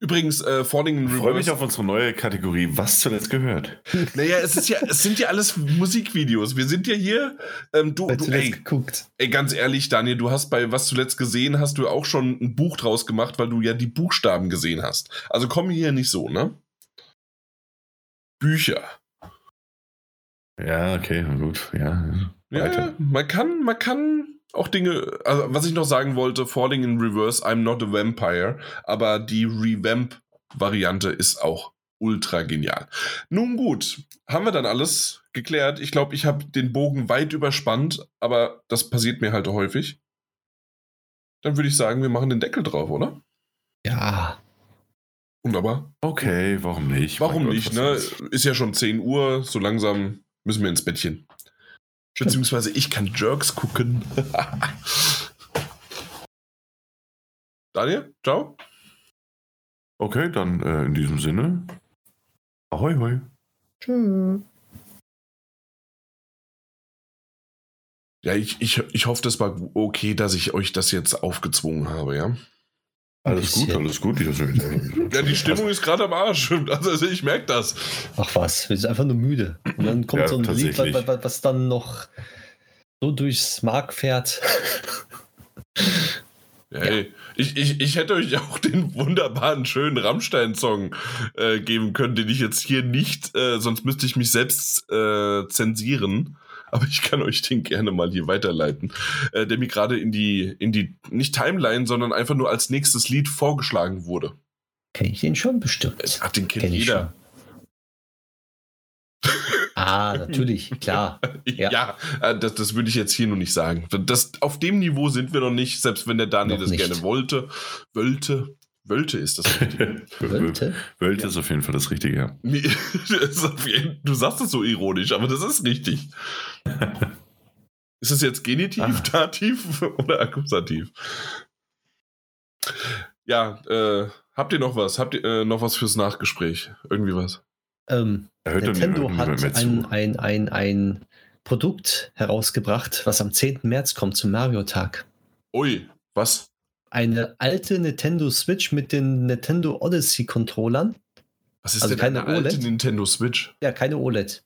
Übrigens, äh, Falling in Reverse. Ich freue mich auf unsere neue Kategorie. Was zuletzt gehört? Naja, es ist ja, es sind ja alles Musikvideos. Wir sind ja hier. Ähm, du, du ey, geguckt. ey, ganz ehrlich, Daniel, du hast bei Was zuletzt gesehen, hast du auch schon ein Buch draus gemacht, weil du ja die Buchstaben gesehen hast. Also komm hier nicht so, ne? Bücher. Ja, okay, gut, ja. Ja, man kann, man kann auch Dinge, also was ich noch sagen wollte, Falling in Reverse, I'm not a Vampire, aber die Revamp-Variante ist auch ultra genial. Nun gut, haben wir dann alles geklärt. Ich glaube, ich habe den Bogen weit überspannt, aber das passiert mir halt häufig. Dann würde ich sagen, wir machen den Deckel drauf, oder? Ja. Wunderbar. Okay, warum nicht? Warum nicht, ne? Ist ja schon 10 Uhr, so langsam müssen wir ins Bettchen. Beziehungsweise ich kann Jerks gucken. Daniel, ciao. Okay, dann äh, in diesem Sinne. Ahoi, hoi. Tschüss. Ja, ich, ich, ich hoffe, das war okay, dass ich euch das jetzt aufgezwungen habe, ja? Alles gut, alles gut. ja, die Stimmung ist gerade am Arsch. Also ich merke das. Ach was, wir sind einfach nur müde. Und dann kommt ja, so ein Lied, was, was, dann noch so durchs Mark fährt. Hey, ja. ich, ich, ich hätte euch auch den wunderbaren, schönen Rammstein-Song äh, geben können, den ich jetzt hier nicht, äh, sonst müsste ich mich selbst äh, zensieren aber ich kann euch den gerne mal hier weiterleiten, äh, der mir gerade in die, in die, nicht Timeline, sondern einfach nur als nächstes Lied vorgeschlagen wurde. Kenne ich den schon bestimmt. Ach, den kennt Kenn jeder. Ah, natürlich, klar. Ja, ja äh, das, das würde ich jetzt hier noch nicht sagen. Das, auf dem Niveau sind wir noch nicht, selbst wenn der Daniel das gerne wollte, wollte. Wölte ist das Richtige. Wölte? Wölte ja. ist auf jeden Fall das Richtige, ja. du sagst es so ironisch, aber das ist richtig. ist es jetzt Genitiv, ah. Dativ oder Akkusativ? Ja, äh, habt ihr noch was? Habt ihr äh, noch was fürs Nachgespräch? Irgendwie was? Ähm, Nintendo hat ein, ein, ein, ein Produkt herausgebracht, was am 10. März kommt zum Mario-Tag. Ui, was? Eine alte Nintendo Switch mit den Nintendo Odyssey Controllern. Was ist also denn keine eine alte Nintendo Switch? Ja, keine OLED.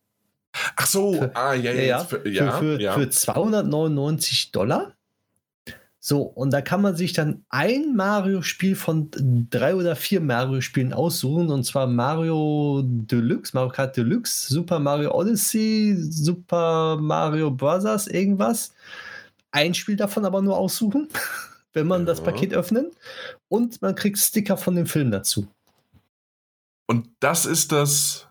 Ach so, für, ah, ja, ja, ja. Für, ja, für, für, ja. für 299 Dollar. So, und da kann man sich dann ein Mario-Spiel von drei oder vier Mario-Spielen aussuchen, und zwar Mario Deluxe, Mario Kart Deluxe, Super Mario Odyssey, Super Mario Bros. irgendwas. Ein Spiel davon aber nur aussuchen. wenn man ja. das Paket öffnet. Und man kriegt Sticker von dem Film dazu. Und das ist das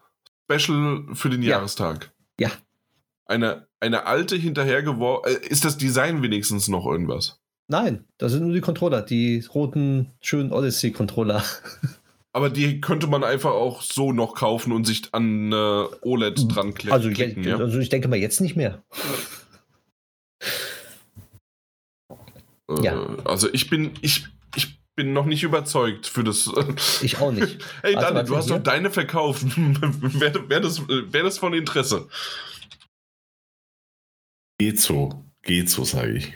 Special für den ja. Jahrestag. Ja. Eine, eine alte hinterhergeworfen. Äh, ist das Design wenigstens noch irgendwas? Nein, das sind nur die Controller, die roten, schönen Odyssey-Controller. Aber die könnte man einfach auch so noch kaufen und sich an äh, OLED dran klicken. Also, ja? also ich denke mal jetzt nicht mehr. Äh, ja. Also ich bin, ich, ich bin noch nicht überzeugt für das. Ich auch nicht. hey Daniel, du hast doch deine verkauft. Wäre wär das, wär das von Interesse? Geht so. Geht so, sage ich.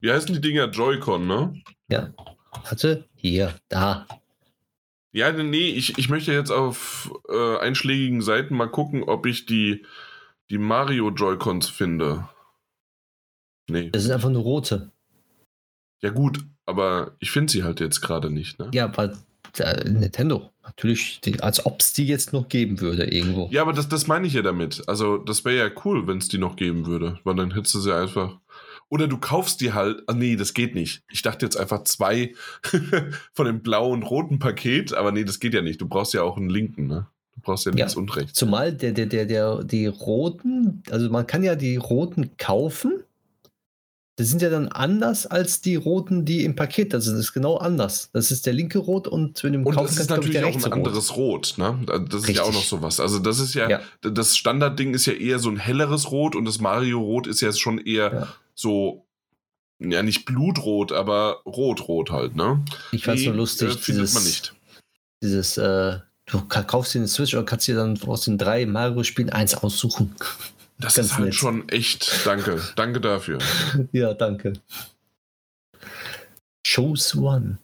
Wie heißen die Dinger? Joy-Con, ne? Ja. Hatte hier, da. Ja, nee, ich, ich möchte jetzt auf äh, einschlägigen Seiten mal gucken, ob ich die, die Mario Joy-Cons finde. Nee. Das ist einfach eine rote. Ja, gut, aber ich finde sie halt jetzt gerade nicht, ne? Ja, weil äh, Nintendo, natürlich, die, als ob es die jetzt noch geben würde irgendwo. Ja, aber das, das meine ich ja damit. Also, das wäre ja cool, wenn es die noch geben würde, weil dann hättest du sie einfach. Oder du kaufst die halt. Ah, nee, das geht nicht. Ich dachte jetzt einfach zwei von dem blauen und roten Paket, aber nee, das geht ja nicht. Du brauchst ja auch einen linken, ne? Du brauchst ja links ja, und rechts. Zumal der, der, der, der, die roten, also man kann ja die roten kaufen Das sind ja dann anders als die roten, die im Paket da sind. Das ist genau anders. Das ist der linke Rot und wenn du im Und Kauf das ist natürlich auch ein anderes Rot. ne? Das Richtig. ist ja auch noch sowas. Also das ist ja, ja. das Standardding ist ja eher so ein helleres Rot und das Mario Rot ist ja schon eher ja. so ja nicht Blutrot, aber Rot-Rot halt, ne? Ich fand's nur lustig, äh, findet dieses, man nicht. Dieses, äh, du kaufst dir eine Switch und kannst dir dann aus den drei Mario-Spielen eins aussuchen. Das Ganz ist halt nett. schon echt, danke, danke dafür. ja, danke. Choose One.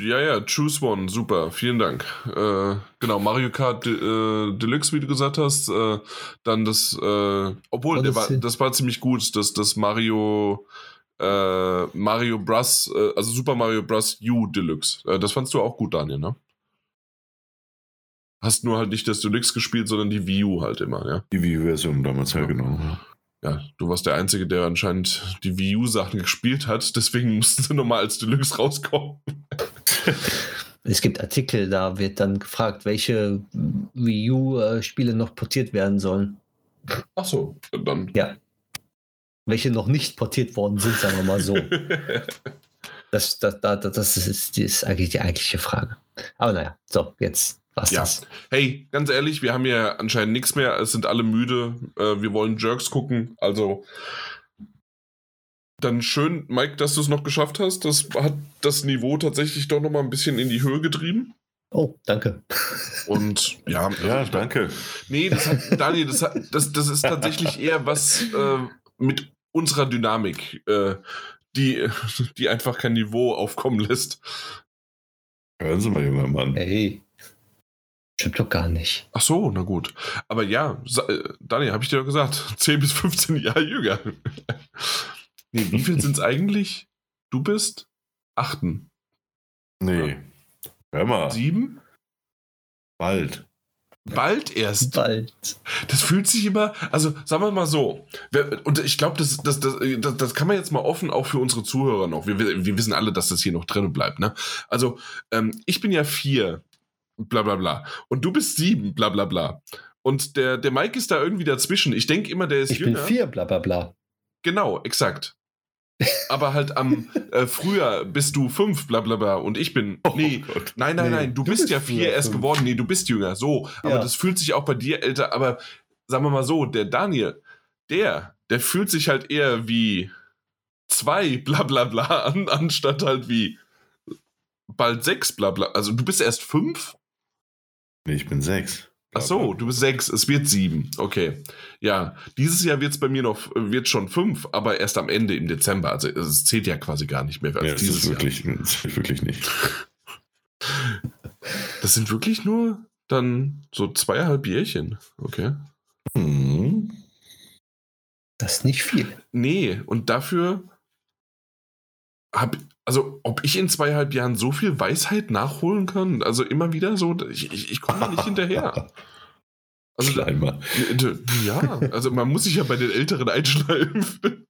Ja, ja, Choose One, super, vielen Dank. Äh, genau, Mario Kart De äh, Deluxe, wie du gesagt hast, äh, dann das, äh, obwohl, das, war, das war ziemlich gut, das, das Mario, äh, Mario Bros, äh, also Super Mario Bros. U Deluxe. das fandst du auch gut, Daniel, ne? Hast nur halt nicht das Deluxe gespielt, sondern die Wii U halt immer, ja? Die Wii U-Version damals, ja, genau. Ja, du warst der Einzige, der anscheinend die Wii U-Sachen gespielt hat, deswegen mussten sie nochmal als Deluxe rauskommen. Es gibt Artikel, da wird dann gefragt, welche Wii U-Spiele noch portiert werden sollen. Ach so, dann. Ja. Welche noch nicht portiert worden sind, sagen wir mal so. das, das, das, das, ist, das ist eigentlich die eigentliche Frage. Aber naja, so, jetzt was ja. Das? Hey, ganz ehrlich, wir haben ja anscheinend nichts mehr. Es sind alle müde. Äh, wir wollen Jerks gucken. Also dann schön, Mike, dass du es noch geschafft hast. Das hat das Niveau tatsächlich doch noch mal ein bisschen in die Höhe getrieben. Oh, danke. Und ja, ja, danke. Nee, das hat, Daniel, das, hat, das, das ist tatsächlich eher was äh, mit unserer Dynamik, äh, die, die einfach kein Niveau aufkommen lässt. Hören Sie mal, junger Mann. Hey. Stimmt doch gar nicht. Ach so, na gut. Aber ja, äh, Daniel, habe ich dir doch gesagt, 10 bis 15 Jahre jünger. nee, wie viel sind es eigentlich? Du bist? Achten. Nee. Hör mal. Sieben? Bald. Bald erst. Bald. Das fühlt sich immer, also sagen wir mal so, und ich glaube, das, das, das, das, kann man jetzt mal offen auch für unsere Zuhörer noch. Wir, wir wissen alle, dass das hier noch drin bleibt. Ne? Also, ähm, ich bin ja vier bla bla bla. Und du bist sieben, bla bla bla. Und der, der Mike ist da irgendwie dazwischen. Ich denke immer, der ist ich jünger. Ich bin vier, bla bla bla. Genau, exakt. Aber halt am äh, früher bist du fünf, bla bla bla. Und ich bin. Oh nee, Gott. nein, nein, nee, nein. Du, du bist, bist, ja vier erst fünf. geworden. Nee, du bist jünger. So. Aber ja. das fühlt sich auch bei dir älter. Aber sagen wir mal so, der Daniel, der, der fühlt sich halt eher wie zwei, bla bla bla, an, anstatt halt wie bald sechs, bla bla. Also du bist erst fünf? Nee, ich bin sechs. Ach so, du bist sechs, es wird sieben. Okay. Ja, dieses Jahr wird es bei mir noch, wird schon fünf, aber erst am Ende im Dezember. Also es zählt ja quasi gar nicht mehr. Als ja, dieses ist wirklich, Jahr. Das ist wirklich nicht. Das sind wirklich nur dann so zweieinhalb Jährchen. Okay. Mhm. Das ist nicht viel. Nee, und dafür habe also, ob ich in zweieinhalb Jahren so viel Weisheit nachholen kann, also immer wieder so, ich, ich, ich komme da nicht hinterher. Also, Schleimer. Ja, also man muss sich ja bei den Älteren einschleimen.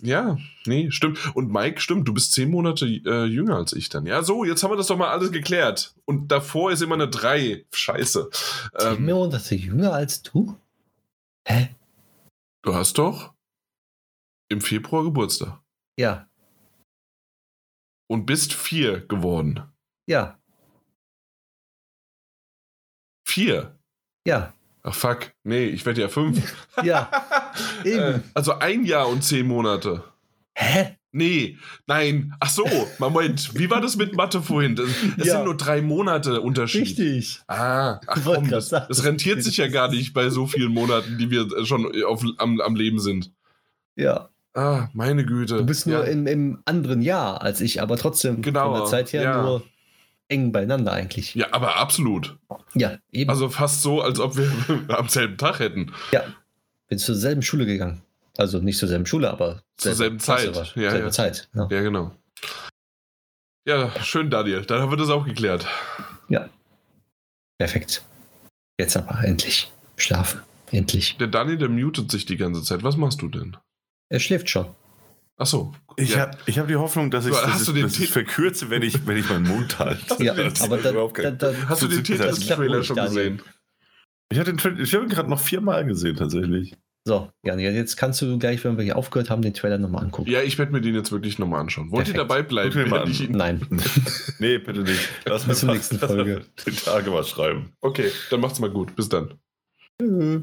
ja, nee, stimmt. Und Mike, stimmt, du bist zehn Monate äh, jünger als ich dann. Ja, so, jetzt haben wir das doch mal alles geklärt. Und davor ist immer eine drei. Scheiße. Zehn ähm, Monate jünger als du? Hä? Du hast doch im Februar Geburtstag. Ja und bist vier geworden. Ja. Vier? Ja. Ach fuck, nee, ich werde ja fünf. ja. Eben. Äh, also ein Jahr und zehn Monate. Hä? Nee, nein. Ach so, Moment. Wie war das mit Mathe vorhin? Das, das ja. sind nur drei Monate Unterschied. Richtig. Ah, ach komm, das, das, rentiert sich ja gar nicht bei so vielen Monaten, die wir schon auf, am, am Leben sind. Ja. Ah, meine Güte. Du bist nur ja. im, im, anderen Jahr als ich, aber trotzdem genau, von der Zeit her ja. nur eng beieinander eigentlich. Ja, aber absolut. Ja, eben. Also fast so, als ob wir am selben Tag hätten. Ja, bin zur selben Schule gegangen. Also nicht zur selben Schule, aber zur selben Zeit. Ja, selbe ja. Zeit. Ja. ja, genau. Ja, schön, Daniel. Dann haben wir das auch geklärt. Ja. Perfekt. Jetzt aber endlich. Schlafen. Endlich. Der Daniel, der mutet sich die ganze Zeit. Was machst du denn? Er schläft schon. Ach so. Ich ja. habe hab die Hoffnung, dass ich das verkürze, wenn ich, wenn ich meinen Mund halte. ja, aber dann, dann, dann, hast du den Trailer schon gesehen? Ich habe den ich hab ihn gerade noch viermal gesehen, tatsächlich. So, ja, jetzt kannst du gleich, wenn wir hier aufgehört haben, den Trailer nochmal angucken. Ja, ich werde mir den jetzt wirklich nochmal anschauen. Wollt Perfekt. ihr dabei bleiben? Mal Nein. nee, bitte nicht. Lass uns zur nächsten Folge die Tage mal schreiben. Okay, dann macht's mal gut. Bis dann. Tschüss.